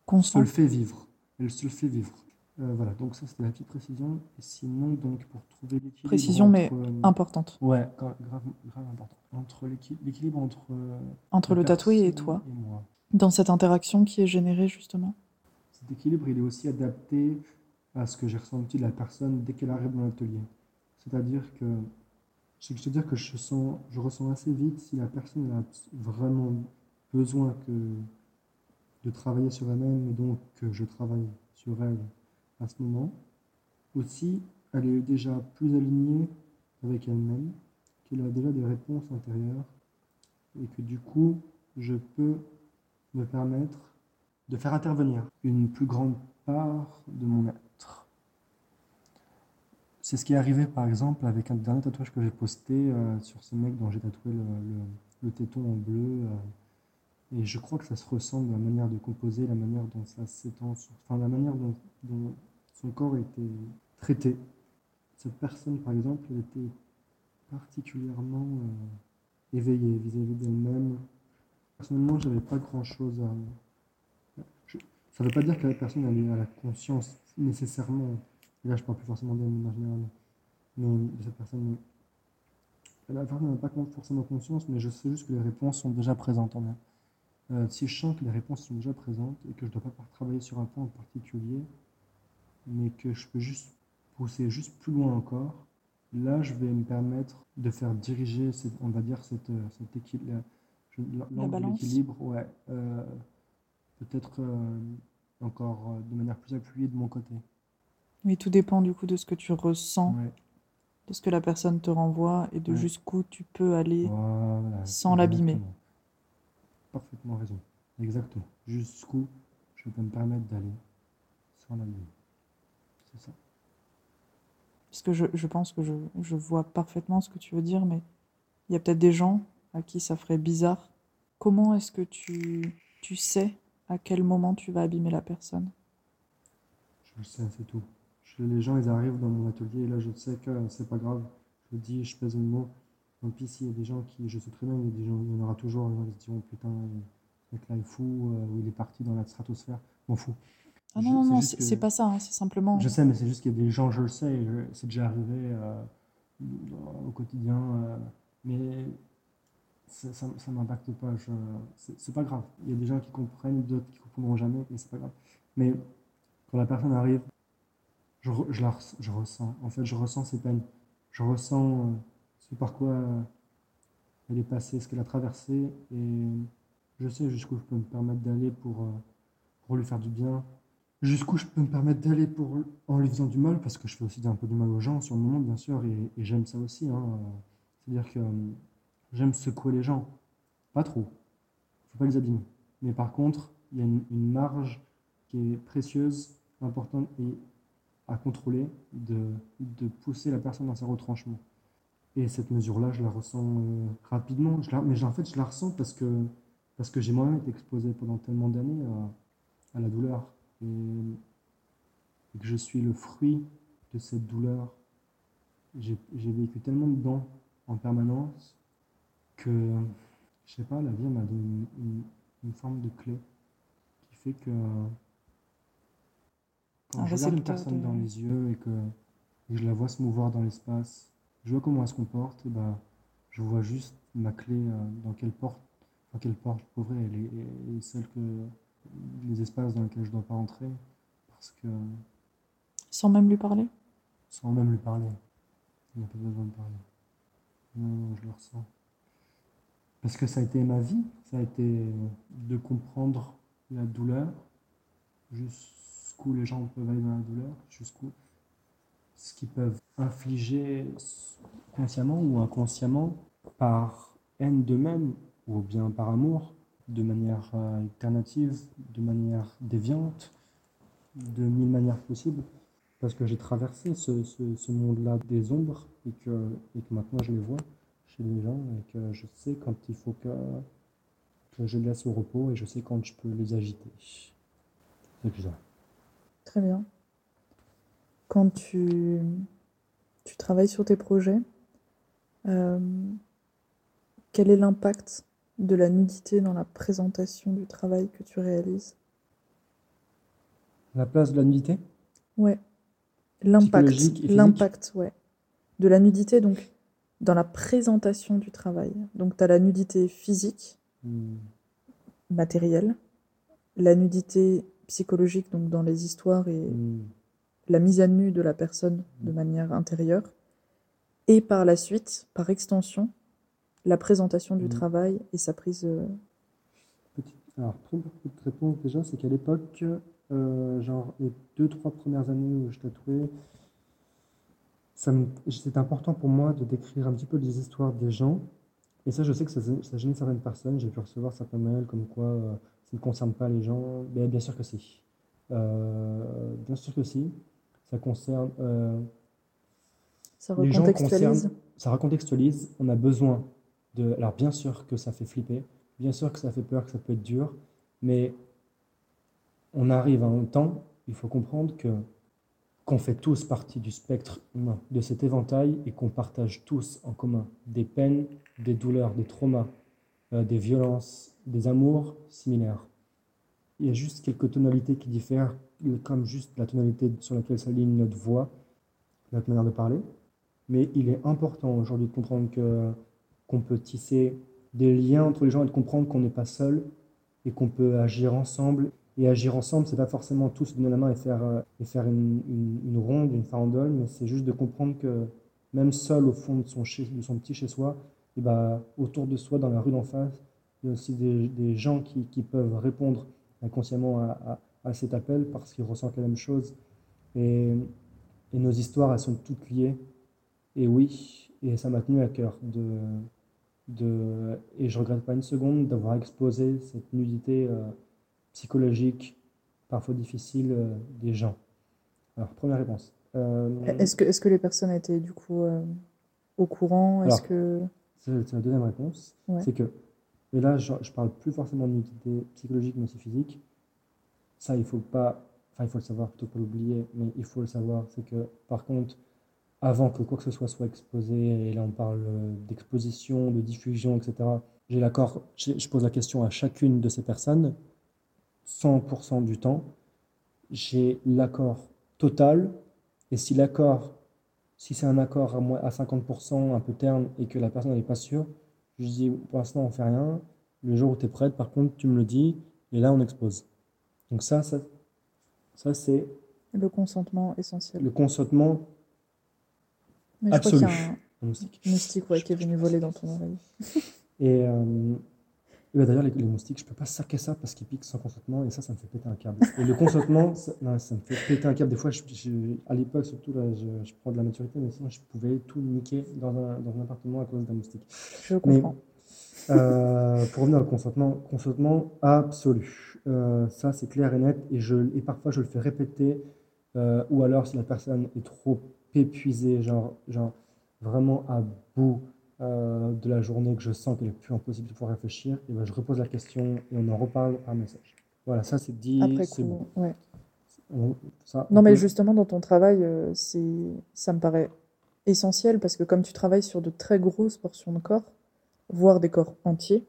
Speaker 1: se
Speaker 3: Consent.
Speaker 1: le fait vivre. Elle se le fait vivre. Euh, voilà, donc ça c'était la petite précision. Et sinon, donc pour trouver l'équilibre.
Speaker 3: Précision, mais
Speaker 1: euh,
Speaker 3: Importante.
Speaker 1: Ouais, gra- grave, grave important. Entre l'équi- l'équilibre entre. euh,
Speaker 3: Entre le tatoué et toi.
Speaker 1: Et moi.
Speaker 3: Dans cette interaction qui est générée justement.
Speaker 1: Cet équilibre, il est aussi adapté à ce que j'ai ressenti de la personne dès qu'elle arrive dans l'atelier. C'est-à-dire que. Je te dire que je, sens, je ressens assez vite si la personne a vraiment besoin que, de travailler sur elle-même et donc je travaille sur elle à ce moment. Aussi, elle est déjà plus alignée avec elle-même, qu'elle a déjà des réponses intérieures et que du coup, je peux me permettre de faire intervenir une plus grande part de mon être. C'est ce qui est arrivé par exemple avec un dernier tatouage que j'ai posté euh, sur ce mec dont j'ai tatoué le, le- le téton en bleu. euh, et je crois que ça se ressemble à la manière de composer, la manière dont ça s'étend, enfin la manière dont, son corps était traité. Cette personne par exemple, elle était particulièrement euh, éveillée vis-à-vis d'elle-même. Personnellement, j'avais pas grand-chose à... Je- Ça ne veut pas dire que la personne elle à la conscience nécessairement là, je parle plus forcément de manière générale, mais de cette personne. Personne n'a pas forcément conscience, mais je sais juste que les réponses sont déjà présentes en elle. Euh, si je sens que les réponses sont déjà présentes et que je ne dois pas travailler sur un point en particulier, mais que je peux juste pousser juste plus loin encore, là, je vais me permettre de faire diriger, cette, on va dire, cette, euh, cette équilibre, l'équilibre, ouais, euh, peut-être euh, encore de manière plus appuyée de mon côté.
Speaker 3: Oui, tout dépend du coup de ce que tu ressens, de ce que la personne te renvoie et de jusqu'où tu peux aller sans l'abîmer.
Speaker 1: Parfaitement raison. Exactement. Jusqu'où je peux me permettre d'aller sans l'abîmer. C'est ça.
Speaker 3: Parce que je, je pense que je, je, vois parfaitement ce que tu veux dire, mais il y a peut-être des gens à qui ça ferait bizarre. Comment est-ce que tu, tu sais à quel moment tu vas abîmer la personne?
Speaker 1: Je le sais, c'est tout. les gens, ils arrivent dans mon atelier et là, je sais que c'est pas grave. Je dis, je pèse le mot. Tant pis s'il y a des gens qui, je sais très bien, il y, a des gens, il y en aura toujours, ils se diront putain, ce mec-là est fou, euh, ou il est parti dans la stratosphère, m'en fous.
Speaker 3: Ah non, non, non, c'est pas ça, hein, c'est simplement.
Speaker 1: Je sais, mais c'est juste qu'il y a des gens, je le sais, c'est déjà arrivé euh, au quotidien, euh, mais ça ne m'impacte pas. C'est pas grave. Il y a des gens qui comprennent, d'autres qui comprendront jamais, et c'est pas grave. Mais quand la personne arrive, je, je, la, je ressens. En fait, je ressens ses peines. Je ressens euh, par quoi elle est passée, ce qu'elle a traversé, et je sais jusqu'où je peux me permettre d'aller pour, pour lui faire du bien, jusqu'où je peux me permettre d'aller pour en lui faisant du mal, parce que je fais aussi un peu du mal aux gens sur le moment, bien sûr, et, j'aime ça aussi. Hein. C'est-à-dire que euh, j'aime secouer les gens. Pas trop. Faut pas les abîmer. Mais par contre, il y a une, marge qui est précieuse, importante et à contrôler de, de, pousser la personne dans ses retranchements. Et cette mesure-là, je la ressens euh, rapidement. Je la, mais en fait, je la ressens parce que, parce que j'ai moi-même été exposé pendant tellement d'années à, à la douleur et, que je suis le fruit de cette douleur. J'ai vécu tellement dedans en permanence que, je sais pas, la vie m'a donné une, forme de clé qui fait que quand je regarde une personne dans les yeux et que, je la vois se mouvoir dans l'espace, je vois comment elle se comporte, et bah, je vois juste ma clé euh, dans quelle porte, dans quelle porte pauvre elle est, celle que les espaces dans lesquels je ne dois pas entrer. Parce que.
Speaker 3: Sans même lui parler?
Speaker 1: Sans même lui parler. Il n'y a pas besoin de parler. Non, non, je le ressens. Parce que ça a été ma vie, ça a été de comprendre la douleur, jusqu'où les gens peuvent aller dans la douleur, jusqu'où ce qu'ils peuvent infliger consciemment ou inconsciemment par haine d'eux-mêmes ou bien par amour de manière euh, alternative, de manière déviante, de mille manières possibles, parce que j'ai traversé ce, monde-là des ombres et que, maintenant je les vois chez les gens et que je sais quand il faut que, je les laisse au repos et je sais quand je peux les agiter. C'est ça.
Speaker 3: Très bien. Quand tu, tu travailles sur tes projets, euh, quel est l'impact de la nudité dans la présentation du travail que tu réalises?
Speaker 1: La place de la nudité?
Speaker 3: Ouais. L'impact. L'impact, ouais. De la nudité, donc, dans la présentation du travail. Donc, tu as la nudité physique, hmm. matérielle, la nudité psychologique, donc dans les histoires et hmm. La mise à nu de la personne de hmm. manière intérieure. Et par la suite, par extension, la présentation du mmh. travail et sa prise. Euh,
Speaker 1: alors, première réponse déjà, c'est qu'à l'époque, euh, genre les deux, trois premières années où je tatouais, c'était important pour moi de décrire un petit peu les histoires des gens. Et ça, je sais que ça, ça gêne certaines personnes. J'ai pu recevoir certains mails comme quoi euh, ça ne concerne pas les gens. Mais bien sûr que si. bien sûr que si. Ça concerne.
Speaker 3: ça recontextualise.
Speaker 1: ça recontextualise. On a besoin alors bien sûr que ça fait flipper, bien sûr que ça fait peur, que ça peut être dur, mais on arrive à un temps, il faut comprendre que qu'on fait tous partie du spectre humain, de cet éventail, et qu'on partage tous en commun des peines, des douleurs, des traumas, euh, des violences, des amours similaires. Il y a juste quelques tonalités qui diffèrent comme juste la tonalité sur laquelle s'aligne notre voix, notre manière de parler. Mais il est important aujourd'hui de comprendre qu'on peut tisser des liens entre les gens et de comprendre qu'on n'est pas seul et qu'on peut agir ensemble. Et agir ensemble, c'est pas forcément tous donner la main et faire, et faire une, une, ronde, une farandole, mais c'est juste de comprendre que même seul au fond de son, de son petit chez soi, et bah, autour de soi, dans la rue d'en face, il y a aussi des, gens qui, qui, peuvent répondre inconsciemment à, à cet appel parce qu'ils ressentent la même chose. Et, et, nos histoires, elles sont toutes liées. Et oui, et ça m'a tenu à cœur de, de, et je regrette pas une seconde d'avoir exposé cette nudité euh, psychologique, parfois difficile, euh, des gens. Alors, première réponse.
Speaker 3: Euh, est-ce que, est que les personnes étaient du coup au courant? Est-ce que
Speaker 1: c'est la deuxième réponse. C'est que, et là, je, je parle plus forcément de nudité psychologique, mais aussi physique. Ça, il faut pas, enfin, il faut le savoir plutôt que l'oublier, mais il faut le savoir. C'est que, par contre, avant que quoi que ce soit soit exposé, et là on parle d'exposition, de diffusion, etc., j'ai l'accord, je pose la question à chacune de ces personnes, 100% du temps, j'ai l'accord total, et si l'accord, si c'est un accord à 50%, un peu terne, et que la personne n'est pas sûre, je dis pour l'instant on fait rien, le jour où tu es prête, par contre tu me le dis, et là on expose. Donc ça, ça, ça c'est...
Speaker 3: Le consentement essentiel.
Speaker 1: Le consentement
Speaker 3: mais absolu. Un moustique, moustique ouais, qui est venu voler dans ton oreille. *laughs*
Speaker 1: Et, euh, bah, d'ailleurs, les, les, moustiques, je peux pas saquer ça parce qu'ils piquent sans consentement et ça, ça me fait péter un câble. Et le consentement, *laughs* ça, non, ça me fait péter un câble. Des fois, je, je, à l'époque, surtout, là, je, je, prends de la maturité, mais sinon, je pouvais tout niquer dans un, dans un appartement à cause d'un moustique.
Speaker 3: Je comprends.
Speaker 1: Mais, euh, pour revenir au consentement, consentement absolu. Euh, ça, c'est clair et net. Et, je, et parfois, je le fais répéter. Euh, ou alors, si la personne est trop épuisé, genre, genre vraiment à bout euh, de la journée, que je sens qu'il est plus impossible de pouvoir réfléchir, et ben je repose la question et on en reparle par message. Voilà, ça c'est dit.
Speaker 3: Après coup, ouais. ça, non, mais justement, dans ton travail, c'est, ça me paraît essentiel parce que comme tu travailles sur de très grosses portions de corps, voire des corps entiers,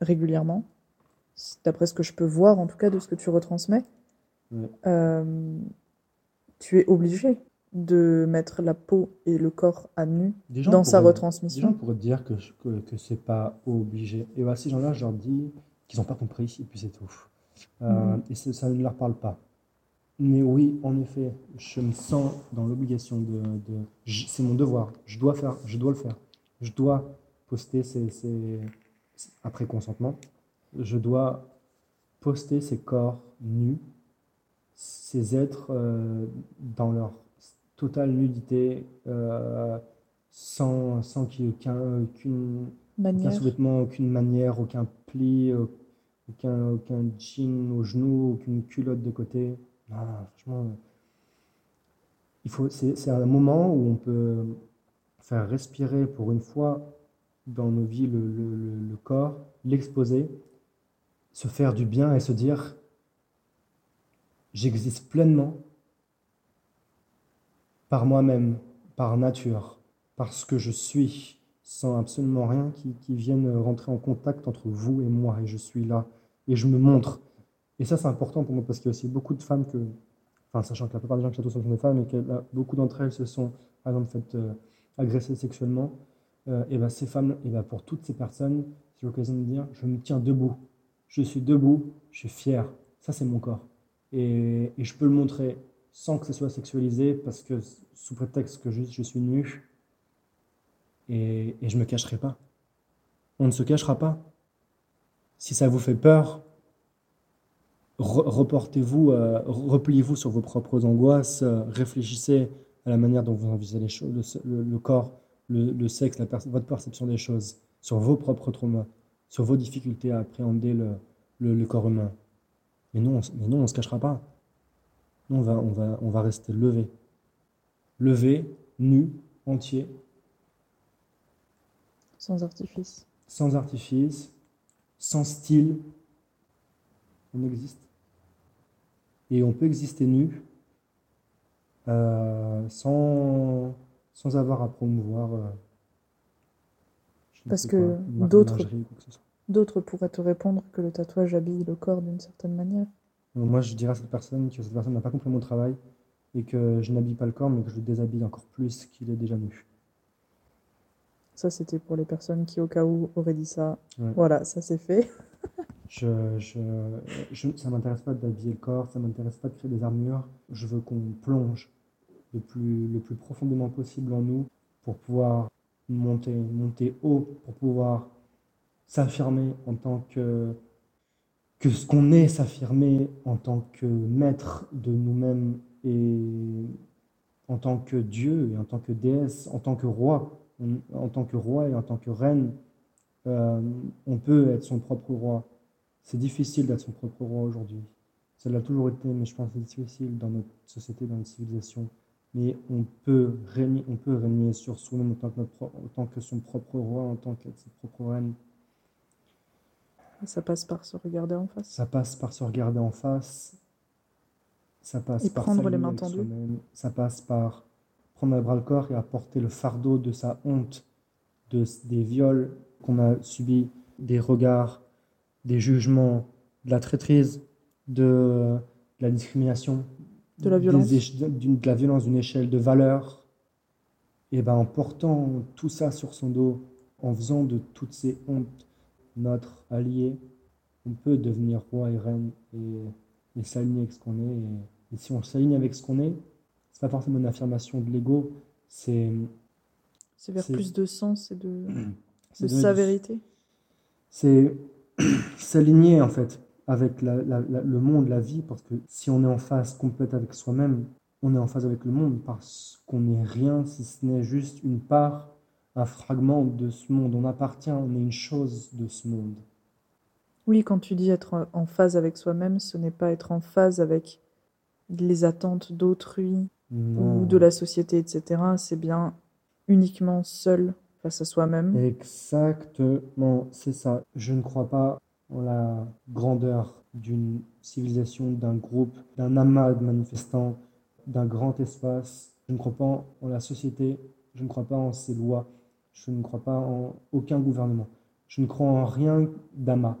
Speaker 3: régulièrement, d'après ce que je peux voir, en tout cas, de ce que tu retransmets, euh, tu es obligé de mettre la peau et le corps à nu dans sa retransmission.
Speaker 1: Des gens pourraient dire que, que, que c'est pas obligé. Et voilà, ces gens-là, je leur dis qu'ils n'ont pas compris, et puis c'est tout. Euh, mm. Et ça ne leur parle pas. Mais oui, en effet, je me sens dans l'obligation de. de c'est mon devoir. Je dois, faire, je dois le faire. Je dois poster ces, ces, après consentement. Je dois poster ces corps nus, ces êtres euh, dans leur totale nudité, euh, sans, sans qu'il y ait aucun, aucune, aucun sous-vêtement, aucune manière, aucun pli, aucun, aucun jean au genou, aucune culotte de côté. Franchement, il faut, c'est, un moment où on peut faire respirer pour une fois dans nos vies le, le, le corps, l'exposer, se faire du bien et se dire j'existe pleinement par moi-même, par nature, parce que je suis, sans absolument rien qui, qui, vienne rentrer en contact entre vous et moi, et je suis là, et je me montre. Et ça, c'est important pour moi, parce qu'il y a aussi beaucoup de femmes que, enfin, sachant que la plupart des gens qui sont des femmes, et que beaucoup d'entre elles se sont, par exemple, faites euh, sexuellement, euh, et ben ces femmes, et ben pour toutes ces personnes, c'est l'occasion de dire, je me tiens debout, je suis debout, je suis fier, ça c'est mon corps. Et, je peux le montrer sans que ce soit sexualisé, parce que sous prétexte que je suis nu, et, je me cacherai pas. On ne se cachera pas. Si ça vous fait peur, reportez-vous, euh, repliez-vous sur vos propres angoisses, euh, réfléchissez à la manière dont vous envisagez le, corps, le, sexe, votre perception des choses, sur vos propres traumas, sur vos difficultés à appréhender le, le corps humain. Mais non, mais non, on ne se cachera pas on va, on va, on va rester levé. Levé, nu, entier.
Speaker 3: Sans artifice.
Speaker 1: Sans artifice, sans style. On existe. Et on peut exister nu euh, sans, sans avoir à promouvoir. Euh,
Speaker 3: Parce que d'autres, d'autres pourraient te répondre que le tatouage habille le corps d'une certaine manière.
Speaker 1: Moi, je dirais à cette personne que cette personne n'a pas compris mon travail et que je n'habille pas le corps, mais que je le déshabille encore plus qu'il est déjà nu.
Speaker 3: Ça, c'était pour les personnes qui, au cas où, auraient dit ça.
Speaker 1: Ouais.
Speaker 3: Voilà, ça c'est fait. *laughs*
Speaker 1: Je, je, je, ça m'intéresse pas d'habiller le corps, ça m'intéresse pas de créer des armures. Je veux qu'on plonge le plus, le plus profondément possible en nous pour pouvoir monter, monter haut, pour pouvoir s'affirmer en tant que, que ce qu'on est, s'affirmer en tant que maître de nous-mêmes et en tant que Dieu et en tant que déesse, en tant que roi, en, tant que roi et en tant que reine. Euh, on peut être son propre roi. C'est difficile d'être son propre roi aujourd'hui. Ça l'a toujours été, mais je pense que c'est difficile dans notre société, dans notre civilisation. Mais on peut régner, on peut régner sur soi-même en, tant que son propre roi, en tant que sa propre reine.
Speaker 3: Ça passe par se regarder en face.
Speaker 1: Ça passe par se regarder en face. Ça passe
Speaker 3: Et
Speaker 1: par
Speaker 3: prendre les mains tendues.
Speaker 1: Ça passe par prendre à bras le corps et apporter le fardeau de sa honte, de, des viols qu'on a subis, des regards, des jugements, de la traîtrise, de, de la discrimination,
Speaker 3: De la violence.
Speaker 1: de la violence d'une échelle de valeur. Et ben en portant tout ça sur son dos, en faisant de toutes ces hontes notre allié, on peut devenir roi et reine et, et s'aligner avec ce qu'on est. Et, et si on s'aligne avec ce qu'on est, c'est pas forcément une affirmation de l'ego, c'est
Speaker 3: C'est vers plus de sens et de, *clears throat* de sa vérité.
Speaker 1: c'est *clears throat* s'aligner en fait avec la- la- la- le monde, la vie, parce que si on est en phase complète avec soi-même, on est en phase avec le monde parce qu'on n'est rien si ce n'est juste une part, un fragment de ce monde. On appartient, on est une chose de ce monde.
Speaker 3: Oui, quand tu dis être en phase avec soi-même, ce n'est pas être en phase avec les attentes d'autrui ou de la société, etc. C'est bien uniquement seul face à soi-même.
Speaker 1: Exactement, c'est ça. Je ne crois pas en la grandeur d'une civilisation, d'un groupe, d'un amas de manifestants, d'un grand espace. Je ne crois pas en la société, je ne crois pas en ses lois, je ne crois pas en aucun gouvernement. Je ne crois en rien d'amas.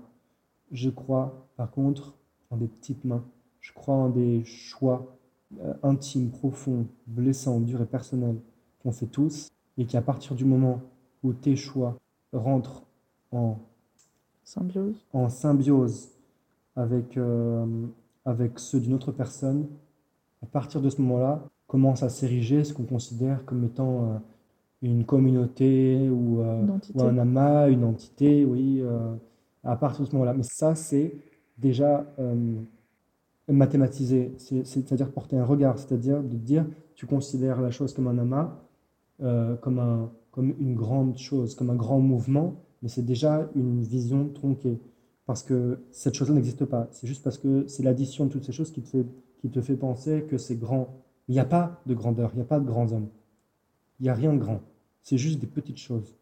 Speaker 1: Je crois, par contre, en des petites mains. Je crois en des choix euh, intimes, profonds, blessants, durs et personnels qu'on fait tous et qu'à partir du moment où tes choix rentrent en,
Speaker 3: Symbiose.
Speaker 1: en symbiose avec, euh, avec ceux d'une autre personne, à partir de ce moment-là, commence à s'ériger ce qu'on considère comme étant euh, une communauté ou, euh, ou un amas, une entité, oui, à partir de ce moment-là. Mais ça, c'est déjà mathématisé, C'est- c'est-à-dire porter un regard, c'est-à-dire de dire, tu considères la chose comme un amas, comme, un, comme une grande chose, comme un grand mouvement, mais c'est déjà une vision tronquée. Parce que cette chose-là n'existe pas. C'est juste parce que c'est l'addition de toutes ces choses qui te fait, qui te fait penser que c'est grand. Il n'y a pas de grandeur, il n'y a pas de grands hommes. Il n'y a rien de grand. C'est juste des petites choses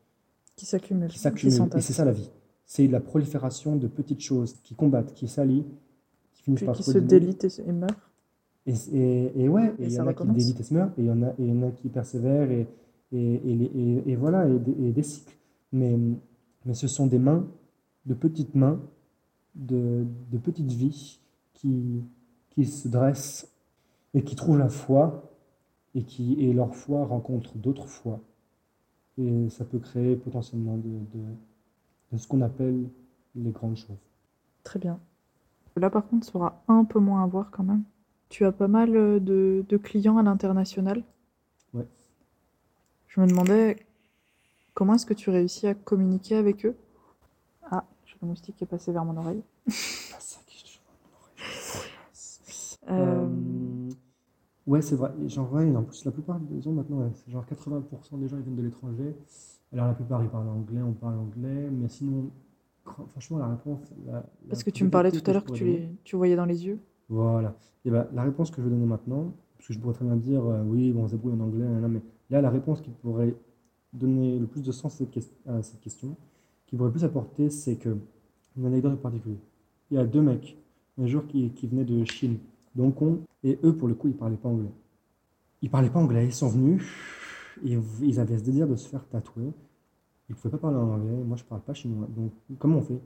Speaker 3: Qui s'accumulent.
Speaker 1: qui s'accumulent. Et c'est ça la vie. C'est la prolifération de petites choses qui combattent, qui s'allient, qui finissent
Speaker 3: Puis
Speaker 1: par
Speaker 3: qui se délitent et, meurent.
Speaker 1: Et, et, et ouais, il y en a qui délitent et se meurent, et il y en a, qui persévèrent, et, et, et, et- voilà, et des cycles. Mais, mais ce sont des mains, de petites mains, de, de petites vies qui, qui se dressent et qui trouvent la foi, et qui, et leur foi rencontre d'autres foi. Et ça peut créer potentiellement de, de, de ce qu'on appelle les grandes choses.
Speaker 3: Très bien. Là, par contre, ça aura un peu moins à voir quand même. Tu as pas mal euh, de, de clients à l'international?
Speaker 1: Ouais.
Speaker 3: Je me demandais comment est-ce que tu réussis à communiquer avec eux? Ah, j'ai le moustique qui est passé vers mon oreille. *laughs* Euh,
Speaker 1: Euh, ouais, c'est vrai. Et Genre, ouais, en plus, la plupart des gens maintenant, ouais, c'est genre 80% des gens ils viennent de l'étranger. Alors, la plupart ils parlent anglais, on parle anglais, mais sinon, franchement, la réponse. la- la
Speaker 3: parce que tu me parlais tout à l'heure que tu, les, tu voyais dans les yeux.
Speaker 1: Voilà. Et ben, la réponse que je vais donner maintenant, parce que je pourrais très bien dire, euh, oui, bon, on se débrouille en anglais, mais là, la réponse qui pourrait donner le plus de sens à cette, question, qui pourrait plus apporter, c'est que, une anecdote en particulier. Il y a deux mecs, un jour, qui, qui venaient de Chine, de Hong Kong, et eux, pour le coup, ils parlaient pas anglais. Ils parlaient pas anglais, ils sont venus, et ils avaient ce désir de se faire tatouer. Ils pouvaient pas parler anglais, moi je parle pas chinois. Donc, comment on fait?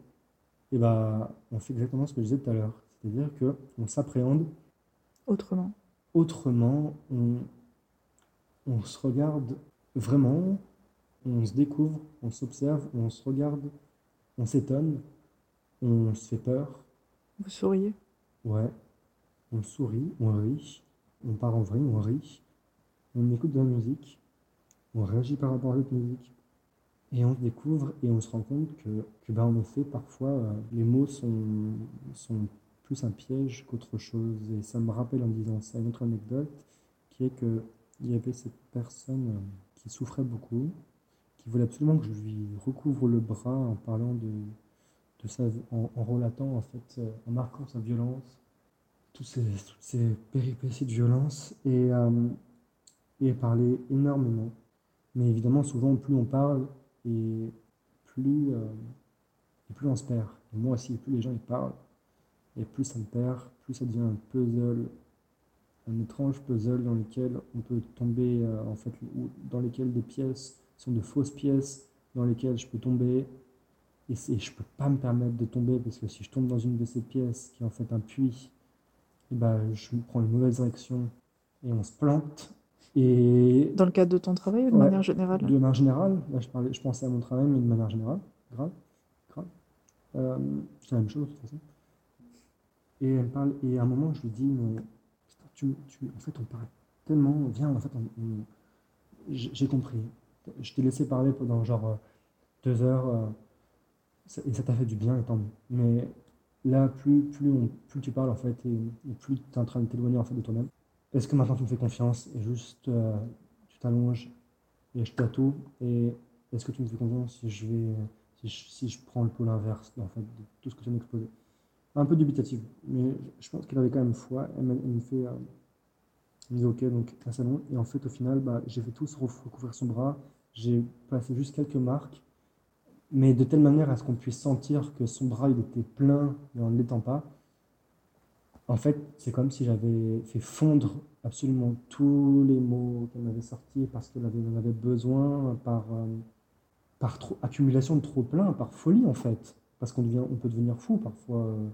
Speaker 1: Et bah, on fait exactement ce que je disais tout à l'heure. C'est-à-dire qu'on s'appréhende
Speaker 3: Autrement.
Speaker 1: autrement, on, on se regarde vraiment, on se découvre, on s'observe, on se regarde, on s'étonne, on se fait peur,
Speaker 3: Vous souriez
Speaker 1: ouais, on sourit, on rit, on part en vrille, on rit, on écoute de la musique, on réagit par rapport à cette musique. Et on se découvre et on se rend compte que, que ben, en effet, parfois, euh, les mots sont, sont plus un piège qu'autre chose. Et ça me rappelle en disant ça une autre anecdote, qui est que il y avait cette personne euh, qui souffrait beaucoup, qui voulait absolument que je lui recouvre le bras en parlant de, de sa, en, relatant, en fait, euh, en marquant sa violence, toutes ces, toutes ces péripéties de violence, et, euh, et parlait énormément. Mais évidemment, souvent, plus on parle, et plus, euh, et plus on se perd. Et moi aussi, plus les gens ils parlent, et plus ça me perd, plus ça devient un puzzle, un étrange puzzle dans lequel on peut tomber, en fait, ou dans lesquels des pièces sont de fausses pièces, dans lesquelles je peux tomber, et, je peux pas me permettre de tomber, parce que si je tombe dans une de ces pièces, qui est en fait un puits, et ben, je prends une mauvaise direction, et on se plante, et
Speaker 3: Dans le cadre de ton travail ou de
Speaker 1: Ouais.
Speaker 3: manière générale
Speaker 1: de manière générale, là je, parlais, je pensais à mon travail, mais de manière générale, grave, grave. Euh, c'est la même chose de toute façon. Et elle me parle, et à un moment je lui dis, mais tu, tu, en fait on parle tellement, viens, en fait, on- on- j'ai j'ai compris. Je t'ai laissé parler pendant genre euh, deux heures, euh, et ça t'a fait du bien, et. Mais là, plus, plus, tu parles en fait, et, plus tu es en train de t'éloigner en fait de toi-même. Est-ce que maintenant tu me fais confiance et juste euh, tu t'allonges et je tatoue et est-ce que tu me fais confiance si je vais si je, prends le pôle inverse en fait de tout ce que tu viens d'exposer? Un peu dubitative mais je pense qu'elle avait quand même foi elle me fait euh, elle me dit ok donc un salon. Et en fait au final bah, j'ai fait tout se recouvrir son bras. J'ai placé juste quelques marques mais de telle manière à ce qu'on puisse sentir que son bras il était plein mais en ne l'étant pas. En fait c'est comme si j'avais fait fondre absolument tous les mots qu'elle m'avait sortis parce qu'elle en avait besoin par, euh, par trop, accumulation de trop plein, par folie en fait. Parce qu'on on peut devenir fou parfois euh,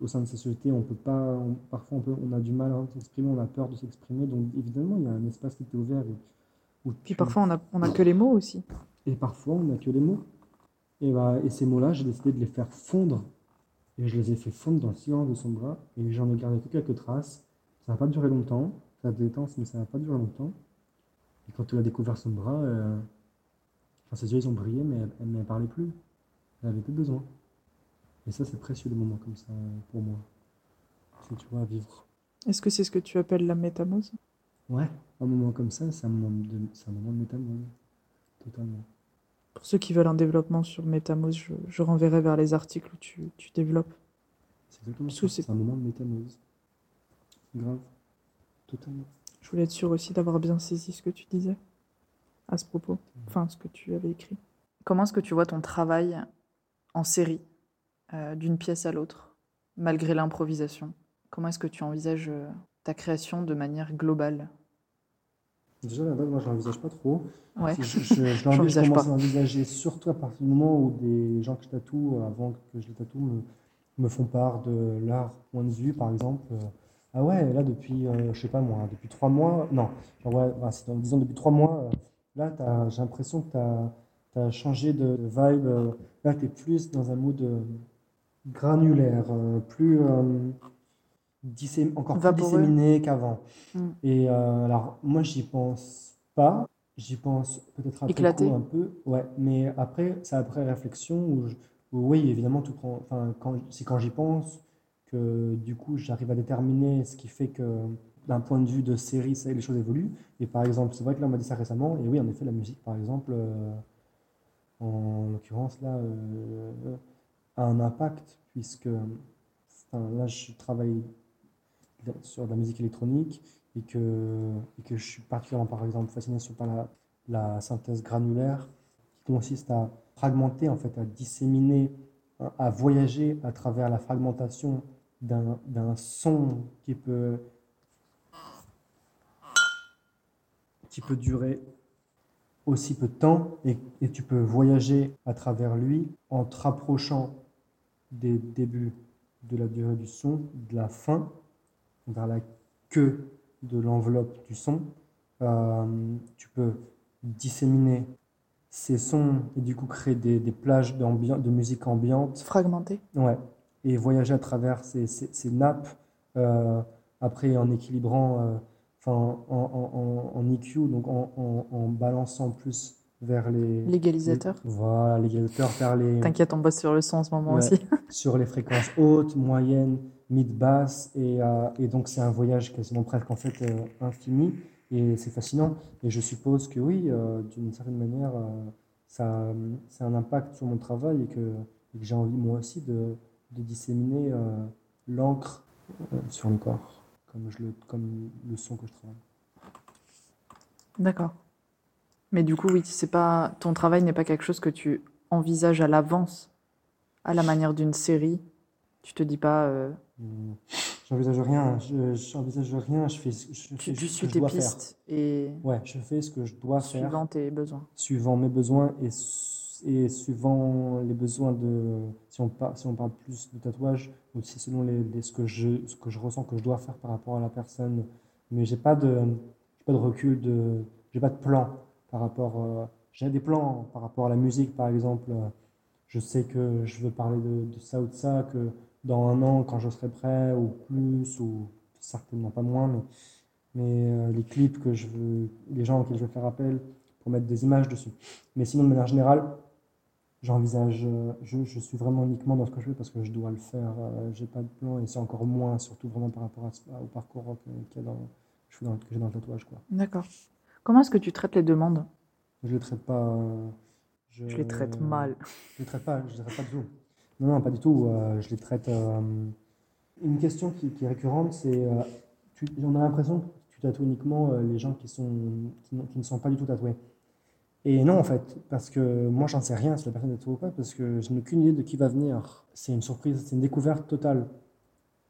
Speaker 1: au sein de ces sociétés. On peut pas, on- parfois on, peut, on a du mal à s'exprimer, on a peur de s'exprimer. Donc évidemment, il y a un espace qui était ouvert. où- où
Speaker 3: Puis
Speaker 1: tu-
Speaker 3: parfois, on a, on a que les mots aussi.
Speaker 1: et parfois, on n'a que les mots. Et, bah, et ces mots-là, j'ai décidé de les faire fondre. Et je les ai fait fondre dans le silence de son bras. Et j'en ai gardé que quelques traces. Ça n'a pas duré longtemps. Ça a mais ça n'a pas duré longtemps. Et quand elle a découvert son bras, euh, enfin, ses yeux, ils ont brillé, mais elle, elle ne parlait plus. Elle avait plus besoin. Et ça, c'est précieux, des moments comme ça, pour moi. C'est, tu vois, à vivre.
Speaker 3: Est-ce que c'est ce que tu appelles la métamose?
Speaker 1: Ouais, un moment comme ça, c'est un moment de, c'est un moment de métamode. Totalement.
Speaker 3: Pour ceux qui veulent un développement sur métamose, je, je renverrai vers les articles où tu, tu développes.
Speaker 1: C'est exactement ça.
Speaker 3: c'est-
Speaker 1: C'est un moment de métamose. Grave. Totalement.
Speaker 3: Je voulais être sûre aussi d'avoir bien saisi ce que tu disais à ce propos, enfin ce que tu avais écrit. Comment est-ce que tu vois ton travail en série, euh, d'une pièce à l'autre, malgré l'improvisation Comment est-ce que tu envisages euh, ta création de manière globale?
Speaker 1: Déjà, la base, moi, je l'envisage pas trop.
Speaker 3: Ouais.
Speaker 1: Je, je, je *laughs* je commence
Speaker 3: pas.
Speaker 1: à l'envisager surtout à partir du moment où des gens que je tatoue, euh, avant que je les tatoue, me, me font part de leur point de vue, par exemple. ah ouais, là, depuis, euh, je sais pas moi, depuis trois mois, non, genre, ouais, ouais, c'est en disant depuis trois mois, là, j'ai l'impression que tu as, changé de, vibe. là, tu es plus dans un mood granulaire, euh, plus. euh, dissé- encore plus disséminé qu'avant.
Speaker 3: Mm.
Speaker 1: Et euh, alors, moi, j'y pense pas. J'y pense peut-être après
Speaker 3: Éclaté.
Speaker 1: coup un peu. Ouais, mais après, c'est après réflexion où, je- où oui, évidemment, tout prend. Enfin, quand, c'est quand j'y pense que du coup, j'arrive à déterminer ce qui fait que d'un point de vue de série, ça, les choses évoluent. Et par exemple, c'est vrai que là, on m'a dit ça récemment. Et oui, en effet, la musique, par exemple, euh, en l'occurrence, là, euh, a un impact puisque là, je travaille sur la musique électronique et que, que je suis particulièrement, par exemple, fasciné par la, la synthèse granulaire qui consiste à fragmenter, en fait, à disséminer, à, voyager à travers la fragmentation d'un son qui peut, qui peut durer aussi peu de temps et, et tu peux voyager à travers lui en te rapprochant des débuts de la durée du son, de la fin vers la queue de l'enveloppe du son. Euh, tu peux disséminer ces sons et du coup créer des, des plages de musique ambiante
Speaker 3: Fragmenté.
Speaker 1: Ouais, et voyager à travers ces, ces- ces nappes, euh, après en équilibrant, euh, enfin en, en, en, en EQ, donc en, balançant plus vers les...
Speaker 3: L'égalisateur.
Speaker 1: voilà, l'égalisateur vers les...
Speaker 3: T'inquiète, on bosse sur le son en ce moment
Speaker 1: Ouais.
Speaker 3: aussi. *laughs*
Speaker 1: sur les fréquences hautes, moyennes, mid-basses, et, euh, et donc c'est un voyage quasiment presque en fait euh, infini, et c'est fascinant. Et je suppose que oui, euh, d'une certaine manière, ça, a un impact sur mon travail et que, j'ai envie moi aussi de, de disséminer l'encre sur le corps, comme, je le, comme le son que je travaille.
Speaker 3: D'accord. Mais du coup, oui, c'est pas ton travail n'est pas quelque chose que tu envisages à l'avance, à la manière d'une série. Tu te dis pas, euh,
Speaker 1: J'envisage rien, je j'envisage rien, je fais, je fais
Speaker 3: tu, suis
Speaker 1: je
Speaker 3: tes pistes et.
Speaker 1: Ouais, je fais ce que je dois faire.
Speaker 3: suivant tes besoins.
Speaker 1: suivant mes besoins et, et suivant les besoins de si on parle si on parle plus de tatouage ou si selon les, les- ce que je ce que je ressens que je dois faire par rapport à la personne mais j'ai pas de pas de recul de j'ai pas de plan par rapport euh, j'ai des plans par rapport à la musique par exemple euh, je sais que je veux parler de, de ça ou de ça que dans un an quand je serai prêt ou plus ou certainement pas moins mais mais euh, les clips que je veux, les gens auxquels je veux faire appel pour mettre des images dessus. Mais sinon, de manière générale, j'envisage, euh, je, je suis vraiment uniquement dans ce que je fais parce que je dois le faire. euh, j'ai pas de plan et c'est encore moins, surtout vraiment par rapport à au parcours que, qu'il y a dans, que j'ai dans le tatouage.
Speaker 3: D'accord. Comment est-ce que tu traites les demandes?
Speaker 1: Je les traite pas.
Speaker 3: Je les traite mal. *laughs*
Speaker 1: Je les traite pas, je les traite pas du tout. Non, non, pas du tout. euh, je les traite. euh, Une question qui, qui est récurrente, c'est euh, on a l'impression que tu tatoues uniquement les gens qui, sont, qui, ne sont pas du tout tatoués. Et non, en fait, parce que moi, j'en sais rien si la personne est tatouée ou pas, parce que je n'ai aucune idée de qui va venir. C'est une surprise, c'est une découverte totale.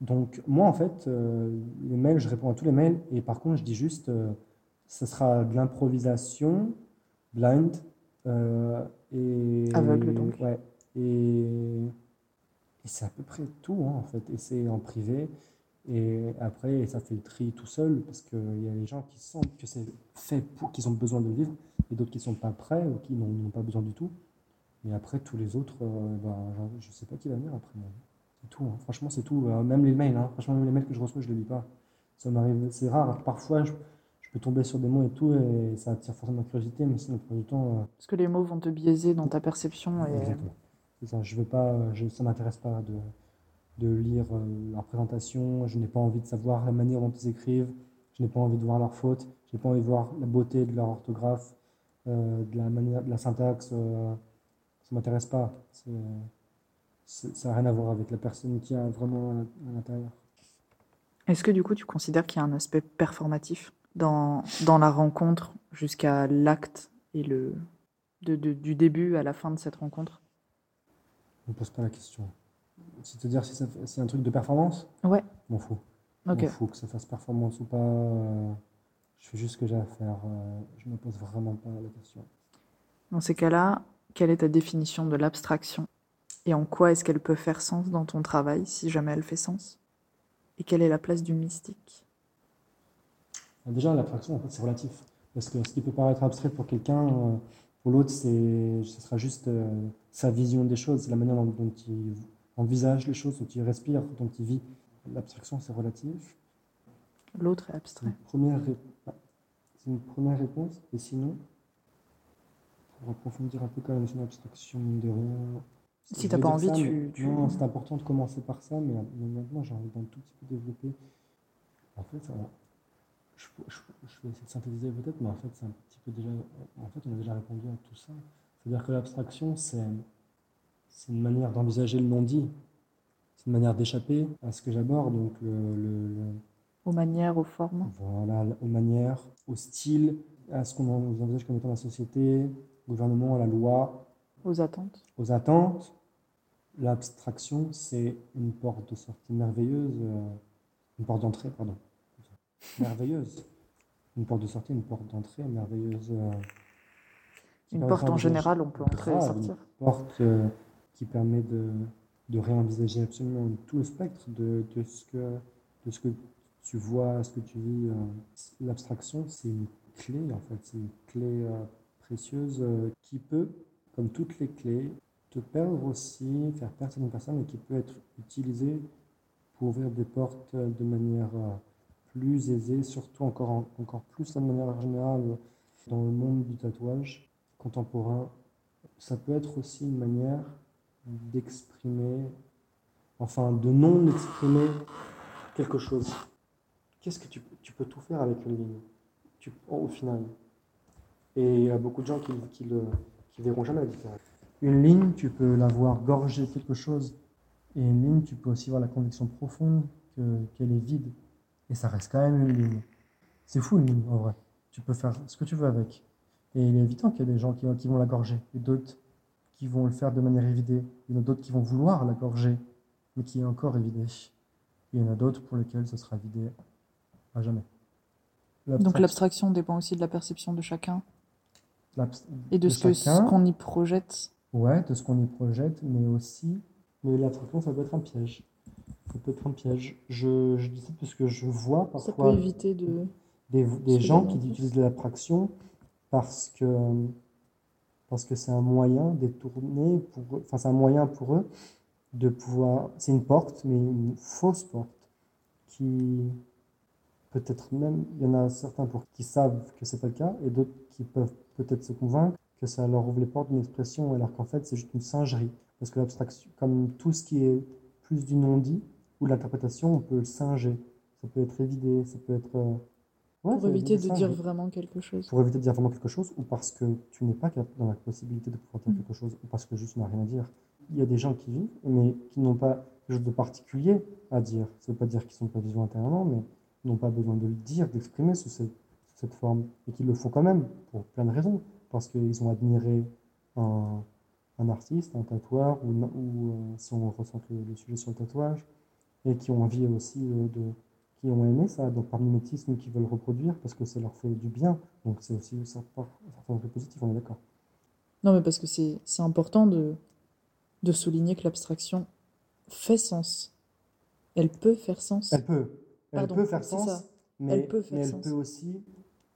Speaker 1: Donc, moi, en fait, euh, les mails, je réponds à tous les mails, et par contre, je dis juste, euh, ce sera de l'improvisation, blind, et...
Speaker 3: Aveugle, donc.
Speaker 1: Ouais, et, et c'est à peu près tout, hein, en fait, et c'est en privé. Et après, ça fait le tri tout seul, parce qu'il y a les gens qui sentent que c'est fait pour qu'ils ont besoin de vivre, et d'autres qui ne sont pas prêts ou qui n'ont pas besoin du tout. Et après, tous les autres, euh, ben, genre, je ne sais pas qui va venir après. C'est tout, hein. franchement, c'est tout. Euh, même les mails, hein. franchement, même les mails que je reçois, je ne les lis pas. Ça m'arrive, c'est rare. Parfois, je, je peux tomber sur des mots et tout, et ça attire forcément ma curiosité, mais sinon, plupart du temps, euh,
Speaker 3: Parce que les mots vont te biaiser dans ta perception. Et...
Speaker 1: Exactement. C'est ça. Je veux pas, je, ça m'intéresse pas de, de lire euh, leur présentation. Je n'ai pas envie de savoir la manière dont ils écrivent. Je n'ai pas envie de voir leurs fautes. Je n'ai pas envie de voir la beauté de leur orthographe, euh, de la manière, de la syntaxe. ça m'intéresse pas. C'est- c'est- ça n'a rien à voir avec la personne qui a vraiment à, à l'intérieur.
Speaker 3: Est-ce que du coup, tu considères qu'il y a un aspect performatif? Dans, dans la rencontre jusqu'à l'acte et le de, de- du début à la fin de cette rencontre
Speaker 1: On ne pose pas la question. C'est-à-dire si c'est un truc de performance,
Speaker 3: Ouais.
Speaker 1: je m'en fous.
Speaker 3: Ok.
Speaker 1: Je m'en fous que ça fasse performance ou pas. euh, je fais juste ce que j'ai à faire. euh, je ne me pose vraiment pas la question.
Speaker 3: Dans ces cas-là, quelle est ta définition de l'abstraction? Et en quoi est-ce qu'elle peut faire sens dans ton travail, si jamais elle fait sens? Et quelle est la place du mystique?
Speaker 1: Déjà, l'abstraction, en fait, c'est relatif. Parce que ce qui peut paraître abstrait pour quelqu'un, euh, pour l'autre, ce sera juste euh, sa vision des choses, la manière dont, dont il envisage les choses, dont il respire, dont il vit. L'abstraction, c'est relatif.
Speaker 3: L'autre est abstrait.
Speaker 1: première, ouais, c'est une première réponse. Et sinon, pour approfondir un peu quand même sur l'abstraction, de rien.
Speaker 3: Si t'as pas envie,
Speaker 1: ça,
Speaker 3: tu-
Speaker 1: Non, c'est important de commencer par ça, mais, mais maintenant, j'ai envie d'un tout petit peu développer. En fait, je, je- je vais essayer de synthétiser peut-être, mais en fait, c'est un petit peu déjà. En fait, on a déjà répondu à tout ça. C'est-à-dire que l'abstraction, c'est c'est une manière d'envisager le non-dit. C'est une manière d'échapper à ce que j'aborde, donc le- le- le,
Speaker 3: Aux manières, aux formes
Speaker 1: voilà, aux manières, au style, à ce qu'on en- envisage comme étant la société, au gouvernement, à la loi,
Speaker 3: Aux attentes
Speaker 1: aux attentes. L'abstraction, c'est une porte de sortie merveilleuse, euh, une porte d'entrée, pardon. Merveilleuse. Une porte de sortie, une porte d'entrée merveilleuse. euh,
Speaker 3: Une porte en général, on peut entrer et sortir.
Speaker 1: Une porte euh, qui permet de de réenvisager absolument tout le spectre de, de, ce, que, de ce que tu vois, ce que tu vis. Euh. L'abstraction, c'est une clé, en fait, c'est une clé précieuse qui peut, comme toutes les clés, te perdre aussi, faire perdre certaines personnes, et qui peut être utilisée pour ouvrir des portes de manière plus aisée, surtout encore, encore plus de manière générale dans le monde du tatouage contemporain. Ça peut être aussi une manière d'exprimer, enfin de non exprimer quelque chose. Qu'est-ce que tu, tu, peux tout faire avec une ligne tu, au final? Et il y a beaucoup de gens qui, qui, le, verront jamais la différence. Une ligne, tu peux la voir gorger quelque chose. Et une ligne, tu peux aussi voir la conviction profonde qu'elle est vide. Et ça reste quand même une ligne. C'est fou une ligne, en vrai. Tu peux faire ce que tu veux avec. Et il est évident qu'il y a des gens qui, qui vont la gorger. Et d'autres qui vont le faire de manière évidée. Il y en a d'autres qui vont vouloir la gorger, mais qui est encore évidée. Il y en a d'autres pour lesquels ce sera vidé à jamais.
Speaker 3: Donc l'abstraction dépend aussi de la perception de chacun et de, ce qu'on y projette.
Speaker 1: Ouais, de ce qu'on y projette, mais aussi, mais l'abstraction, ça peut être un piège. Ça peut être un piège. Je, je dis ça parce que je vois parfois.
Speaker 3: Éviter de.
Speaker 1: Des, des gens qui utilisent l'abstraction parce que parce que c'est un moyen détourné, pour, enfin c'est un moyen pour eux de pouvoir, c'est une porte, mais une fausse porte, qui peut-être même, il y en a certains pour qui savent que c'est pas le cas, et d'autres qui peuvent peut-être se convaincre que ça leur ouvre les portes d'une expression, alors qu'en fait c'est juste une singerie. Parce que l'abstraction, comme tout ce qui est plus du non-dit ou l'interprétation, on peut le singer. Ça peut être évidé, ça peut être euh,
Speaker 3: pour éviter de dire vraiment quelque chose.
Speaker 1: Pour éviter de dire vraiment quelque chose, ou parce que tu n'es pas dans la possibilité de pouvoir dire mm. quelque chose, ou parce que juste tu n'as rien à dire. Il y a des gens qui vivent, mais qui n'ont pas quelque chose de particulier à dire. Ça ne veut pas dire qu'ils sont pas vivants intérieurement, mais n'ont pas besoin de le dire, d'exprimer sous cette, cette, forme, et qu'ils le font quand même, pour plein de raisons. Parce qu'ils ont admiré un, un, artiste, un tatoueur, ou, ou euh, si on ressent le, le, sujet sur le tatouage, et qui ont envie aussi euh, de qui ont aimé ça, donc par mimétisme, qui veulent reproduire parce que ça leur fait du bien. Donc c'est aussi ça certain truc positif, on est d'accord.
Speaker 3: Non, mais parce que c'est important de, de souligner que l'abstraction fait sens. Elle peut faire sens.
Speaker 1: Elle peut. Elle peut faire sens, mais elle, peut, mais elle peut aussi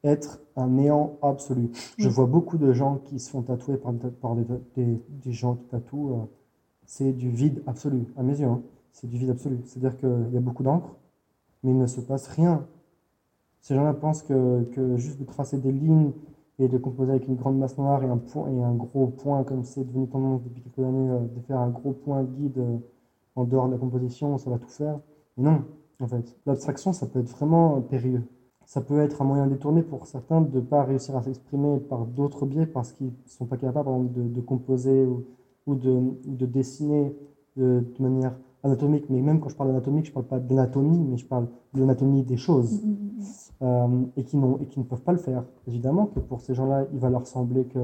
Speaker 1: être un néant absolu. Je vois beaucoup de gens qui se font tatouer par, par des, des, gens qui tatouent. Euh, c'est du vide absolu, à mes yeux. Hein. C'est du vide absolu. C'est-à-dire qu'il y a beaucoup d'encre, mais il ne se passe rien. Ces gens-là pensent que, que, juste de tracer des lignes et de composer avec une grande masse noire et un, point, et un gros point, comme c'est devenu tendance depuis quelques années, euh, de faire un gros point guide euh, en dehors de la composition, ça va tout faire. Non, en fait. L'abstraction, ça peut être vraiment périlleux. Ça peut être un moyen détourné pour certains de ne pas réussir à s'exprimer par d'autres biais parce qu'ils ne sont pas capables de, de composer ou, ou de, de, dessiner de, de manière anatomique, mais même quand je parle d'anatomique, je ne parle pas d'anatomie, mais je parle de l'anatomie des choses, mm, mm, mm. euh, et, qui et qui ne peuvent pas le faire. Évidemment que pour ces gens-là, il va leur sembler que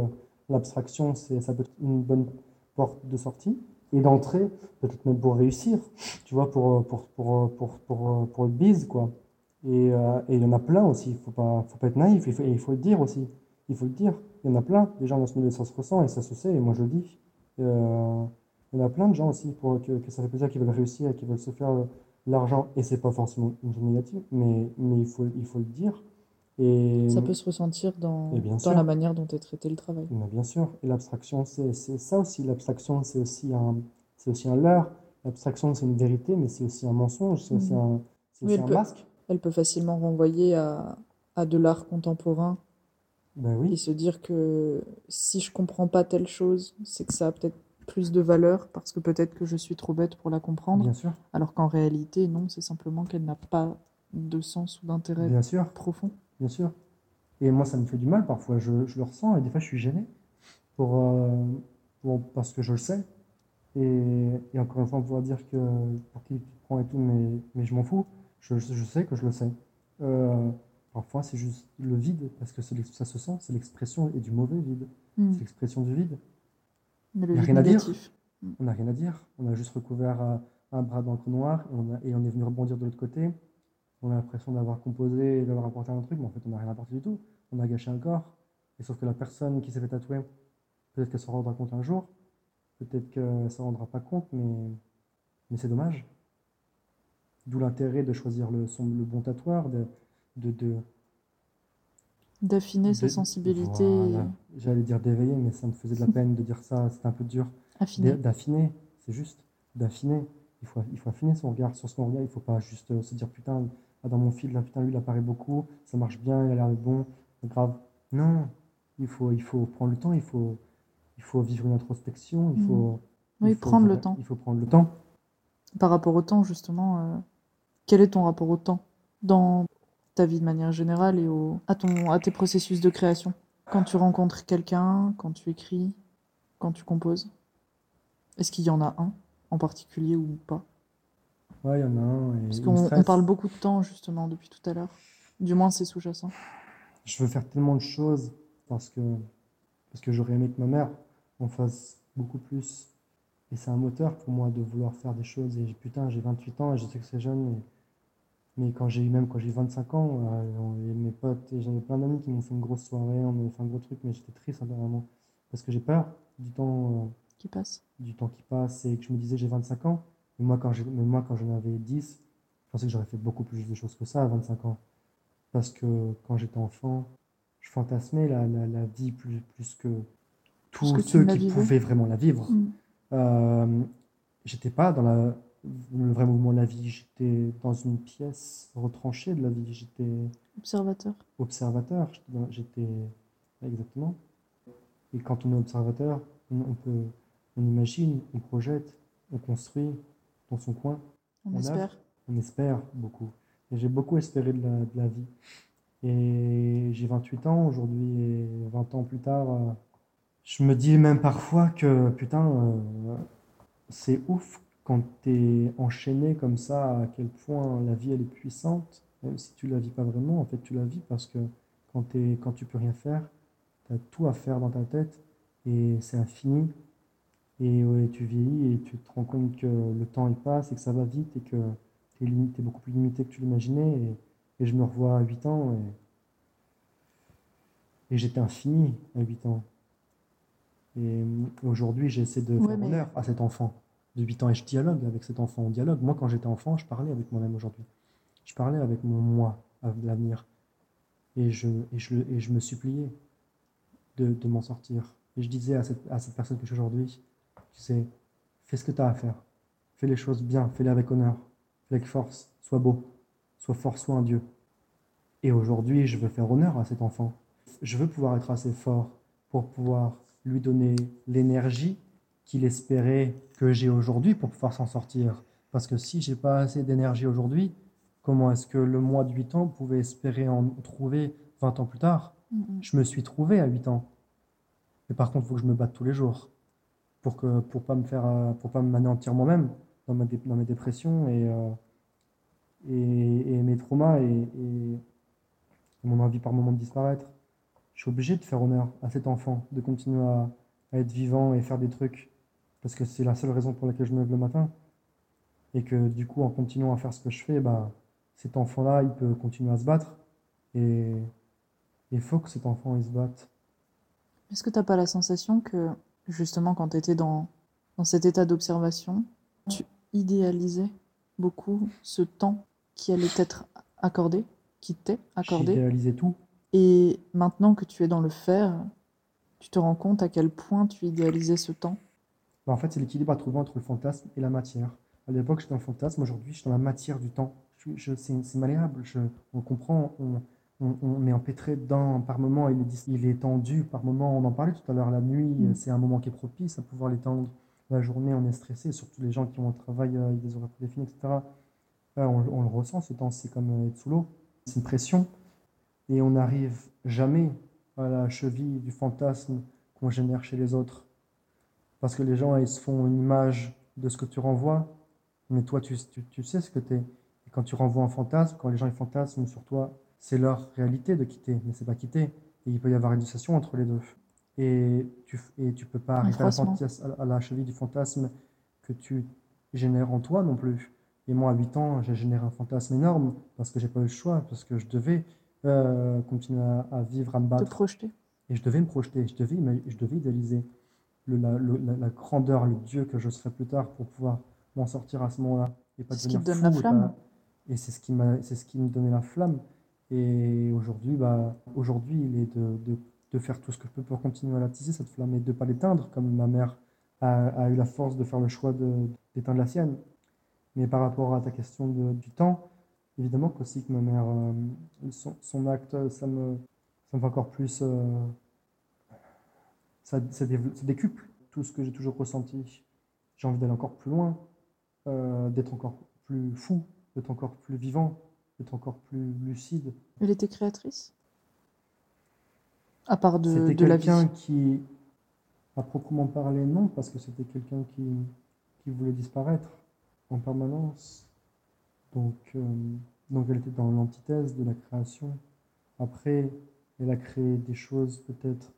Speaker 1: l'abstraction, ça peut être une bonne porte de sortie et d'entrée, peut-être même pour réussir, tu vois, pour, pour, pour, pour, pour, pour le bise, quoi. Et, euh, et, il y en a plein aussi, il ne faut pas, faut pas être naïf, il faut, il faut le dire aussi. Il faut le dire. Il y en a plein, des gens dans ce milieu, ça se ressent et ça se sait, et moi je le dis. Euh, il y en a plein de gens aussi pour que, que ça fait plaisir, qui veulent réussir, qui veulent se faire euh, l'argent. Et c'est pas forcément une chose négative, mais, mais il, faut, il faut le dire. Et,
Speaker 3: ça peut se ressentir dans, dans la manière dont est traité le travail.
Speaker 1: Mais bien sûr. Et l'abstraction, c'est ça aussi. L'abstraction, c'est aussi un, c'est aussi un leurre. L'abstraction, c'est une vérité, mais c'est aussi un mensonge, c'est aussi mhm. un, aussi un masque.
Speaker 3: Elle peut facilement renvoyer à, à de l'art contemporain.
Speaker 1: Ben oui.
Speaker 3: Et se dire que si je comprends pas telle chose, c'est que ça a peut-être plus de valeur parce que peut-être que je suis trop bête pour la comprendre.
Speaker 1: Bien sûr.
Speaker 3: Alors qu'en réalité, non, c'est simplement qu'elle n'a pas de sens ou d'intérêt profond.
Speaker 1: Bien sûr. Et moi, ça me fait du mal parfois. Je, je le ressens et des fois, je suis gêné pour, euh, pour parce que je le sais. Et, et, encore une fois, pouvoir dire que pour qui tu prends et tout, mais, mais je m'en fous. Je, je, sais que je le sais. Euh, parfois, c'est juste le vide parce que ça se sent. C'est l'expression et du mauvais vide. Mm. C'est l'expression du vide.
Speaker 3: On n'a rien à dire.
Speaker 1: On n'a rien à dire. On a juste recouvert euh, un bras d'encre noire et on, et on est venu rebondir de l'autre côté. On a l'impression d'avoir composé d'avoir apporté un truc, mais en fait, on n'a rien apporté du tout. On a gâché un corps. Et sauf que la personne qui s'est fait tatouer, peut-être qu'elle se rendra compte un jour. Peut-être qu'elle ne s'en rendra pas compte, mais Mais c'est dommage. D'où l'intérêt de choisir le, son, le bon tatoueur, de, de, de,
Speaker 3: D'affiner sa sensibilité.
Speaker 1: voilà. J'allais dire d'éveiller, mais ça me faisait de la peine de dire ça, c'était un peu dur.
Speaker 3: Affiner.
Speaker 1: D'a- D'affiner, c'est juste, d'affiner. Il faut, il faut affiner son regard sur ce qu'on regarde. Il faut pas juste euh, se dire putain, ah, dans mon fil, là, putain, lui, il apparaît beaucoup, ça marche bien, il a l'air bon, c'est grave. Non, il faut, il faut prendre le temps, il faut, il faut vivre une introspection, il
Speaker 3: Mhm.
Speaker 1: faut.
Speaker 3: Oui,
Speaker 1: il faut
Speaker 3: prendre le temps.
Speaker 1: Il faut prendre le temps.
Speaker 3: Par rapport au temps, justement, euh, quel est ton rapport au temps dans ta vie de manière générale et au, à, ton, à tes processus de création Quand tu rencontres quelqu'un, quand tu écris, quand tu composes Est-ce qu'il y en a un en particulier ou pas?
Speaker 1: Ouais, il y en a un. et
Speaker 3: Parce qu'on parle beaucoup de temps, justement, depuis tout à l'heure. Du moins, c'est sous-jacent.
Speaker 1: Je veux faire tellement de choses parce que, parce que j'aurais aimé que ma mère en fasse beaucoup plus. Et c'est un moteur pour moi de vouloir faire des choses. Et putain, j'ai 28 ans et je sais que c'est jeune. Mais quand j'ai eu, même quand j'ai eu 25 ans, euh, mes potes, et j'avais plein d'amis qui m'ont fait une grosse soirée, on m'avait fait un gros truc, mais j'étais triste intérieurement. Parce que j'ai peur du temps, euh,
Speaker 3: Qui passe
Speaker 1: du temps qui passe et que je me disais j'ai 25 ans. Mais moi, quand j'ai, mais moi, quand j'en avais 10, je pensais que j'aurais fait beaucoup plus de choses que ça à 25 ans. Parce que quand j'étais enfant, je fantasmais la, la, la vie plus, plus que tous ceux qui pouvaient vraiment la vivre.
Speaker 3: Mm.
Speaker 1: Euh, j'étais pas dans la, le vrai mouvement de la vie, j'étais dans une pièce retranchée de la vie, j'étais
Speaker 3: Observateur.
Speaker 1: observateur, j'étais exactement. Et quand on est observateur, on, peut, on imagine, on projette, on construit dans son coin,
Speaker 3: On,
Speaker 1: On
Speaker 3: espère.
Speaker 1: on espère beaucoup. Et j'ai beaucoup espéré de la, de la vie. Et j'ai 28 ans aujourd'hui et 20 ans plus tard, euh, je me dis même parfois que putain, euh, c'est ouf quand t'es enchaîné comme ça, à quel point la vie elle est puissante, même si tu la vis pas vraiment, en fait tu la vis parce que quand t'es, quand tu peux rien faire, tu as tout à faire dans ta tête et c'est infini. Et ouais, tu vieillis et tu te rends compte que le temps il passe et que ça va vite et que limite, t'es beaucoup plus limité que tu l'imaginais. Et, et je me revois à 8 ans et, et j'étais infini à 8 ans. Et aujourd'hui, j'essaie de
Speaker 3: Ouais,
Speaker 1: faire
Speaker 3: mais-
Speaker 1: honneur à cet enfant de 8 ans et je dialogue avec cet enfant. On dialogue. Moi, quand j'étais enfant, je parlais avec moi-même aujourd'hui. Je parlais avec mon moi à l'avenir. Et je, et, je, et je me suppliais de, de m'en sortir. Et je disais à cette, à cette personne que je suis aujourd'hui, tu sais, fais ce que tu as à faire. Fais les choses bien, fais-les avec honneur, fais avec force, sois beau, sois fort, sois un Dieu. Et aujourd'hui, je veux faire honneur à cet enfant. Je veux pouvoir être assez fort pour pouvoir lui donner l'énergie qu'il espérait que j'ai aujourd'hui pour pouvoir s'en sortir. Parce que si j'ai pas assez d'énergie aujourd'hui, comment est-ce que le moi de 8 ans pouvait espérer en trouver 20 ans plus tard?
Speaker 3: Mm, mm.
Speaker 1: Je me suis trouvé à 8 ans. Mais par contre, il faut que je me batte tous les jours pour que pour pas me faire pour pas m'anéantir moi-même dans, ma dans mes dépressions et, euh, et, et mes traumas et, et mon envie par moment de disparaître. Je suis obligé de faire honneur à cet enfant, de continuer à, à être vivant et faire des trucs parce que c'est la seule raison pour laquelle je me lève le matin. Et que du coup, en continuant à faire ce que je fais, bah, cet enfant-là, il peut continuer à se battre. Et il faut que cet enfant, il se batte.
Speaker 3: Est-ce que tu n'as pas la sensation que, justement, quand tu étais dans, dans cet état d'observation, tu idéalisais beaucoup ce temps qui allait être accordé, qui t'est accordé,
Speaker 1: réalisé tout.
Speaker 3: et maintenant que tu es dans le faire, tu te rends compte à quel point tu idéalisais ce temps?
Speaker 1: Bah, en fait, c'est l'équilibre à trouver entre le fantasme et la matière. À l'époque, j'étais dans le fantasme, aujourd'hui, je suis dans la matière du temps. Je suis- je- c'est malléable, je- on comprend, on, on, on est empêtré dedans par moment, il est, dis- il est tendu par moment, on en parlait tout à l'heure, la nuit,
Speaker 3: Mm.
Speaker 1: c'est un moment qui est propice à pouvoir l'étendre. La journée, on est stressé, surtout les gens qui ont un travail euh, avec des horaires prédéfinis, etc. On, on le ressent, ce temps, c'est comme euh, être sous l'eau, c'est une pression. Et on n'arrive jamais à la cheville du fantasme qu'on génère chez les autres. Parce que les gens, ils se font une image de ce que tu renvoies, mais toi, tu, tu, tu sais ce que tu es. Et quand tu renvoies un fantasme, quand les gens ils fantasment sur toi, c'est leur réalité de quitter, mais c'est pas quitter. Et il peut y avoir une dissociation entre les deux. Et tu et tu peux pas arriver à la, à cheville du fantasme que tu génères en toi non plus. Et moi, à 8 ans, j'ai généré un fantasme énorme parce que j'ai pas eu le choix, parce que je devais euh, continuer à, à vivre, à me
Speaker 3: Te
Speaker 1: battre.
Speaker 3: projeter
Speaker 1: Et je devais me projeter, je devais, je devais idéaliser le- la, le- la- la grandeur, le Dieu que je serai plus tard pour pouvoir m'en sortir à ce moment-là. Et pas
Speaker 3: C'est ce qui
Speaker 1: devenir
Speaker 3: te donne
Speaker 1: fou
Speaker 3: la
Speaker 1: et Et c'est ce qui m'a, c'est ce qui me donnait la flamme. Et aujourd'hui, bah, aujourd'hui, il est de, de, de faire tout ce que je peux pour continuer à la tisser, cette flamme, et de ne pas l'éteindre, comme ma mère a, a eu la force de faire le choix d'éteindre la sienne. Mais par rapport à ta question de- du temps, évidemment qu'aussi que ma mère, euh, son, son acte, ça me, ça me fait encore plus. euh, ça, ça, dév- ça décuple tout ce que j'ai toujours ressenti. J'ai envie d'aller encore plus loin, euh, d'être encore plus fou, d'être encore plus vivant, d'être encore plus lucide.
Speaker 3: Elle était créatrice? À part de,
Speaker 1: C'était
Speaker 3: de la vie.
Speaker 1: quelqu'un qui, à proprement parler, non, parce que c'était quelqu'un qui, qui voulait disparaître en permanence. Donc, euh, donc elle était dans l'antithèse de la création. Après, elle a créé des choses peut-être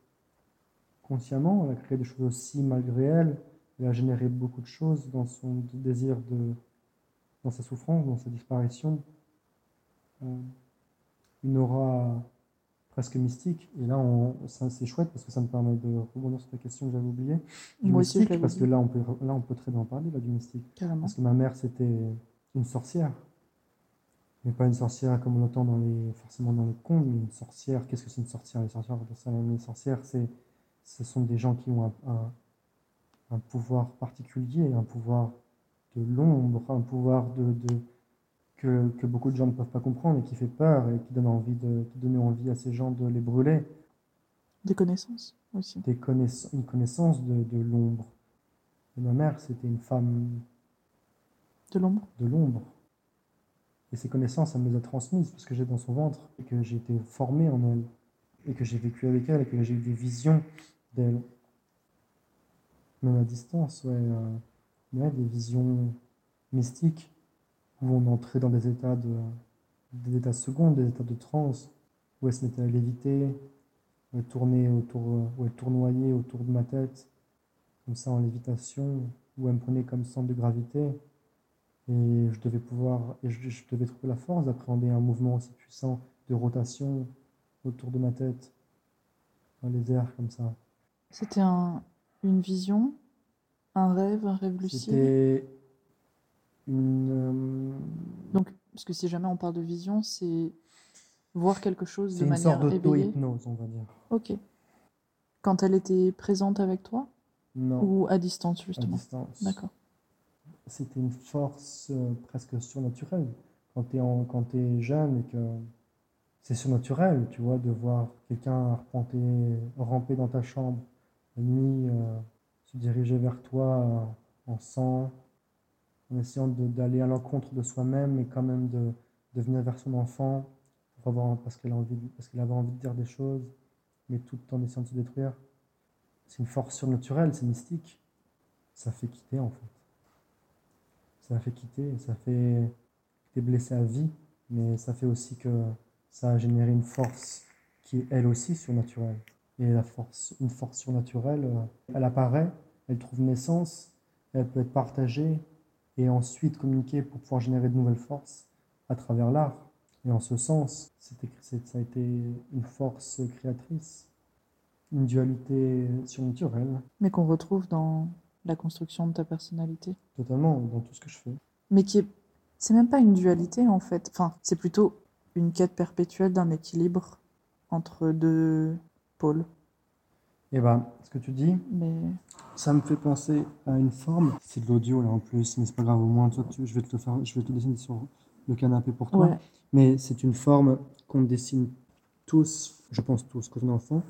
Speaker 1: consciemment, elle a créé des choses aussi malgré elle. Elle a généré beaucoup de choses dans son désir de, dans sa souffrance, dans sa disparition. Euh, une aura presque mystique. Et là, c'est chouette parce que ça me permet de rebondir sur ta question que j'avais oubliée. Du
Speaker 3: Moi aussi,
Speaker 1: mystique,
Speaker 3: l'avais
Speaker 1: parce que là on, peut, là, on peut très bien en parler là, du mystique.
Speaker 3: Carrément.
Speaker 1: Parce que ma mère, c'était une sorcière. Mais pas une sorcière comme on l'entend dans les, forcément dans les contes, mais une sorcière. Qu'est-ce que c'est une sorcière? Les sorcières, les sorcières, c'est, ce sont des gens qui ont un, un, un pouvoir particulier, un pouvoir de l'ombre, un pouvoir de, de, que, que beaucoup de gens ne peuvent pas comprendre et qui fait peur et qui donne envie de, qui donne envie à ces gens de les brûler.
Speaker 3: Des connaissances aussi.
Speaker 1: Des connaiss- une connaissance de, de l'ombre. Ma mère, c'était une femme
Speaker 3: De l'ombre
Speaker 1: de l'ombre. Et ces connaissances, elle me les a transmises parce que j'ai dans son ventre et que j'ai été formé en elle et que j'ai vécu avec elle et que j'ai eu des visions d'elle. Même à distance, ouais, euh, ouais, des visions mystiques où on entrait dans des états de, des états secondes, des états de transe, où elle se mettait à léviter, tournait autour, où elle tournoyait autour de ma tête, comme ça en lévitation, où elle me prenait comme centre de gravité. Et je devais pouvoir, et je, je devais trouver la force d'appréhender un mouvement aussi puissant de rotation autour de ma tête, dans les airs comme ça.
Speaker 3: C'était un, une vision, un rêve, un rêve lucide.
Speaker 1: C'était une. euh,
Speaker 3: Donc, parce que si jamais on parle de vision, c'est voir quelque chose
Speaker 1: c'est
Speaker 3: de
Speaker 1: une
Speaker 3: manière
Speaker 1: sorte d'auto-hypnose, on va dire.
Speaker 3: Ok. Quand elle était présente avec toi?
Speaker 1: Non,
Speaker 3: ou à distance
Speaker 1: à
Speaker 3: justement
Speaker 1: distance.
Speaker 3: D'accord.
Speaker 1: C'était une force euh, presque surnaturelle. Quand tu es, t'es jeune et que c'est surnaturel, tu vois, de voir quelqu'un ramper dans ta chambre nuit, euh, se diriger vers toi euh, en sang, en essayant d'aller à l'encontre de soi-même et quand même de, venir vers son enfant pour avoir, parce qu'elle avait envie de dire des choses, mais tout en essayant de se détruire. C'est une force surnaturelle, c'est mystique. Ça fait quitter en fait. Ça fait quitter, ça fait t'es blessé à vie, mais ça fait aussi que ça a généré une force qui est elle aussi surnaturelle. Et la force, une force surnaturelle, euh, elle apparaît, elle trouve naissance, elle peut être partagée et ensuite communiquée pour pouvoir générer de nouvelles forces à travers l'art. Et en ce sens, ça a été une force créatrice, une dualité surnaturelle,
Speaker 3: Mais qu'on retrouve dans la construction de ta personnalité.
Speaker 1: totalement dans tout ce que je fais.
Speaker 3: Mais qui est. C'est même pas une dualité en fait. Enfin, c'est plutôt une quête perpétuelle d'un équilibre entre deux pôles.
Speaker 1: Et ben, ce que tu dis,
Speaker 3: Mais
Speaker 1: Ça me fait penser à une forme. C'est de l'audio là en plus, mais c'est pas grave. Au moins, toi, tu- je vais te le faire, je vais te dessiner sur le canapé pour toi.
Speaker 3: ouais,
Speaker 1: Mais c'est une forme qu'on dessine tous, je pense tous, quand on est enfant.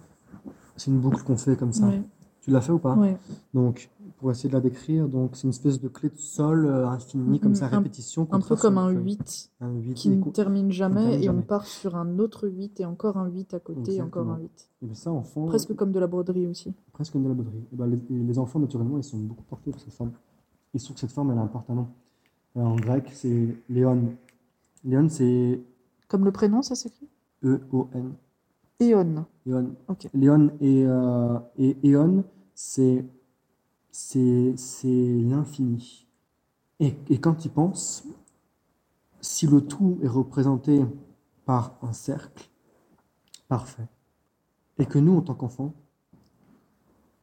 Speaker 1: C'est une boucle qu'on fait comme ça.
Speaker 3: ouais,
Speaker 1: Tu l'as fait ou pas
Speaker 3: ouais.
Speaker 1: Donc, pour essayer de la décrire, donc c'est une espèce de clé de sol euh, infinie, comme ça,
Speaker 3: Un-
Speaker 1: répétition. qu'on
Speaker 3: Un peu comme un
Speaker 1: une feuille.
Speaker 3: 8
Speaker 1: Un 8.
Speaker 3: qui ne termine jamais
Speaker 1: termine
Speaker 3: et on part sur un autre 8 et encore un 8 à côté et encore un 8.
Speaker 1: Et bien ça, enfant,
Speaker 3: Presque comme de la broderie aussi.
Speaker 1: presque comme de la broderie. Et ben, les, enfants, naturellement, ils sont beaucoup portés par cette forme. Il se trouve que cette forme, elle importe un nom. Euh, en grec, c'est Léon. Léon, c'est
Speaker 3: Comme le prénom, ça s'écrit?
Speaker 1: E-O-N.
Speaker 3: Éon.
Speaker 1: Léon.
Speaker 3: Ok.
Speaker 1: Léon et, euh, et Éon, c'est c'est c'est l'infini. Et, et quand tu y penses, si le tout est représenté par un cercle parfait, et que nous, en tant qu'enfants,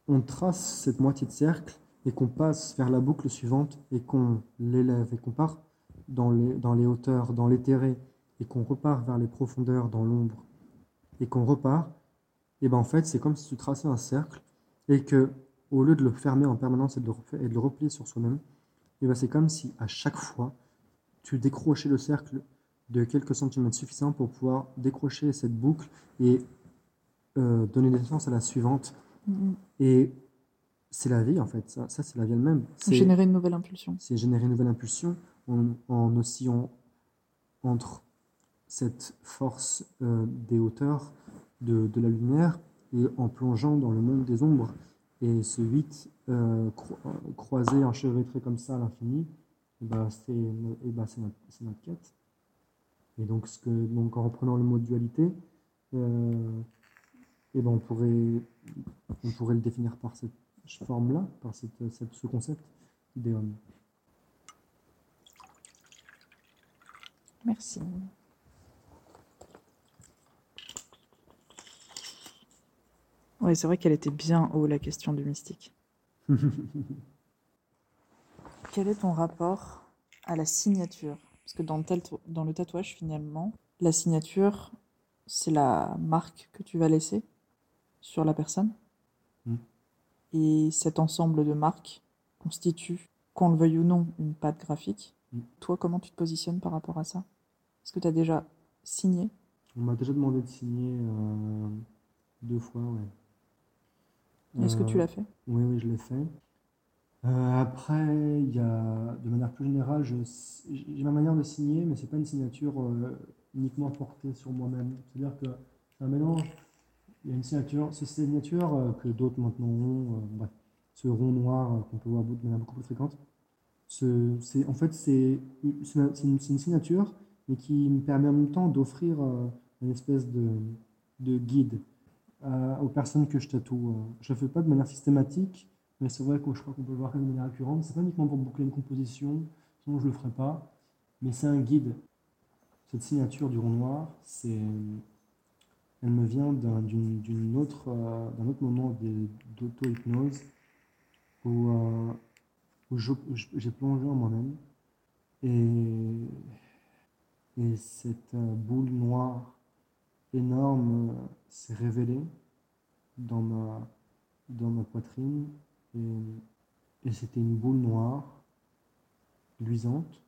Speaker 1: on trace cette moitié de cercle et qu'on passe vers la boucle suivante et qu'on l'élève et qu'on part dans les, dans les hauteurs, dans l'éthéré et qu'on repart vers les profondeurs, dans l'ombre et qu'on repart, et ben en fait c'est comme si tu traçais un cercle et que au lieu de le fermer en permanence et de le, et de le replier sur soi-même, et ben c'est comme si à chaque fois tu décrochais le cercle de quelques centimètres suffisants pour pouvoir décrocher cette boucle et euh, donner naissance à la suivante.
Speaker 3: Mhm.
Speaker 1: Et c'est la vie en fait, ça, ça c'est la vie elle-même. C'est
Speaker 3: Générer une nouvelle impulsion.
Speaker 1: c'est générer une nouvelle impulsion en, en oscillant entre cette force euh, des hauteurs de, de la lumière et en plongeant dans le monde des ombres. Et ce 8 euh, cro- euh, croisé, enchevêtré comme ça à l'infini, eh ben, c'est c'est notre, notre quête. Et donc, ce que, donc en reprenant le mot dualité, euh, eh ben, on, pourrait, on pourrait le définir par cette forme-là, par cette, ce concept d'idéum.
Speaker 3: Merci. Oui, c'est vrai qu'elle était bien haut, la question du mystique. *laughs* Quel est ton rapport à la signature? Parce que dans le, tatou- dans le tatouage, finalement, la signature, c'est la marque que tu vas laisser sur la personne.
Speaker 1: Mm.
Speaker 3: Et cet ensemble de marques constitue, qu'on le veuille ou non, une patte graphique.
Speaker 1: Mm.
Speaker 3: Toi, comment tu te positionnes par rapport à ça? Est-ce que tu as déjà signé?
Speaker 1: On m'a déjà demandé de signer euh, deux fois, ouais.
Speaker 3: Est-ce que tu
Speaker 1: Euh,
Speaker 3: l'as fait?
Speaker 1: Oui, oui, je l'ai fait. Euh, après, il y a, de manière plus générale, j'ai ma manière de signer, mais c'est pas une signature euh, uniquement portée sur moi-même. C'est-à-dire que c'est un mélange. Il y a une signature, c'est cette signature euh, que d'autres maintenant ont, euh, bref, ce rond noir euh, qu'on peut voir de manière beaucoup plus fréquente. Ce- en fait, c'est une, signature, mais qui me permet en même temps d'offrir euh, une espèce de, de guide à- aux personnes que je tatoue. euh. Je le fais pas de manière systématique, mais c'est vrai que je crois qu'on peut le voir de manière récurrente. C'est pas uniquement pour boucler une composition, sinon je le ferai pas, mais c'est un guide. Cette signature du rond noir, elle me vient d'un euh, autre moment d'auto-hypnose où, euh, j'ai plongé en moi-même et, et cette euh, boule noire énorme euh, s'est révélée dans ma, dans ma poitrine et, et c'était une boule noire luisante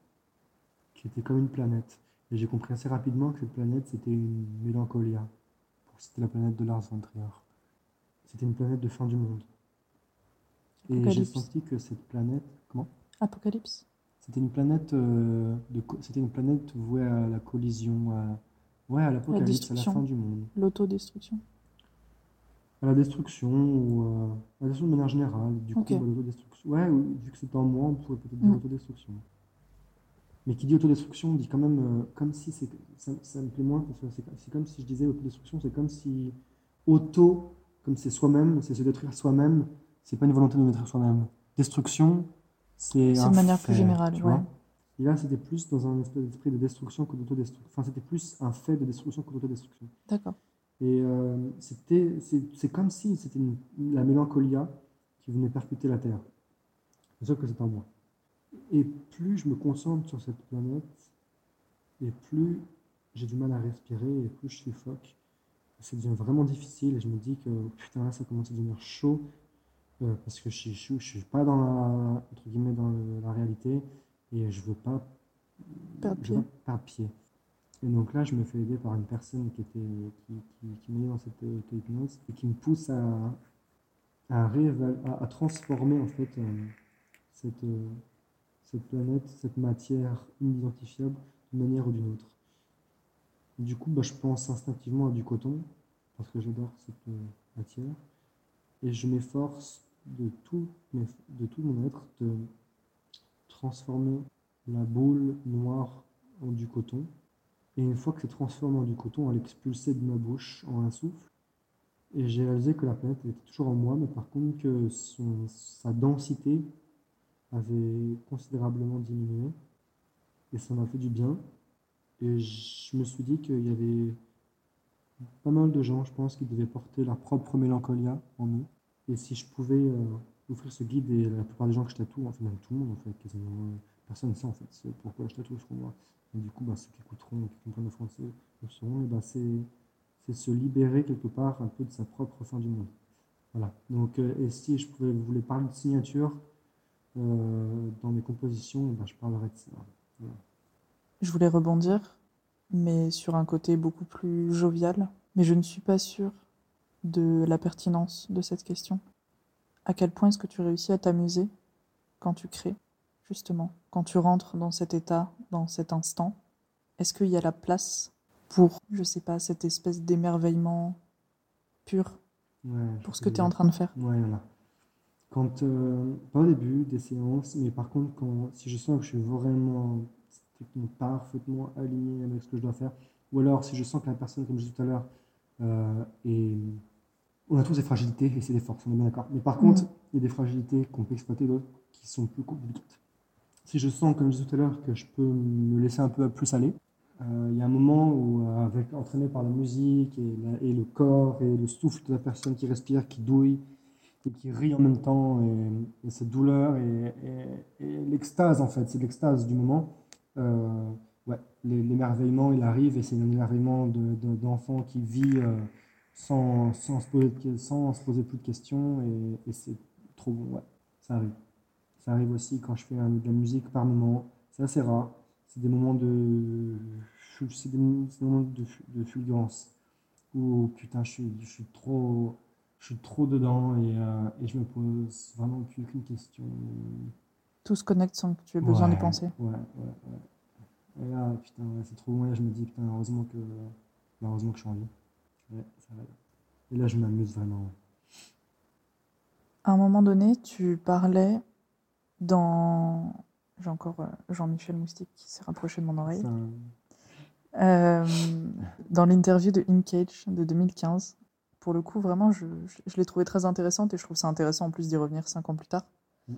Speaker 1: qui était comme une planète. Et j'ai compris assez rapidement que cette planète c'était une mélancolia. C'était la planète de Lars von Trier. C'était une planète de fin du monde. Et j'ai senti que cette planète. Comment?
Speaker 3: Apocalypse
Speaker 1: C'était une planète euh, de c'était une planète vouée à la collision, à, ouais, à l'apocalypse, à la fin du monde,
Speaker 3: L'autodestruction
Speaker 1: à la destruction ou euh, à la destruction de manière générale. Du coup,
Speaker 3: Ok.
Speaker 1: bah, l'autodestruction. Ouais, ou- vu que c'est en moi, on pourrait peut-être dire
Speaker 3: Mm.
Speaker 1: autodestruction. Mais qui dit autodestruction dit quand même euh, comme si c'est ça, ça me plaît moins parce que c'est comme si je disais autodestruction, c'est comme si auto, comme c'est soi-même, c'est se détruire soi-même, c'est pas une volonté de détruire soi-même. Destruction, c'est
Speaker 3: C'est de manière plus générale,
Speaker 1: tu
Speaker 3: ouais.
Speaker 1: vois. Et là, c'était plus dans un espèce d'esprit de destruction que d'autodestruction. Enfin, c'était plus un fait de destruction que d'autodestruction.
Speaker 3: D'accord.
Speaker 1: Et euh, c'était, c'est, c'est comme si c'était la mélancolia qui venait percuter la Terre. C'est sûr que c'est en moi. Et plus je me concentre sur cette planète, et plus j'ai du mal à respirer, et plus je suffoque. Ça devient vraiment difficile, et je me dis que putain, là, ça commence à devenir chaud, euh, parce que je suis, je, suis- pas dans la, entre guillemets, dans la réalité, et je veux pas je veux
Speaker 3: pied.
Speaker 1: Et donc là, je me fais aider par une personne qui, était, qui, qui, qui m'aidait dans cette auto-hypnose et qui me pousse à, à, à, à transformer en fait euh, cette, euh, cette planète, cette matière inidentifiable d'une manière ou d'une autre. Du coup, bah, je pense instinctivement à du coton parce que j'adore cette euh, matière et je m'efforce de tout, de tout mon être de transformer la boule noire en du coton. Et une fois que c'est transformé en du coton, à l'expulser de ma bouche en un souffle. Et j'ai réalisé que la planète était toujours en moi, mais par contre que sa densité avait considérablement diminué. Et ça m'a fait du bien. Et je me suis dit qu'il y avait pas mal de gens, je pense, qui devaient porter leur propre mélancolia en eux. Et si je pouvais euh, offrir ce guide et la plupart des gens que je tatoue, en fait, même tout le monde, en fait, quasiment, euh, personne ne sait en fait pourquoi je tatoue sur moi. Et du coup, bah, ceux qui écouteront, qui comprennent le français, le sauront, et bah, c'est se libérer quelque part un peu de sa propre fin du monde. Voilà. Donc, euh, et si je pouvais, voulez parler de signature euh, dans mes compositions, bah, je parlerai de ça.
Speaker 3: Je voulais rebondir, mais sur un côté beaucoup plus jovial. Mais je ne suis pas sûre de la pertinence de cette question. À quel point est-ce que tu réussis à t'amuser quand tu crées, justement, quand tu rentres dans cet état, dans cet instant? Est-ce qu'il y a la place pour, je sais pas, cette espèce d'émerveillement pur
Speaker 1: Ouais,
Speaker 3: pour ce que tu es en train de faire?
Speaker 1: Ouais, voilà. Quand, euh, pas au début des séances, mais par contre, quand, si je sens que je suis vraiment parfaitement aligné avec ce que je dois faire, ou alors si je sens que la personne, comme je disais tout à l'heure, euh, est... on a tous des fragilités et c'est des forces, on est bien d'accord. Mais par contre, il y a des fragilités qu'on peut exploiter, d'autres qui sont plus délicates. Si je sens, comme je disais tout à l'heure, que je peux me laisser un peu plus aller, euh, il y a un moment où, euh, entraîné par la musique et, le corps et le souffle de la personne qui respire, qui douille et qui rit en même temps, et, et cette douleur et, l'extase en fait, c'est l'extase du moment. Euh, ouais, l'é- l'émerveillement il arrive et c'est un émerveillement de- de- d'enfant qui vit sans, sans, se poser, de sans se poser plus de questions et, et c'est trop bon, ouais, ça arrive. Ça arrive aussi quand je fais de la musique par moment, c'est assez rare. C'est des moments de, c'est des, moments de, de fulgurance où putain, je suis, je suis trop, je suis trop dedans et, euh, et je me pose vraiment plus aucune question.
Speaker 3: Tout se connecte sans que tu aies besoin d'y
Speaker 1: Ouais,
Speaker 3: penser.
Speaker 1: Ouais, ouais, ouais. Et là, putain, ouais, c'est trop loin. Je me dis, putain, heureusement que, heureusement que je suis en vie. Ouais, ça va. Et là, je m'amuse vraiment.
Speaker 3: À un moment donné, tu parlais dans. J'ai encore euh, Jean-Michel Moustique qui s'est rapproché de mon oreille.
Speaker 1: Ça,
Speaker 3: Euh, dans l'interview de Incage de 2015. Pour le coup, vraiment, je, je- l'ai trouvé très intéressante et je trouve ça intéressant en plus d'y revenir cinq ans plus tard.
Speaker 1: Mm.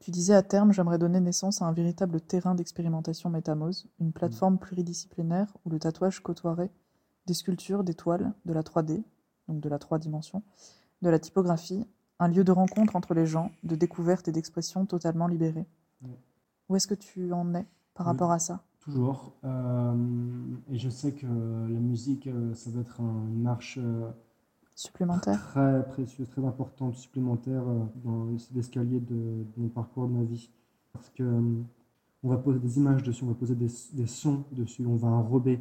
Speaker 3: Tu disais à terme, j'aimerais donner naissance à un véritable terrain d'expérimentation métamose, une plateforme pluridisciplinaire où le tatouage côtoierait des sculptures, des toiles, de la 3D, donc de la 3 dimensions, de la typographie, un lieu de rencontre entre les gens, de découverte et d'expression totalement libéré.
Speaker 1: Mm.
Speaker 3: Où est-ce que tu en es par
Speaker 1: Oui.
Speaker 3: rapport à ça?
Speaker 1: Toujours. Euh, et je sais que la musique, euh, ça va être un- une marche euh,
Speaker 3: Supplémentaire?
Speaker 1: très précieuse, très importante, supplémentaire dans l'escalier de, de mon parcours de ma vie. Parce que on va poser des images dessus, on va poser des, des sons dessus, on va enrober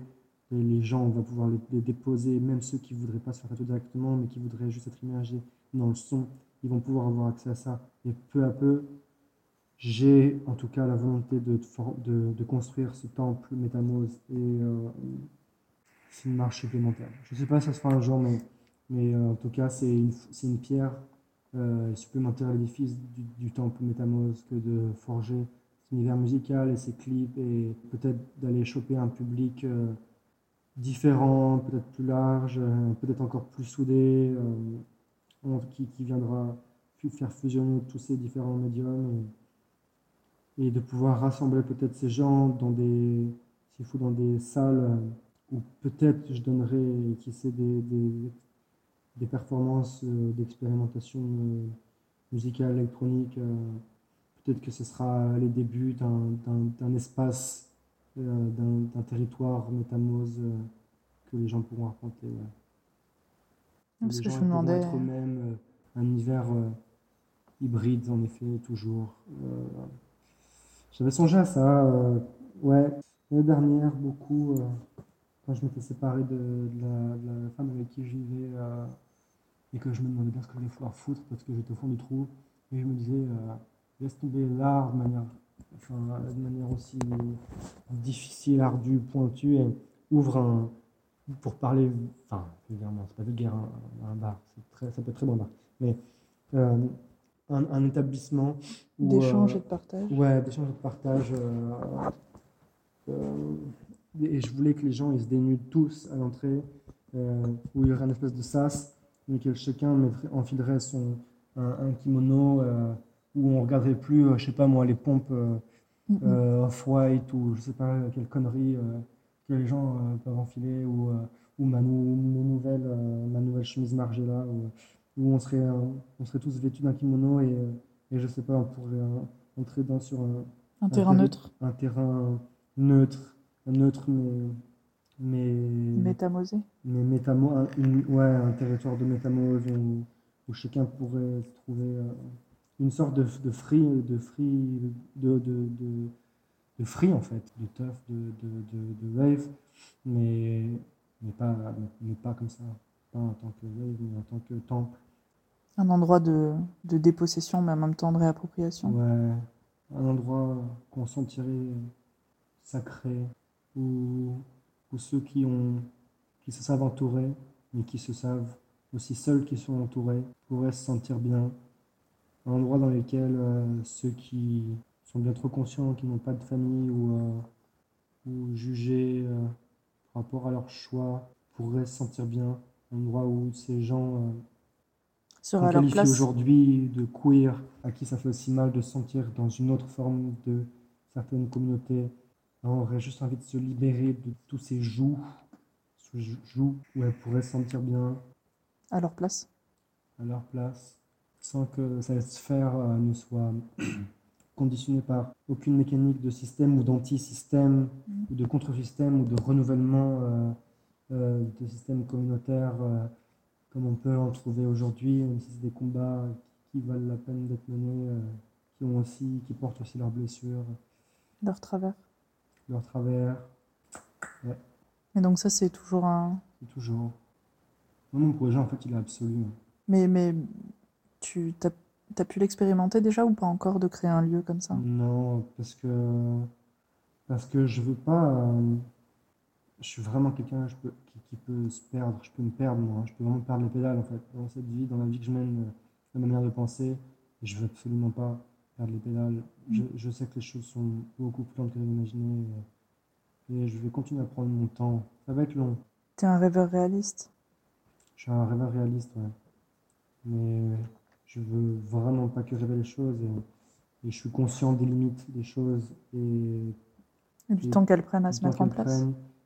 Speaker 1: et les gens, on va pouvoir les, déposer, même ceux qui voudraient pas se faire tatouer directement, mais qui voudraient juste être immergés dans le son, ils vont pouvoir avoir accès à ça. Et peu à peu, j'ai en tout cas la volonté de, de, construire ce temple métamose et euh, c'est une marche supplémentaire. Je ne sais pas si ça se fera un jour, mais, mais euh, en tout cas, c'est une, une pierre euh, supplémentaire à l'édifice du, temple métamose que de forger cet univers musical et ses clips et peut-être d'aller choper un public euh, différent, peut-être plus large, euh, peut-être encore plus soudé, euh, qui, qui viendra faire fusionner tous ces différents médiums et, de pouvoir rassembler peut-être ces gens dans des, s'il faut, dans des salles euh, où peut-être je donnerai, qui sait, des, des, des performances d'expérimentation musicale, électronique. peut-être que ce sera les débuts d'un, espace, d'un, d'un territoire métamose euh, que les gens pourront arpenter. ouais.
Speaker 3: Parce
Speaker 1: les
Speaker 3: que je me demandais.
Speaker 1: être eux-mêmes, euh, un univers euh, hybride, en effet, toujours. Euh, j'avais songé à ça, euh, ouais, l'année dernière, beaucoup, euh, quand je m'étais séparé de, de la, de la femme avec qui je vivais euh, et que je me demandais bien ce que j'allais pouvoir foutre parce que j'étais au fond du trou. Et je me disais, euh, laisse tomber l'art de manière, enfin, de manière aussi difficile, ardue, pointue, et ouvre un. Pour parler, enfin, vulgairement, c'est pas vulgaire, un, un bar, très, ça peut être très bon un bar, mais euh, un, un établissement
Speaker 3: D'échange
Speaker 1: euh,
Speaker 3: et de partage.
Speaker 1: Ouais, d'échange et de partage. euh, et je voulais que les gens ils se dénudent tous à l'entrée, où il y aurait une espèce de sas, que chacun mettrait, enfilerait son, un, un kimono, où on regarderait plus, euh, je sais pas moi, les pompes euh, euh, off-white ou je sais pas quelle connerie que les gens peuvent enfiler, ou, ou ma, nou- mes nouvelles, euh, ma nouvelle chemise Margiela, où, où on, serait, on serait tous vêtus d'un kimono et, Et je sais pas, on pourrait entrer dans sur un,
Speaker 3: Un terrain neutre,
Speaker 1: un terrain neutre, neutre mais mais
Speaker 3: métamosé.
Speaker 1: mais métamo, un, une- ouais, un territoire de métamose où, où chacun pourrait trouver euh, une sorte de, de free, de free, de, de, de, de free en fait, de teuf, de, de, rave, mais, mais, pas, mais pas comme ça, pas en tant que rave, mais en tant que temple.
Speaker 3: Un endroit de, de dépossession, mais en même temps de réappropriation.
Speaker 1: Ouais, un endroit qu'on sentirait sacré, où, où ceux qui, ont, qui se savent entourés, mais qui se savent aussi seuls qui sont entourés, pourraient se sentir bien. Un endroit dans lequel euh, ceux qui sont bien trop conscients, qui n'ont pas de famille ou, euh, ou jugés euh, par rapport à leur choix, pourraient se sentir bien. Un endroit où ces gens...
Speaker 3: Sera leur place.
Speaker 1: aujourd'hui de queer, à qui ça fait aussi mal de se sentir dans une autre forme de certaines communautés. On aurait juste envie de se libérer de tous ces joues, ces joues où elles pourraient se sentir bien
Speaker 3: À leur place.
Speaker 1: à leur place, sans que cette sphère euh, ne soit *clears throat* conditionnée par aucune mécanique de système ou d'anti-système
Speaker 3: Mhm.
Speaker 1: ou de contre-système ou de renouvellement euh, euh, de systèmes communautaires comme on peut en trouver aujourd'hui, même si c'est des combats qui valent la peine d'être menés, qui ont aussi, qui portent aussi leurs blessures,
Speaker 3: Leur travers.
Speaker 1: leurs travers,
Speaker 3: Et donc ça, c'est toujours un...
Speaker 1: et toujours. Moi, mon projet, en fait, il est absolu. hein.
Speaker 3: Mais, mais tu t'as, t'as pu l'expérimenter déjà ou pas encore de créer un lieu comme ça?
Speaker 1: Non, parce que parce que je veux pas. euh, je suis vraiment quelqu'un qui, qui peut se perdre. Je peux me perdre moi. Je peux vraiment perdre les pédales en fait dans cette vie, dans la vie que je mène, euh, dans ma manière de penser. Je veux absolument pas perdre les pédales. Je, je sais que les choses sont beaucoup plus lentes que je l'imaginais. Et, et je vais continuer à prendre mon temps. Ça va être long.
Speaker 3: T'es un rêveur réaliste?
Speaker 1: Je suis un rêveur réaliste, ouais. Mais je veux vraiment pas que rêver les choses. Et, et je suis conscient des limites des choses et
Speaker 3: Et du
Speaker 1: Et
Speaker 3: temps qu'elles prennent à se mettre en place.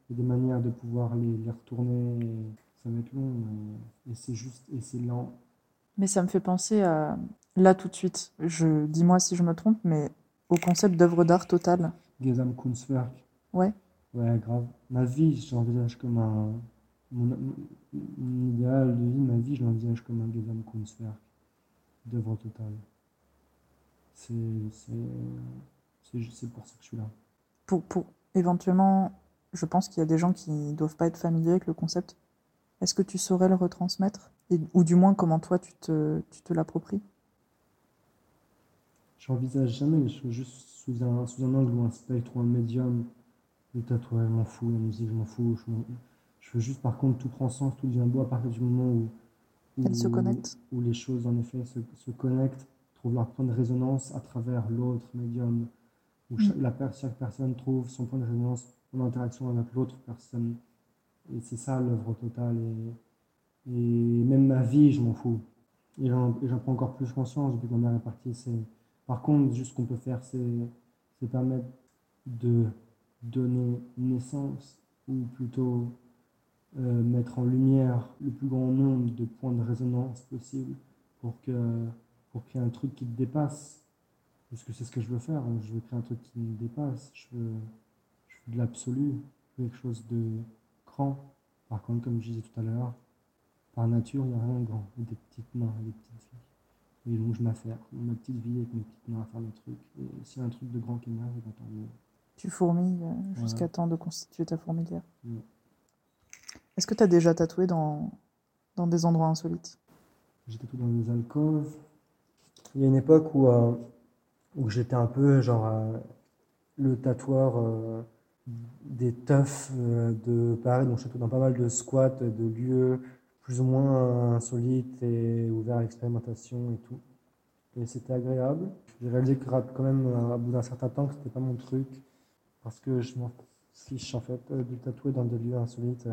Speaker 1: et des manières de pouvoir les, les retourner. et ça va être long. Et, c'est juste, et c'est lent.
Speaker 3: Mais ça me fait penser à, là tout de suite, je dis-moi si je me trompe, mais au concept d'œuvre d'art totale.
Speaker 1: Gesamtkunstwerk.
Speaker 3: Ouais.
Speaker 1: Ouais, grave. Ma vie, je l'envisage comme un. Mon, mon idéal de vie, ma vie, je l'envisage comme un Gesamtkunstwerk d'œuvre totale. C'est pour ça que je suis là.
Speaker 3: Pour, pour éventuellement, je pense qu'il y a des gens qui ne doivent pas être familiers avec le concept. Est-ce que tu saurais le retransmettre? Et- Ou du moins, comment toi, tu te, tu te l'appropries?
Speaker 1: J'envisage jamais les choses juste sous un, sous un angle ou un spectre ou un médium. Le tatouage, je m'en fous, la musique, je m'en fous. Je, je veux juste, par contre, tout prend sens, tout devient beau à partir du moment où, où,
Speaker 3: Elles se connectent.
Speaker 1: où les choses, en effet, se, se connectent, trouvent leur point de résonance à travers l'autre médium, où cha-
Speaker 3: Mm.
Speaker 1: la chaque personne trouve son point de résonance en interaction avec l'autre personne. Et c'est ça l'œuvre totale. Et, et même ma vie, je m'en fous. Et j'en prends encore plus conscience depuis que ma mère est partie. Par contre, juste ce qu'on peut faire, c'est permettre de donner naissance, ou plutôt euh, mettre en lumière le plus grand nombre de points de résonance possible pour, que, pour créer un truc qui te dépasse. Parce que c'est ce que je veux faire. hein. Je veux créer un truc qui me dépasse. Je veux, je veux de l'absolu, quelque chose de grand. Par contre, comme je disais tout à l'heure, par nature, il n'y a rien de grand. Il y a des petites mains, des petites vies. Et donc, je m'affaire ma petite vie avec mes petites mains à faire des trucs. Et s'il y a un truc de grand qui émerge, ben, tant mieux.
Speaker 3: Tu fourmilles euh, jusqu'à temps de constituer ta fourmilière. Est-ce que tu as déjà tatoué dans, dans des endroits insolites?
Speaker 1: J'étais tout dans des alcôves. Il y a une époque où, euh, où j'étais un peu genre euh, le tatoueur euh, des teufs de Paris. Donc, j'étais dans pas mal de squats, de lieux plus ou moins insolites et ouverts à l'expérimentation et tout. Et c'était agréable. J'ai réalisé que quand même, à bout d'un certain temps, que c'était pas mon truc. Parce que je m'en fiche en fait de tatouer dans des lieux insolites.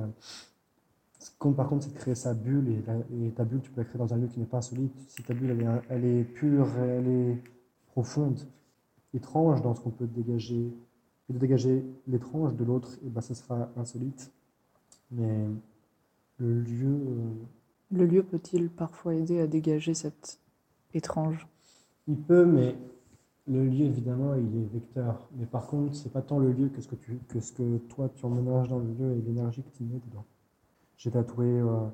Speaker 1: Ce qui compte par contre, c'est de créer sa bulle. Et, la- et ta bulle, tu peux la créer dans un lieu qui n'est pas insolite. Si ta bulle, elle est, elle est pure, elle est profonde, étrange dans ce qu'on peut dégager, et de dégager l'étrange de l'autre, et ben ça sera insolite. Mais le lieu, euh,
Speaker 3: Le lieu peut-il parfois aider à dégager cette étrange?
Speaker 1: Il peut, mais le lieu, évidemment, il est vecteur. Mais par contre, c'est pas tant le lieu que ce que, tu, que ce que toi tu emménages dans le lieu et l'énergie que tu mets dedans. J'ai tatoué, euh,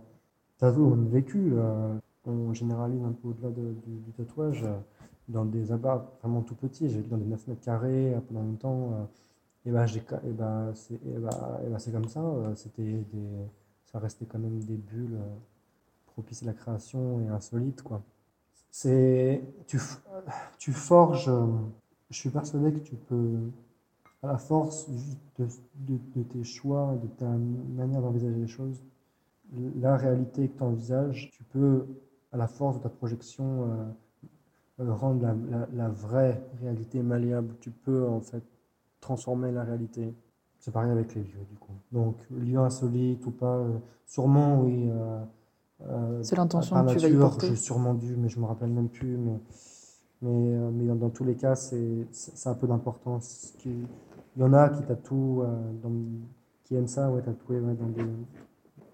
Speaker 1: tatoué mon vécu. Euh, on généralise un peu au-delà de- du, tatouage euh, dans des abats vraiment tout petits. J'ai vécu dans des 9 mètres carrés pendant longtemps. et ben, ca- et ben, c'est, c'est comme ça. c'était des, ça restait quand même des bulles propices à la création et insolites, quoi. Tu, tu forges, je suis persuadé que tu peux, à la force de, de- de tes choix, de ta manière d'envisager les choses, la réalité que tu envisages, tu peux, à la force de ta projection, euh, euh, rendre la, la- la vraie réalité malléable. Tu peux, en fait, transformer la réalité. C'est pareil avec les lieux, du coup. Donc, lieu insolite ou pas, euh, sûrement, oui. euh,
Speaker 3: C'est l'intention que tu vas y
Speaker 1: nature,
Speaker 3: porter.
Speaker 1: J'ai sûrement dû, mais je me rappelle même plus. Mais, mais, mais dans, dans tous les cas, c'est ça a un peu d'importance. Qui- Il y en a qui tatouent, euh, dans- qui aiment ça, ouais, tatouer ouais, dans des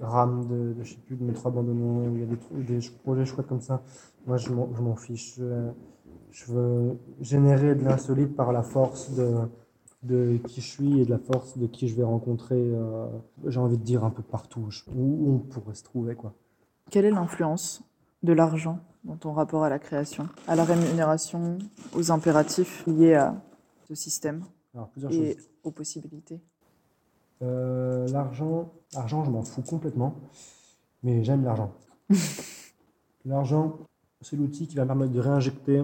Speaker 1: rames de, de, je sais plus, de métro abandonné, il y a des, des projets chouettes comme ça. Moi, je m'en fiche. Je, je veux générer de l'insolite par la force de, de qui je suis et de la force de qui je vais rencontrer, euh, j'ai envie de dire, un peu partout, où on pourrait se trouver, quoi.
Speaker 3: Quelle est l'influence de l'argent dans ton rapport à la création, à la rémunération, aux impératifs liés à ce système?
Speaker 1: Alors, plusieurs
Speaker 3: et
Speaker 1: choses.
Speaker 3: aux possibilités
Speaker 1: Euh, l'argent, l'argent, je m'en fous complètement, mais j'aime l'argent. *laughs* l'argent, c'est l'outil qui va me permettre de réinjecter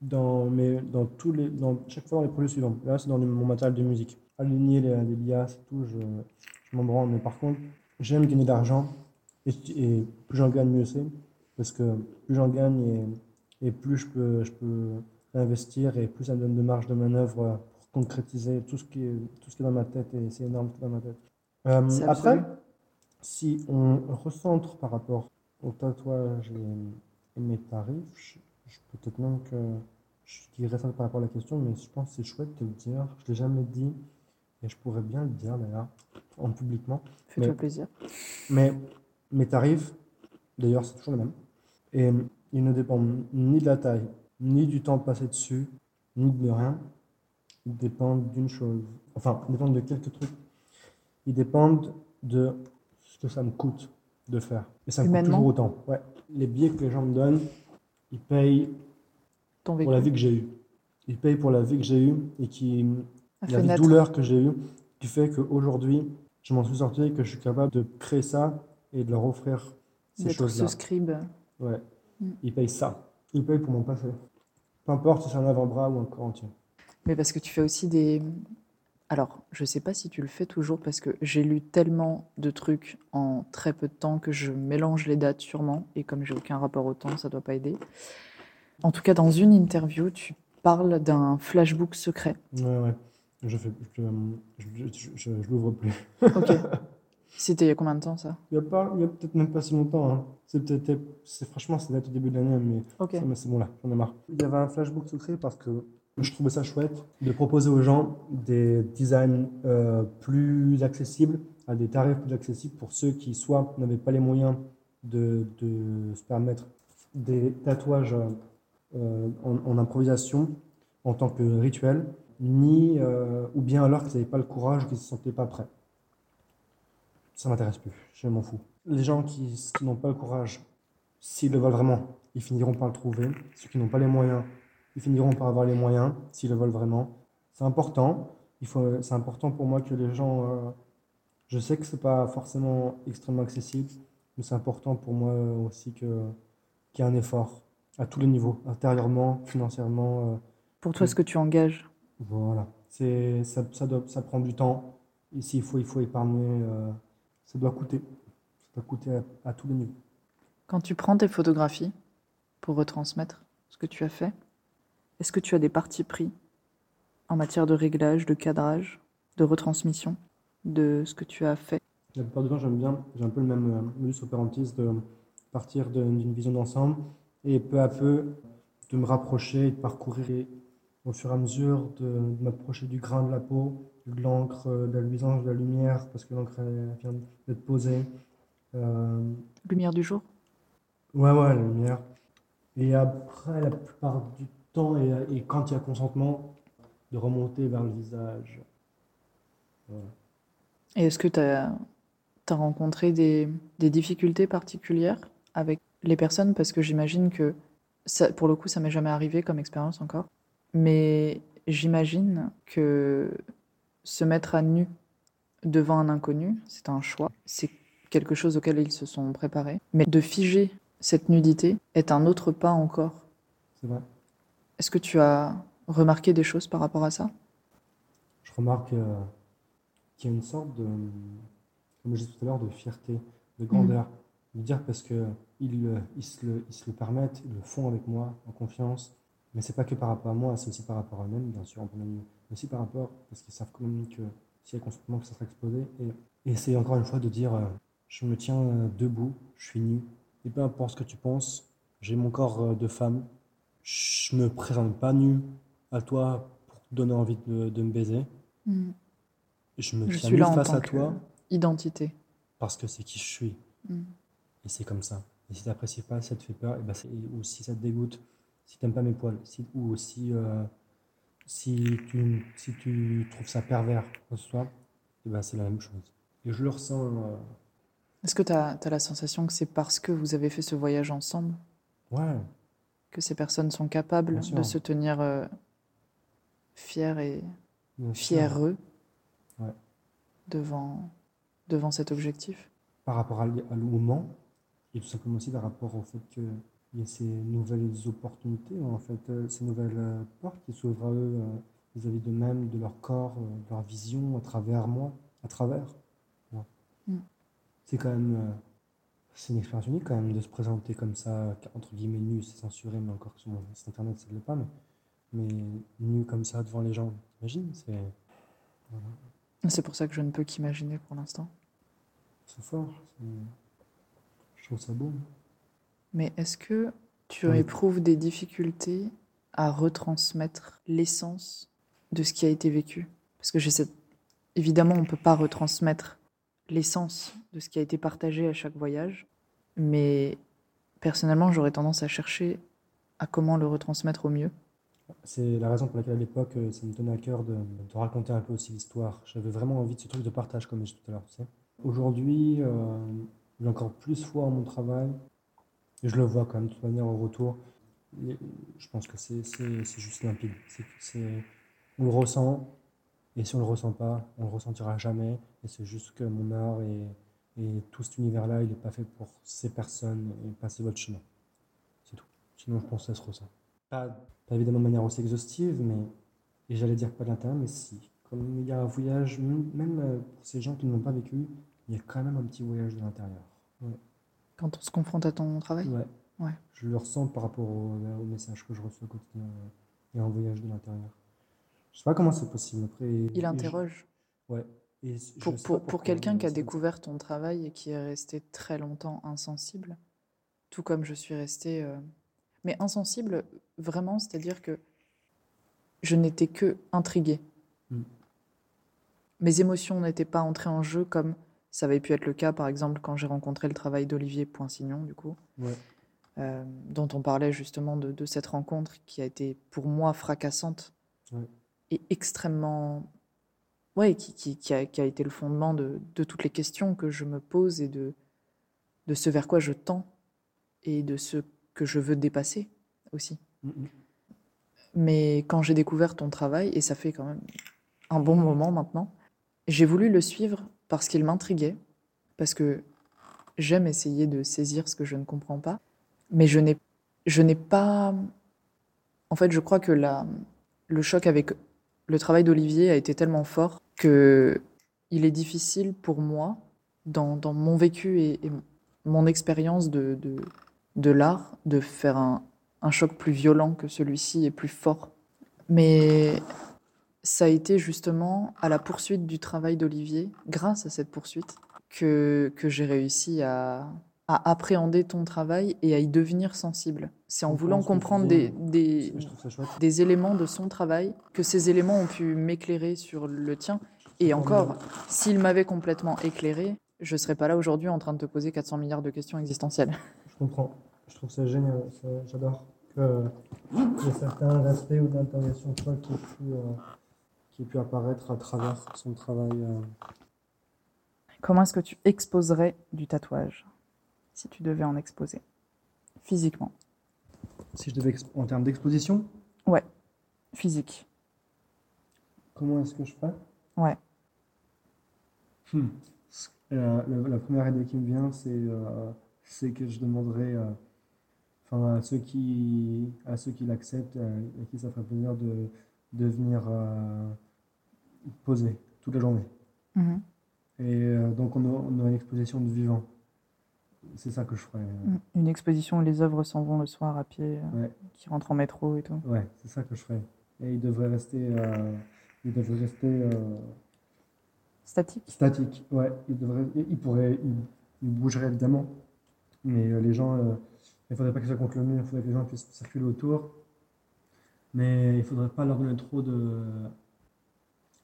Speaker 1: dans, mes, dans, tous les, dans chaque fois dans les projets suivants. Là, c'est dans le- mon matériel de musique. Aligner les, les liasses tout, je, je m'en branle. Mais par contre, j'aime gagner de l'argent et, et plus j'en gagne, mieux c'est. Parce que plus j'en gagne et, et plus je peux, je peux investir et plus ça me donne de marge de manœuvre concrétiser tout ce qui est, tout ce qui est dans ma tête et c'est énorme dans ma tête. Euh, après,
Speaker 3: absolu.
Speaker 1: si on recentre par rapport au tatouage et, mes tarifs, peut-être même que je dirais ça par rapport à la question, mais je pense que c'est chouette de le dire. Je ne l'ai jamais dit et je pourrais bien le dire d'ailleurs, en publiquement.
Speaker 3: Fais-toi plaisir.
Speaker 1: Mais mes tarifs, d'ailleurs, c'est toujours les mêmes. Et ils ne dépendent ni de la taille, ni du temps passé dessus, ni de rien. Ils dépendent d'une chose. Enfin, ils dépendent de quelques trucs. Ils dépendent de ce que ça me coûte de faire. Et ça me coûte toujours autant. Ouais. Les billets que les gens me donnent, ils payent
Speaker 3: Ton
Speaker 1: pour la vie que j'ai eue. Ils payent pour la vie que j'ai eue et qui, la douleur que j'ai eue, qui fait qu'aujourd'hui, je m'en suis sorti et que je suis capable de créer ça et de leur offrir ces choses-là.
Speaker 3: ce scribe.
Speaker 1: Ouais.
Speaker 3: Mm.
Speaker 1: Ils payent ça. Ils payent pour mon passé. Peu importe si c'est un avant-bras ou un corps entier.
Speaker 3: Mais parce que tu fais aussi des. Alors, je sais pas si tu le fais toujours parce que j'ai lu tellement de trucs en très peu de temps que je mélange les dates sûrement et comme j'ai aucun rapport au temps, ça doit pas aider. En tout cas, dans une interview, tu parles d'un flashbook secret.
Speaker 1: Ouais, ouais. Je fais, je, je, je- l'ouvre plus.
Speaker 3: Ok. *laughs* C'était il y a combien de temps ça?
Speaker 1: Il y a pas, il y a peut-être même pas si longtemps. Hein. C'est peut-être, c'est franchement, c'est date au début de l'année, mais c'est bon là, j'en ai marre. Il y avait un flashbook secret parce que je trouvais ça chouette de proposer aux gens des designs euh, plus accessibles, à des tarifs plus accessibles pour ceux qui soit n'avaient pas les moyens de, se permettre des tatouages euh, en, improvisation en tant que rituel, ni euh, ou bien alors qu'ils n'avaient pas le courage ou qu'ils ne se sentaient pas prêts. Ça m'intéresse plus, je m'en fous. Les gens qui, qui n'ont pas le courage S'ils le veulent vraiment, ils finiront par le trouver. Ceux qui n'ont pas les moyens, ils finiront par avoir les moyens, s'ils le veulent vraiment. C'est important. Il faut, c'est important pour moi que les gens. euh, je sais que c'est pas forcément extrêmement accessible, mais c'est important pour moi aussi que, qu'il y ait un effort à tous les niveaux, intérieurement, financièrement. euh,
Speaker 3: Pour toi, ce que tu engages.
Speaker 1: voilà. C'est, ça, ça, doit- ça prend du temps. Ici, il faut, il faut épargner. euh, ça doit coûter. Ça doit coûter à- à tous les niveaux.
Speaker 3: Quand tu prends tes photographies pour retransmettre ce que tu as fait, est-ce que tu as des partis pris en matière de réglage, de cadrage, de retransmission de ce que tu as fait?
Speaker 1: La plupart du temps, j'aime bien, j'ai un peu le même euh, modus operandi de partir d'une vision d'ensemble et peu à peu de me rapprocher et de parcourir et au fur et à mesure de, de m'approcher du grain de la peau, de l'encre, euh, de la luisance, de la lumière, parce que l'encre vient d'être posée. Euh,
Speaker 3: Lumière du jour?
Speaker 1: Ouais, ouais, la lumière. Et après, la plupart du temps, et, et quand il y a consentement, de remonter vers le visage. Voilà.
Speaker 3: Et est-ce que tu as, rencontré des, des difficultés particulières avec les personnes? Parce que j'imagine que, ça, pour le coup, ça m'est jamais arrivé comme expérience encore. Mais j'imagine que se mettre à nu devant un inconnu, c'est un choix. C'est quelque chose auquel ils se sont préparés. Mais de figer cette nudité est un autre pas encore.
Speaker 1: C'est vrai.
Speaker 3: Est-ce que tu as remarqué des choses par rapport à ça?
Speaker 1: Je remarque euh, qu'il y a une sorte de, comme je disais tout à l'heure, de fierté, de grandeur. De dire parce qu'ils ils, ils, se le, ils se le permettent, ils le font avec moi, en confiance. Mais c'est pas que par rapport à moi, c'est aussi par rapport à eux-mêmes, bien sûr, mais aussi par rapport, parce qu'ils savent quand même que s'il y a consentement, que ça sera exposé. Et, et c'est encore une fois de dire, euh, je me tiens euh, debout, je suis nu, et peu importe ce que tu penses, j'ai mon corps de femme, je me présente pas nu à toi pour te donner envie de, de me baiser.
Speaker 3: Mm.
Speaker 1: Je me
Speaker 3: Je
Speaker 1: tiens
Speaker 3: suis là en
Speaker 1: face
Speaker 3: tant
Speaker 1: à
Speaker 3: que
Speaker 1: toi
Speaker 3: identité.
Speaker 1: parce que c'est qui je suis.
Speaker 3: Mm.
Speaker 1: Et c'est comme ça. Et si tu n'apprécies pas, si ça te fait peur, et ben ou si ça te dégoûte, si tu n'aimes pas mes poils, si, ou si, euh, si, tu, si tu trouves ça pervers, quoi que ce soit, et ben c'est la même chose. Et je le ressens. euh,
Speaker 3: Est-ce que tu as, la sensation que c'est parce que vous avez fait ce voyage ensemble?
Speaker 1: Ouais,
Speaker 3: que ces personnes sont capables de se tenir euh, fiers et fièreux
Speaker 1: Ouais.
Speaker 3: devant, devant cet objectif
Speaker 1: Par rapport à, à- au Mans, et tout simplement aussi par rapport au fait qu'il y a ces nouvelles opportunités, en fait, euh, ces nouvelles euh, portes qui s'ouvrent à eux euh, vis-à-vis d'eux-mêmes, de leur corps, de leur vision, à travers moi, à travers.
Speaker 3: Mm.
Speaker 1: C'est quand même, c'est une expérience unique quand même de se présenter comme ça, entre guillemets nu, c'est censuré, mais encore que sur mon site internet, ça ne l'est pas, mais, mais nu comme ça devant les gens, t'imagines, c'est voilà.
Speaker 3: C'est pour ça que je ne peux qu'imaginer pour l'instant.
Speaker 1: c'est fort, je trouve ça beau.
Speaker 3: Mais est-ce que tu
Speaker 1: Oui.
Speaker 3: éprouves des difficultés à retransmettre l'essence de ce qui a été vécu? Parce que j'ai cette... Évidemment, on ne peut pas retransmettre l'essence de ce qui a été partagé à chaque voyage, mais personnellement, j'aurais tendance à chercher à comment le retransmettre au mieux.
Speaker 1: C'est la raison pour laquelle à l'époque, euh, ça me tenait à cœur de, raconter un peu aussi l'histoire. J'avais vraiment envie de ce truc de partage, comme je disais tout à l'heure. Aujourd'hui, euh, j'ai encore plus foi en mon travail. Et je le vois quand même, de toute manière, au retour. Et je pense que c'est juste limpide. C'est- on le ressent, et si on le ressent pas, on le ressentira jamais. Et c'est juste que mon art et, et tout cet univers-là, il n'est pas fait pour ces personnes et passer votre chemin. C'est tout. Sinon, je pense que ça se ressent. Pas, pas évidemment de manière aussi exhaustive, mais, et j'allais dire pas de l'intérieur, mais si. Comme il y a un voyage, même euh, pour ces gens qui ne l'ont pas vécu, il y a quand même un petit voyage de l'intérieur. Ouais.
Speaker 3: Quand on se confronte à ton travail?
Speaker 1: Ouais.
Speaker 3: Ouais.
Speaker 1: Je le ressens par rapport au, au message que je reçois au quotidien. Il y a un voyage de l'intérieur. Je sais pas comment c'est possible. Après,
Speaker 3: Il
Speaker 1: je-
Speaker 3: interroge.
Speaker 1: ouais. Et
Speaker 3: Pour, pour, pour quelqu'un qui a découvert ton travail et qui est resté très longtemps insensible, tout comme je suis restée... euh, Mais insensible, vraiment, c'est-à-dire que je n'étais que intriguée.
Speaker 1: Mm.
Speaker 3: Mes émotions n'étaient pas entrées en jeu comme ça avait pu être le cas, par exemple, quand j'ai rencontré le travail d'Olivier Poinsignon, du coup,
Speaker 1: Ouais.
Speaker 3: euh, dont on parlait justement de, de cette rencontre qui a été pour moi fracassante
Speaker 1: Ouais.
Speaker 3: et extrêmement ouais, qui, qui, qui a, qui a été le fondement de, de toutes les questions que je me pose et de, de ce vers quoi je tends et de ce que je veux dépasser aussi.
Speaker 1: Mm.
Speaker 3: Mais quand j'ai découvert ton travail, et ça fait quand même un bon moment maintenant, j'ai voulu le suivre parce qu'il m'intriguait, parce que j'aime essayer de saisir ce que je ne comprends pas, mais je n'ai, je n'ai pas... En fait, je crois que la, le choc avec le travail d'Olivier a été tellement fort que il est difficile pour moi, dans, mon vécu et, mon expérience de, l'art, de faire un, choc plus violent que celui-ci et plus fort. Mais ça a été justement à la poursuite du travail d'Olivier, grâce à cette poursuite, que j'ai réussi à, à appréhender ton travail et à y devenir sensible. C'est en voulant comprendre des, éléments de son travail que ces éléments ont pu m'éclairer sur le tien. Et encore, s'il m'avait complètement éclairé, je ne serais pas là aujourd'hui en train de te poser 400 milliards de questions existentielles.
Speaker 1: Je comprends. Je trouve ça génial, j'adore que y ait certain respect ou d'interrogation de soi qui ait pu, euh, qui ait pu apparaître à travers son travail. euh.
Speaker 3: Comment est-ce que tu exposerais du tatouage? Si tu devais en exposer physiquement
Speaker 1: Si je devais, en termes d'exposition,
Speaker 3: Physique.
Speaker 1: comment est-ce que je ferais?
Speaker 3: Ouais.
Speaker 1: Hmm. Euh, la, la première idée qui me vient, c'est euh, que je demanderais euh, enfin, à ceux qui, à ceux qui l'acceptent, à qui ça ferait plaisir de, de venir poser toute la journée.
Speaker 3: Mhm.
Speaker 1: Et donc on, a- on aurait une exposition de vivant. C'est ça que je ferais. euh,
Speaker 3: Une exposition où les œuvres s'en vont le soir à pied, euh,
Speaker 1: Ouais,
Speaker 3: qui rentrent en métro et tout.
Speaker 1: ouais, c'est ça que je ferais. Et il devrait rester, euh, il devrait rester euh,
Speaker 3: Statique
Speaker 1: statique. Ouais, il devrait, il pourrait, il, il bougerait évidemment, mais euh, les gens, il faudrait pas qu'ils soient contre le mur, il faudrait que les gens puissent circuler autour. Mais il faudrait pas leur donner trop de,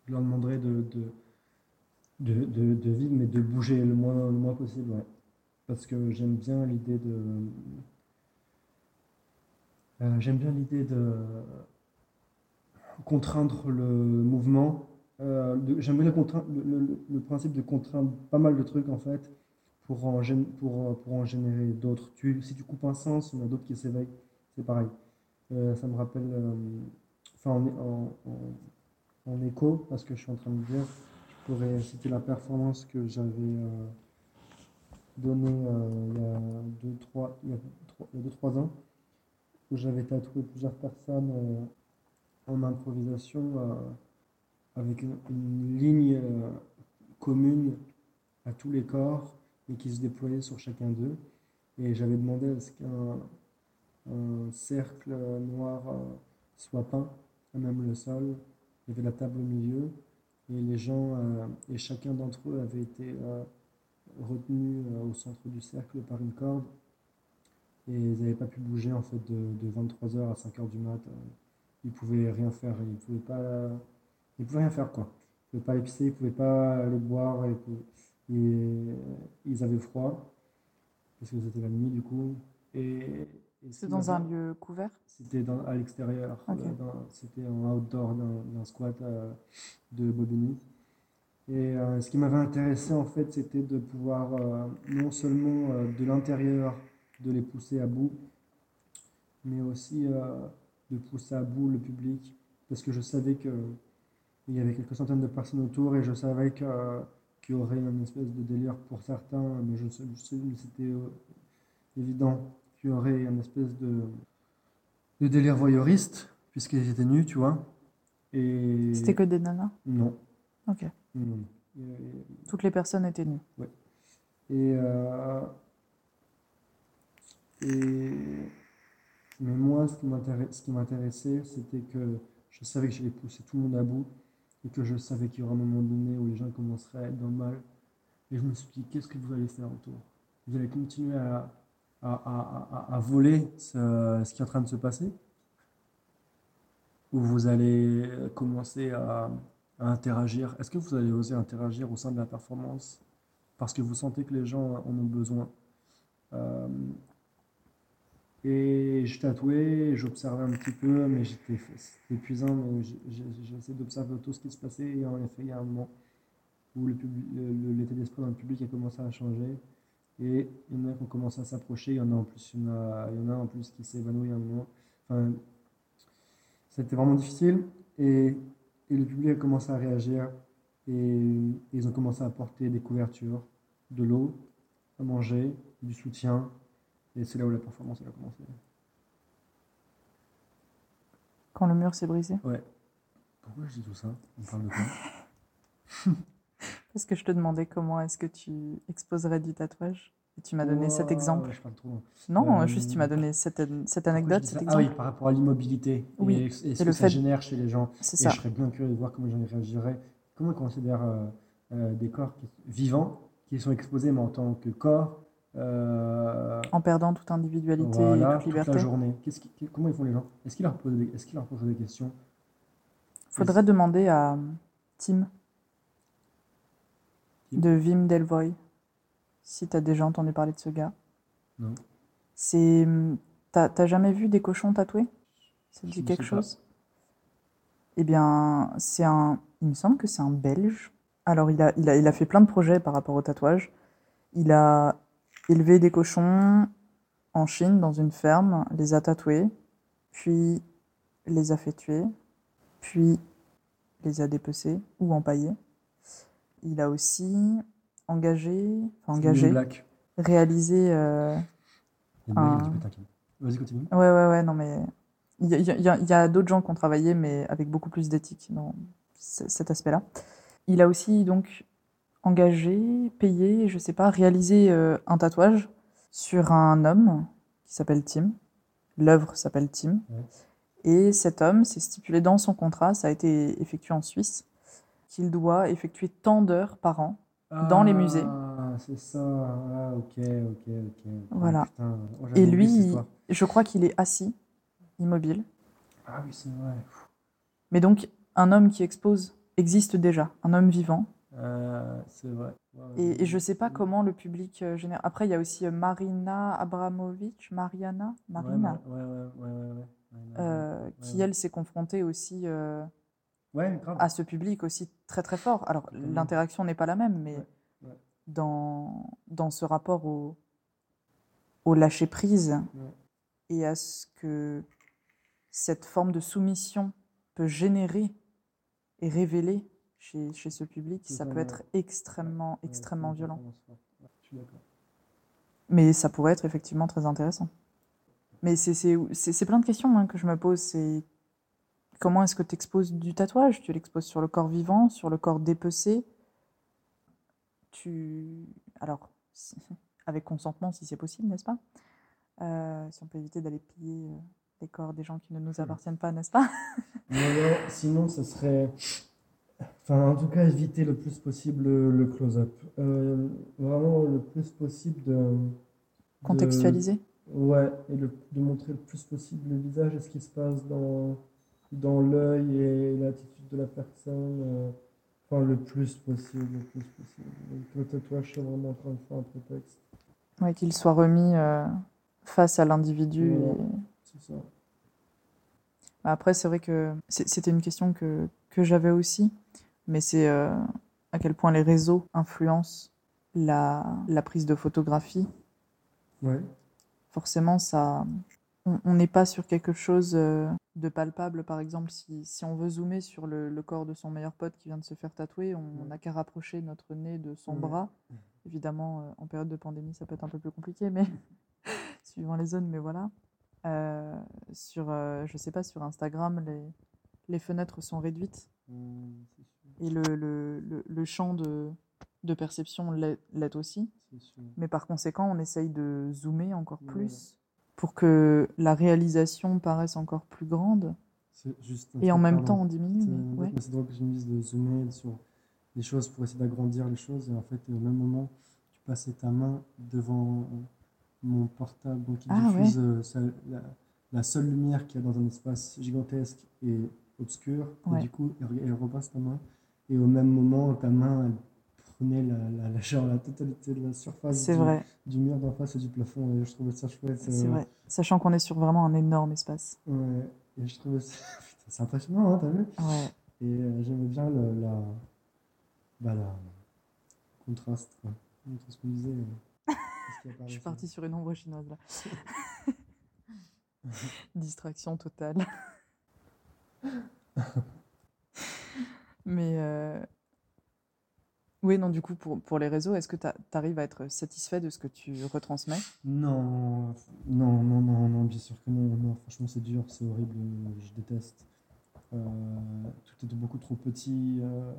Speaker 1: je leur demanderais de, de, de, de, de vivre, mais de bouger le moins, le moins possible, ouais. Parce que j'aime bien l'idée de, euh, j'aime bien l'idée de contraindre le mouvement. Euh, j'aime bien le, principe de contraindre pas mal de trucs en fait pour en, pour, pour en générer d'autres. Si tu coupes un sens, il y en a d'autres qui s'éveillent. C'est pareil. Euh, ça me rappelle, euh, enfin en, en, en- en écho, parce que je suis en train de dire, je pourrais citer la performance que j'avais donnée euh, il y a deux, trois, il y a trois, il y a deux, trois ans, où j'avais tatoué plusieurs personnes euh, en improvisation euh, avec une, ligne commune à tous les corps et qui se déployait sur chacun d'eux. Et j'avais demandé à ce qu'un un cercle noir soit peint, même le sol. Il y avait la table au milieu et les gens, et chacun d'entre eux avait été retenu euh, au centre du cercle par une corde. Et ils n'avaient pas pu bouger en fait de, de 23h à 5h du mat. euh, Ils pouvaient rien faire, ils pouvaient pas, ils pouvaient rien faire quoi. Ils pouvaient pas aller pisser, ils pouvaient pas aller boire, et, et ils avaient froid parce que c'était la nuit du coup. Et, et ce
Speaker 3: C'est dans un lieu couvert?
Speaker 1: c'était à l'extérieur, euh, c'était en outdoor d'un d'un squat euh, de Bobigny. Et euh, ce qui m'avait intéressé en fait, c'était de pouvoir euh, non seulement euh, de l'intérieur de les pousser à bout, mais aussi de pousser à bout le public, parce que je savais que il y avait quelques centaines de personnes autour et je savais qu'il y aurait une espèce de délire pour certains, mais je je c'était évident qu'il y aurait une espèce de, de délire voyeuriste, puisqu'ils étaient nus, tu vois. Et
Speaker 3: C'était que des nanas?
Speaker 1: Non.
Speaker 3: Ok.
Speaker 1: Et-
Speaker 3: Toutes les personnes étaient nues.
Speaker 1: Et, euh, et mais moi, ce qui m'intéressait, c'était que je savais que j'allais pousser tout le monde à bout et que je savais qu'il y aurait un moment donné où les gens commenceraient à être dans le mal. Et je me suis dit, qu'est-ce que vous allez faire autour? Vous allez continuer à, à, à, à, à voler ce, ce qui est en train de se passer? Ou vous allez commencer à, à interagir Est-ce que vous allez oser interagir au sein de la performance parce que vous sentez que les gens en ont besoin? Euh, et je tatouais, j'observais un petit peu, mais j'étais épuisant, mais essayé d'observer tout ce qui se passait. Et en effet, il y a un moment où l'état d'esprit dans le public a commencé à changer. Et il y en a qui ont commencé à s'approcher, il y en a en plus, il y en a, en plus qui s'évanouit à un moment. Enfin, c'était vraiment difficile. Et, et le public a commencé à réagir. Et ils ont commencé à apporter des couvertures, de l'eau, à manger, du soutien. Et c'est là où la performance elle a commencé.
Speaker 3: Quand le mur s'est brisé
Speaker 1: Ouais. Pourquoi je dis tout ça? On parle de quoi? *laughs*
Speaker 3: Parce que je te demandais comment est-ce que tu exposerais du tatouage. Et tu m'as donné cet exemple.
Speaker 1: je trop.
Speaker 3: Non,
Speaker 1: Euh,
Speaker 3: juste tu m'as donné cette, cette anecdote, cet
Speaker 1: ça?
Speaker 3: Exemple.
Speaker 1: Ah oui, par rapport à l'immobilité.
Speaker 3: Oui,
Speaker 1: Et, et ce
Speaker 3: et
Speaker 1: que
Speaker 3: le
Speaker 1: ça
Speaker 3: fait-
Speaker 1: génère chez les gens?
Speaker 3: C'est
Speaker 1: Et
Speaker 3: ça.
Speaker 1: je serais bien curieux de voir comment les gens réagiraient. Comment ils considèrent euh, euh, des corps qui- vivants, qui sont exposés, mais en tant que corps,
Speaker 3: En perdant toute individualité
Speaker 1: voilà,
Speaker 3: et toute
Speaker 1: toute
Speaker 3: liberté.
Speaker 1: la journée. Qui- comment ils font les gens? Est-ce qu'ils leur posent des, qu'ils leur posent des questions?
Speaker 3: Faudrait demander à Tim
Speaker 1: Tim?
Speaker 3: De Vim Delvoye si tu as déjà entendu parler de ce gars.
Speaker 1: Non.
Speaker 3: C'est. T'as jamais vu des cochons tatoués? Ça te dit quelque
Speaker 1: pas.
Speaker 3: chose? Eh bien, c'est un. Il me semble que c'est un Belge. Alors, il a, il a, il a fait plein de projets par rapport au tatouage. Il a élevé des cochons en Chine dans une ferme, les a tatoués, puis les a fait tuer, puis les a dépecés ou empaillés. Il a aussi engagé, enfin engagé, réalisé. euh, un-.
Speaker 1: Vas-y, continue.
Speaker 3: Ouais, ouais, ouais, non, mais il y a, y y d'autres gens qui ont travaillé, mais avec beaucoup plus d'éthique dans cet aspect-là. Il a aussi donc engagé, payé, je sais pas, réalisé euh, un tatouage sur un homme qui s'appelle Tim. L'œuvre s'appelle Tim.
Speaker 1: Ouais.
Speaker 3: Et cet homme, c'est stipulé dans son contrat, ça a été effectué en Suisse, qu'il doit effectuer tant d'heures par an Dans les musées.
Speaker 1: Ah, c'est ça. Ah, ok, ok, ok.
Speaker 3: Voilà.
Speaker 1: Putain, oh,
Speaker 3: Et lui, il- je crois qu'il est assis, immobile.
Speaker 1: Ah oui, c'est vrai.
Speaker 3: Mais donc, un homme qui expose existe déjà, un homme vivant.
Speaker 1: Euh, c'est vrai.
Speaker 3: Et, et je
Speaker 1: ouais.
Speaker 3: sais pas comment le public euh, génère. Après, il y a aussi euh, Marina Abramovic, Mariana, Marina,
Speaker 1: Ouais, ouais, ouais,
Speaker 3: euh, qui elle s'est confrontée aussi euh,
Speaker 1: Ouais,
Speaker 3: à ce public aussi très très fort. Alors, l'interaction n'est pas la même, mais
Speaker 1: Ouais, ouais.
Speaker 3: Dans, dans ce rapport au, au lâcher prise et à ce que cette forme de soumission peut générer et révéler chez, chez ce public, ça peut être extrêmement, extrêmement violent.
Speaker 1: Je suis.
Speaker 3: Mais ça pourrait être effectivement très intéressant. Mais c'est plein de questions hein, que je me pose. C'est comment est-ce que tu exposes du tatouage? Tu l'exposes sur le corps vivant, sur le corps dépecé? Tu alors si- *laughs* avec consentement si c'est possible, n'est-ce pas? Euh, Si on peut éviter d'aller piller euh, les corps des gens qui ne nous appartiennent pas, n'est-ce pas? *laughs*
Speaker 1: Alors, sinon, ce serait. Enfin, en tout cas, éviter le plus possible le, close-up. Euh, vraiment le plus possible de. de-
Speaker 3: Contextualiser?
Speaker 1: Ouais, et le- de montrer le plus possible le visage et ce qui se passe dans, dans l'œil et l'attitude de la personne. euh, enfin, le plus possible, le plus possible. Donc, le tatouage, c'est vraiment encore une fois un prétexte.
Speaker 3: Ouais, qu'il soit remis euh, face à l'individu.
Speaker 1: Ouais.
Speaker 3: et-
Speaker 1: C'est ça.
Speaker 3: Bah, Après, c'est vrai que c'était une question que, que j'avais aussi, mais c'est euh, à quel point les réseaux influencent la, la prise de photographie.
Speaker 1: Ouais.
Speaker 3: Forcément, ça, on n'est pas sur quelque chose euh, de palpable. Par exemple, si, si on veut zoomer sur le, le corps de son meilleur pote qui vient de se faire tatouer, on n'a qu'à rapprocher notre nez de son bras. Évidemment, euh, en période de pandémie, ça peut être un peu plus compliqué, mais *laughs* suivant les zones, mais voilà. Euh, sur, euh, je sais pas, sur Instagram, les, les fenêtres sont réduites et le, le, le, le champ de, de perception l'est aussi. Mais par conséquent, on essaye de zoomer encore plus pour que la réalisation paraisse encore plus grande
Speaker 1: juste
Speaker 3: et en même temps on diminue.
Speaker 1: C'est
Speaker 3: ouais.
Speaker 1: drôle que dise de zoomer sur les choses pour essayer d'agrandir les choses. Et en fait, au même moment, tu passais ta main devant mon portable, donc il
Speaker 3: Ah,
Speaker 1: diffuse euh, sa- la, la seule lumière qu'il y a dans un espace gigantesque et obscur.
Speaker 3: Ouais.
Speaker 1: Et du coup, elle, elle repasse ta main. Et au même moment, ta main, elle prenait la, la, genre, la totalité de la surface du,
Speaker 3: vrai,
Speaker 1: du mur d'en face et du plafond. Et je trouvais ça chouette.
Speaker 3: c'est
Speaker 1: euh,
Speaker 3: vrai. Sachant qu'on est sur vraiment un énorme espace.
Speaker 1: Ouais, et je trouvais ça. *laughs* C'est impressionnant, hein, t'as vu?
Speaker 3: Ouais.
Speaker 1: Et euh, j'aimais bien le, la, bah, la contraste, quoi. Entre ce qu'on disait. et ce qui *laughs*
Speaker 3: Je suis partie sur une ombre chinoise là. *laughs* Distraction totale. Mais euh, oui, non, du coup, pour, pour les réseaux, est-ce que tu arrives à être satisfait de ce que tu retransmets?
Speaker 1: Non, non, non, non, non, bien sûr que non. Non, franchement, c'est dur, c'est horrible, je déteste. Euh, tout est beaucoup trop petit. euh,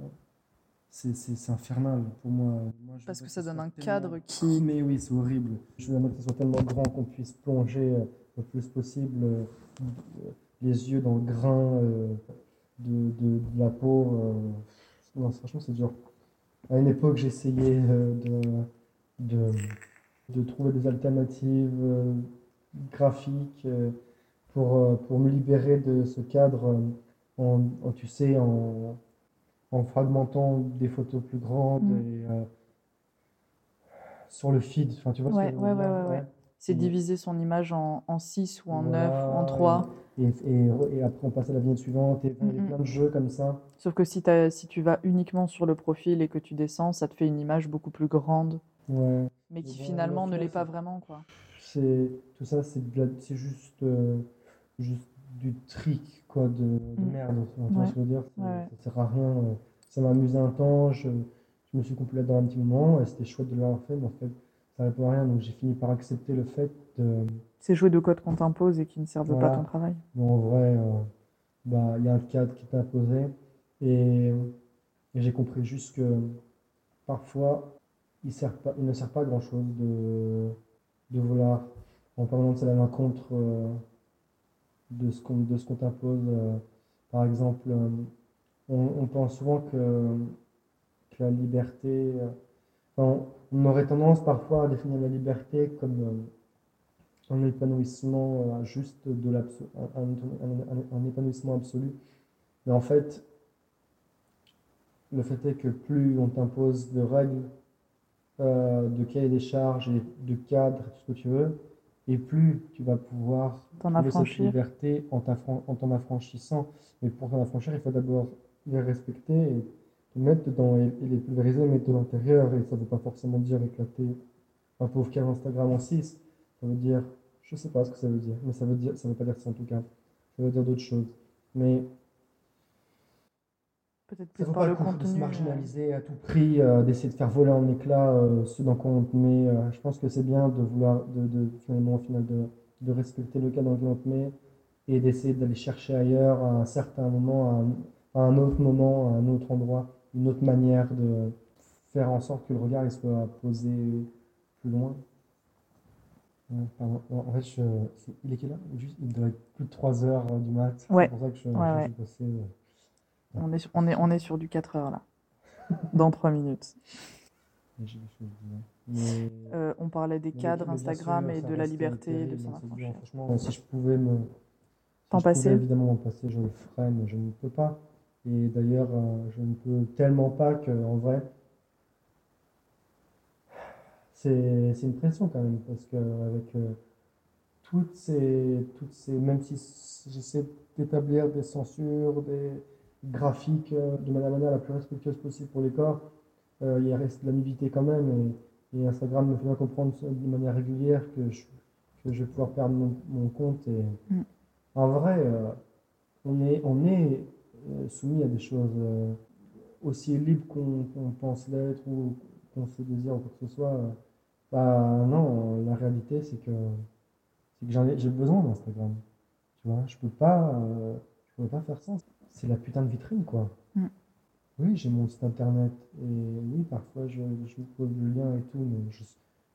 Speaker 1: c'est infernal pour moi. Moi, je
Speaker 3: Parce que ça donne un cadre qui.
Speaker 1: Mais oui, c'est horrible. Je voudrais que ce soit tellement grand qu'on puisse plonger euh, le plus possible euh, les yeux dans le grain de, de- de la peau. Non, franchement, c'est dur. À une époque, j'essayais euh, de, de, de trouver des alternatives euh, graphiques euh, pour, pour me libérer de ce cadre en, en, tu sais, en, en fragmentant des photos plus grandes
Speaker 3: Mm.
Speaker 1: et euh, sur le feed. Enfin, tu vois
Speaker 3: Ouais, ouais, ouais, ouais. C'est
Speaker 1: Et-
Speaker 3: diviser son image en, en 6 ou en 9
Speaker 1: Voilà,
Speaker 3: ou en 3.
Speaker 1: Et, et, et après, on passe à la vignette suivante. Et il y a plein de jeux comme ça.
Speaker 3: Sauf que si, t'as- si tu vas uniquement sur le profil et que tu descends, ça te fait une image beaucoup plus grande,
Speaker 1: Ouais.
Speaker 3: mais qui finalement ne l'est pas vraiment. quoi.
Speaker 1: C'est tout ça, c'est juste, euh, juste du trick quoi, de, de
Speaker 3: Mm.
Speaker 1: merde. Vois
Speaker 3: Ouais.
Speaker 1: je veux dire?
Speaker 3: Ouais.
Speaker 1: Ça sert à rien. euh, Ça m'a amusé un temps. Je, je me suis complet dans un petit moment. Et c'était chouette de l'avoir fait, mais en fait, ça répond à rien. Donc j'ai fini par accepter le fait de.
Speaker 3: C'est jouer de codes qu'on t'impose et qui ne servent pas
Speaker 1: Voilà.
Speaker 3: ton travail.
Speaker 1: Bon, en vrai, euh, bah, il y a un cadre qui t'est imposé. Et, et j'ai compris juste que parfois, il sert pas, il ne sert pas à grand-chose de, de vouloir en permanence aller à l'encontre euh, de ce qu'on de ce qu'on t'impose. euh. par exemple, euh, on, on pense souvent que, que la liberté. Enfin, on, aurait tendance parfois à définir la liberté comme. euh, un épanouissement euh, juste de l'abso- un, un- un- un épanouissement absolu. Mais en fait, le fait est que plus on t'impose de règles, euh, de cahiers des charges et de cadres, tout ce que tu veux, et plus tu vas pouvoir trouver cette liberté en t'en affranchissant. Mais pour t'en affranchir, il faut d'abord les respecter et mettre dedans et, et les pulvériser, mettre de l'intérieur. Et ça ne veut pas forcément dire éclater un pauvre cœur Instagram en 6. Ça veut dire, je sais pas ce que ça veut dire, mais ça veut dire, ça veut pas dire ça en tout cas. Ça veut dire d'autres choses. Mais
Speaker 3: Peut-être
Speaker 1: ça
Speaker 3: plus
Speaker 1: vaut
Speaker 3: par
Speaker 1: pas
Speaker 3: le
Speaker 1: coup de se
Speaker 3: contenu. euh,
Speaker 1: marginaliser à tout prix, euh, d'essayer de faire voler en éclats euh, ce dans quoi on te met. euh, je pense que c'est bien de vouloir, de, de- finalement, au final, de, de respecter le cadre dans lequel on te met et d'essayer d'aller chercher ailleurs à un certain moment, à un, à un autre moment, à un autre endroit, une autre manière de faire en sorte que le regard il soit posé plus loin. Ouais, pardon. Non, En fait, je, il est quelle heure? Il doit être plus de 3 heures euh, du mat.
Speaker 3: Ouais.
Speaker 1: C'est pour ça que je,
Speaker 3: Ouais,
Speaker 1: je passé. euh,
Speaker 3: On est, sur- on, est, on est sur du 4 heures là. *laughs* Dans 3 minutes.
Speaker 1: Mais
Speaker 3: Euh, on parlait des
Speaker 1: mais
Speaker 3: cadres Instagram et de la liberté, de.
Speaker 1: Franchement, si je pouvais me. si
Speaker 3: T'en passer
Speaker 1: évidemment m'en passer, je le ferais, mais je ne peux pas. Et d'ailleurs, euh, je ne peux tellement pas qu'en vrai, c'est c'est une pression quand même, parce qu'avec toutes ces, toutes ces. Même si j'essaie d'établir des censures, des graphiques euh, de la manière la plus respectueuse possible pour les corps, euh, il reste de la nudité quand même. Et, et Instagram me fait bien comprendre de manière régulière que je, que je vais pouvoir perdre mon, mon compte. Et
Speaker 3: Mm.
Speaker 1: en vrai, euh, on est, on est euh, soumis à des choses euh, aussi libres qu'on pense l'être ou qu'on se désire ou quoi que ce soit. euh, Bah non, la réalité c'est que que j'ai besoin d'Instagram. Tu vois, je peux pas, euh, je pourrais pas faire ça. C'est la putain de vitrine, quoi.
Speaker 3: Mm.
Speaker 1: Oui, j'ai mon site internet et oui, parfois je, je vous pose le lien et tout, mais je,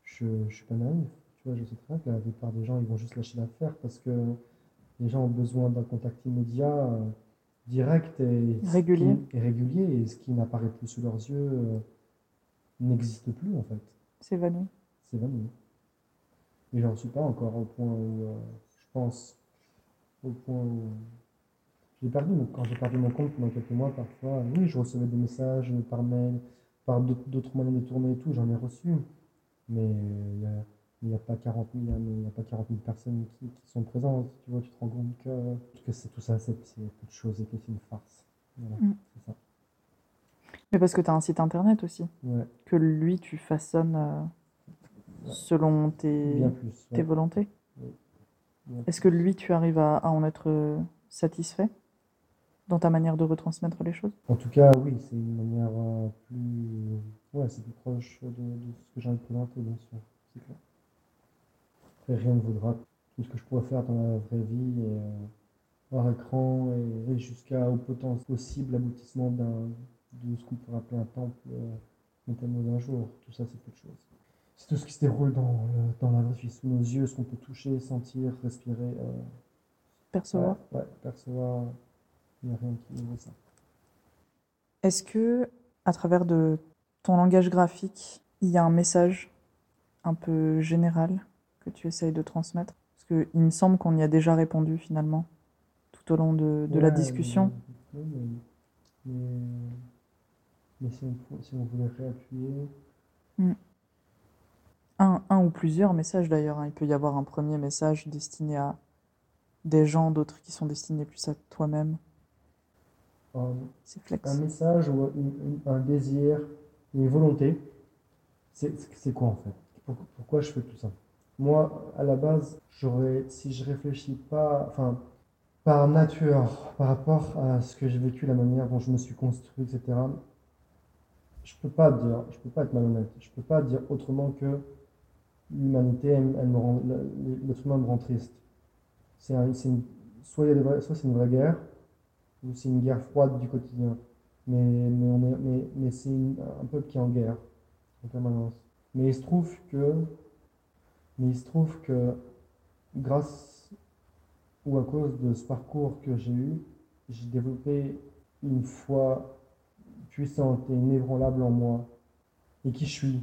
Speaker 1: je, je suis pas naïf. Tu vois, je sais très bien que la plupart des gens, ils vont juste lâcher l'affaire parce que les gens ont besoin d'un contact immédiat, euh, direct et
Speaker 3: Régulier.
Speaker 1: qui- et régulier, et ce qui n'apparaît plus sous leurs yeux euh, n'existe plus en fait.
Speaker 3: C'est évanoui.
Speaker 1: C'est évanoui. Et j'en suis pas encore au point où euh, je pense, au point où j'ai perdu mon, quand j'ai perdu mon compte pendant quelques mois, parfois, oui, je recevais des messages par mail, par d'autres moyens détournés et tout, j'en ai reçu, mais il n'y a, pas 40 000, hein, il y a pas 40 000 personnes qui, qui sont présentes, tu vois, tu te rends compte que, que c'est tout ça, c'est de choses et que c'est une farce. Voilà,
Speaker 3: Mm.
Speaker 1: c'est ça.
Speaker 3: Mais parce que tu as un site internet aussi,
Speaker 1: Ouais,
Speaker 3: que lui, tu façonnes euh, selon tes,
Speaker 1: ouais.
Speaker 3: tes volontés. Est-ce que lui, tu arrives à, à en être euh, satisfait dans ta manière de retransmettre les choses?
Speaker 1: En tout cas, oui, c'est une manière euh, plus. Ouais, c'est plus proche de, de ce que j'ai envie de présenter, bien sûr. C'est clair. Après, rien ne vaudra tout ce que je pourrais faire dans la vraie vie, et, euh, hors écran, et, et jusqu'au potentiel possible aboutissement d'un, de ce qu'on pourrait appeler un temple euh, métamorphose d'un jour. Tout ça, c'est peu de choses. C'est tout ce qui se déroule dans, le- dans la vraie vie, sous nos yeux, ce qu'on peut toucher, sentir, respirer. euh,
Speaker 3: Percevoir
Speaker 1: ouais, ouais, percevoir. Il n'y a rien qui vaut ça.
Speaker 3: Est-ce que, à travers de ton langage graphique, il y a un message un peu général? Que tu essayes de transmettre? Parce qu'il me semble qu'on y a déjà répondu finalement, tout au long de, de la discussion.
Speaker 1: mais- si, on, pou- si on voulait réappuyer,
Speaker 3: Un, un ou plusieurs messages d'ailleurs. hein. Il peut y avoir un premier message destiné à des gens, d'autres qui sont destinés plus à toi-même.
Speaker 1: Un, un message ou une- une- un désir, une volonté, c'est quoi en fait? Pour- Pourquoi je fais tout ça? Moi, à la base, si je réfléchis pas, enfin, par nature, par rapport à ce que j'ai vécu, la manière dont je me suis construit, etc., je peux pas dire, je peux pas être malhonnête. Je peux pas dire autrement que l'humanité, elle, me rend, l'être humain me rend triste. C'est un- une- soit soit c'est une vraie guerre, ou c'est une guerre froide du quotidien. Mais, mais, mais, mais c'est un peuple qui est en guerre en permanence. Mais il se trouve que, mais il se trouve que grâce ou à cause de ce parcours que j'ai eu, j'ai développé une foi puissante et inébranlable en moi et qui je suis.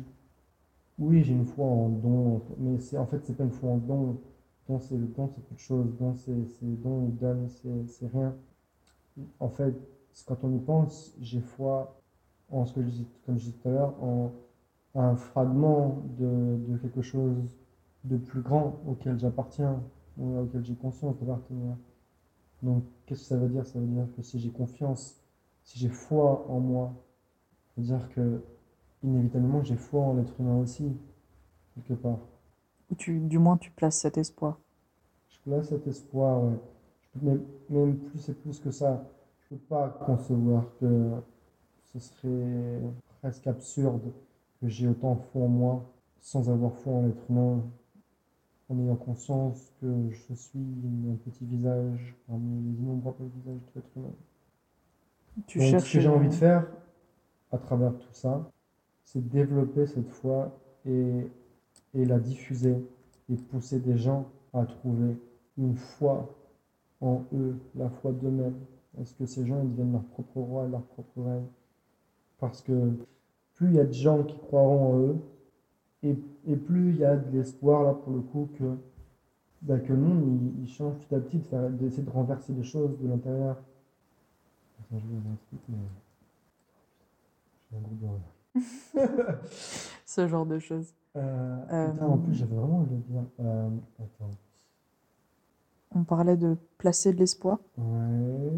Speaker 1: Oui, j'ai une foi en don, mais c'est en fait c'est pas une foi en don. Don c'est don c'est peu de choses, don c'est don ou donne c'est rien. En fait, quand on y pense, j'ai foi en ce que je comme je disais tout à l'heure, en un fragment de, de quelque chose de plus grand auquel j'appartiens, auquel j'ai conscience d'appartenir. Donc, qu'est-ce que ça veut dire? Ça veut dire que si j'ai confiance, si j'ai foi en moi, ça veut dire que inévitablement j'ai foi en l'être humain aussi, quelque part.
Speaker 3: Ou tu, du moins, tu places cet espoir.
Speaker 1: Je place cet espoir, ouais. Je peux même, même plus et plus que ça. Je peux pas concevoir que ce serait presque absurde que j'ai autant foi en moi sans avoir foi en l'être humain, en ayant conscience que je suis un petit visage parmi les innombrables visages de l'être humain.
Speaker 3: Tu
Speaker 1: Donc, ce que j'ai envie de faire à travers tout ça, c'est développer cette foi et, et la diffuser et pousser des gens à trouver une foi en eux, la foi d'eux-mêmes. Est-ce que ces gens ils deviennent leur propre roi et leur propre reine? Parce que plus il y a de gens qui croiront en eux, et, et plus il y a de l'espoir là pour le coup que, bah, que le monde il, il change petit à petit, de d'essayer de renverser les choses de l'intérieur. Je mais j'ai un groupe *laughs* de
Speaker 3: ce genre de choses.
Speaker 1: Euh,
Speaker 3: Euh,
Speaker 1: putain, en plus j'avais vraiment envie de dire. Euh, attends.
Speaker 3: On parlait de placer de l'espoir.
Speaker 1: Ouais.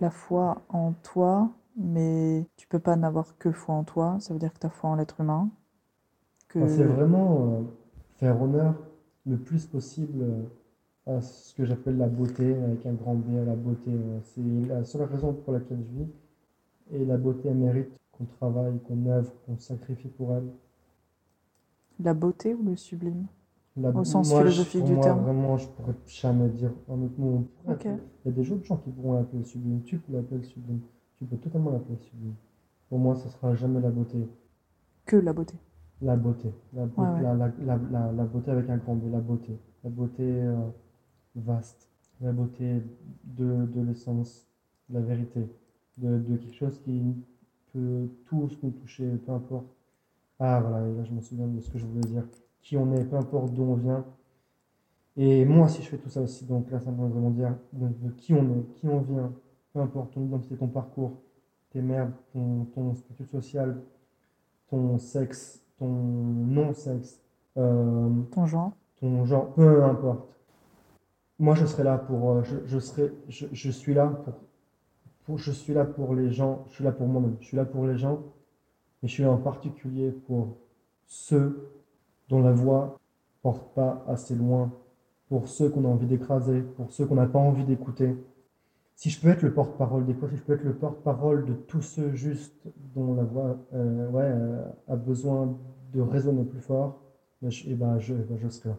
Speaker 3: La foi en toi, mais tu peux pas n'avoir que foi en toi. Ça veut dire que tu as foi en l'être humain. Que...
Speaker 1: Enfin, c'est vraiment euh, faire honneur le plus possible euh, à ce que j'appelle la beauté, avec un grand B à la beauté. euh, C'est la seule raison pour laquelle je vis. Et la beauté, elle mérite qu'on travaille, qu'on œuvre, qu'on sacrifie pour elle.
Speaker 3: La beauté ou le sublime?
Speaker 1: La-
Speaker 3: Au sens
Speaker 1: moi, je-
Speaker 3: philosophique
Speaker 1: pour
Speaker 3: du
Speaker 1: moi,
Speaker 3: terme.
Speaker 1: Vraiment, je pourrais jamais dire. Pourrait
Speaker 3: Ok.
Speaker 1: appeler- il y a des autres gens qui pourront l'appeler sublime. Tu peux l'appeler sublime. Tu peux totalement l'appeler sublime. Pour moi, ce sera jamais la beauté.
Speaker 3: Que la beauté.
Speaker 1: La beauté. La, beau-
Speaker 3: Ouais, ouais.
Speaker 1: La, la, la, la- la beauté avec un grand B. La beauté. La beauté euh, vaste. La beauté de, de l'essence, de la vérité. De, de quelque chose qui peut tous nous toucher, peu importe. Ah voilà, et là je me souviens de ce que je voulais dire. Qui on est, peu importe d'où on vient. Et moi, si je fais tout ça aussi, donc là, ça me vraiment dire de, de qui on est, qui on vient, peu importe ton identité, ton parcours, tes merdes, ton, ton statut social, ton sexe, ton non-sexe, euh,
Speaker 3: Ton genre.
Speaker 1: ton genre, peu importe. Moi, je serai là pour, euh, je, je serai, je, je suis là pour, pour, je suis là pour les gens, je suis là pour moi-même, je suis là pour les gens, mais je suis là en particulier pour ceux dont la voix porte pas assez loin, pour ceux qu'on a envie d'écraser, pour ceux qu'on n'a pas envie d'écouter. Si je peux être le porte-parole des fois, si je peux être le porte-parole de tous ceux juste dont la voix euh, ouais, euh, a besoin de résonner plus fort, ben, je, eh ben, je, eh ben, je serai là.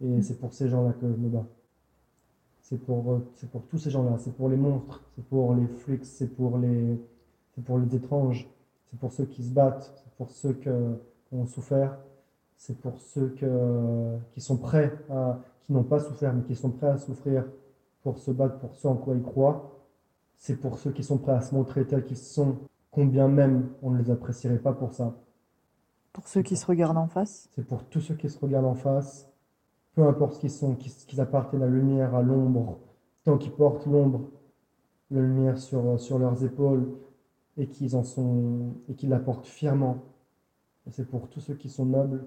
Speaker 1: Et c'est pour ces gens-là que je me bats. C'est pour, euh, c'est pour tous ces gens-là. C'est pour les monstres, c'est pour les flics, c'est pour les, c'est pour les étranges, c'est pour ceux qui se battent, c'est pour ceux que- qui ont souffert, c'est pour ceux que, qui sont prêts à, qui n'ont pas souffert, mais qui sont prêts à souffrir pour se battre pour ce en quoi ils croient. C'est pour ceux qui sont prêts à se montrer tels qu'ils sont, combien même on ne les apprécierait pas pour ça.
Speaker 3: Pour ceux qui se regardent en face.
Speaker 1: C'est pour tous ceux qui se regardent en face, peu importe ce qu'ils sont, qu'ils appartiennent à la lumière, à l'ombre, tant qu'ils portent l'ombre, la lumière sur, sur leurs épaules, et qu'ils en sont et qu'ils la portent fièrement. Et c'est pour tous ceux qui sont nobles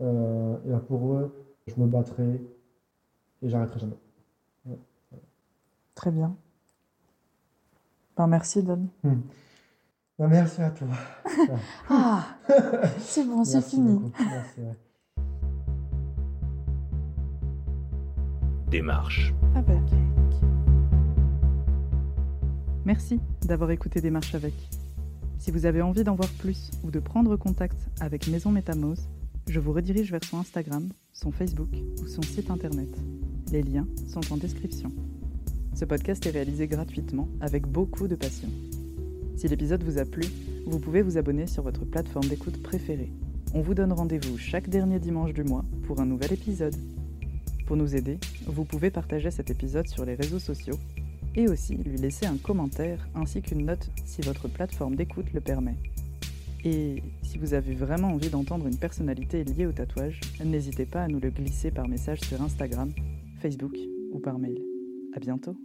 Speaker 1: euh, et ben, pour eux, je me battrai et j'arrêterai jamais.
Speaker 3: Très bien. Ben, merci, Don.
Speaker 1: Hmm. Ben, merci à toi. *laughs*
Speaker 3: Ah, c'est bon, c'est
Speaker 1: Merci
Speaker 3: fini.
Speaker 1: beaucoup. Merci, ouais.
Speaker 5: Démarche.
Speaker 3: Ah bah, Merci d'avoir écouté Démarche avec. Si vous avez envie d'en voir plus ou de prendre contact avec Maison Métamose, je vous redirige vers son Instagram, son Facebook ou son site internet. Les liens sont en description. Ce podcast est réalisé gratuitement avec beaucoup de passion. Si l'épisode vous a plu, vous pouvez vous abonner sur votre plateforme d'écoute préférée. On vous donne rendez-vous chaque dernier dimanche du mois pour un nouvel épisode. Pour nous aider, vous pouvez partager cet épisode sur les réseaux sociaux et aussi lui laisser un commentaire ainsi qu'une note si votre plateforme d'écoute le permet. Et si vous avez vraiment envie d'entendre une personnalité liée au tatouage, n'hésitez pas à nous le glisser par message sur Instagram, Facebook ou par mail. À bientôt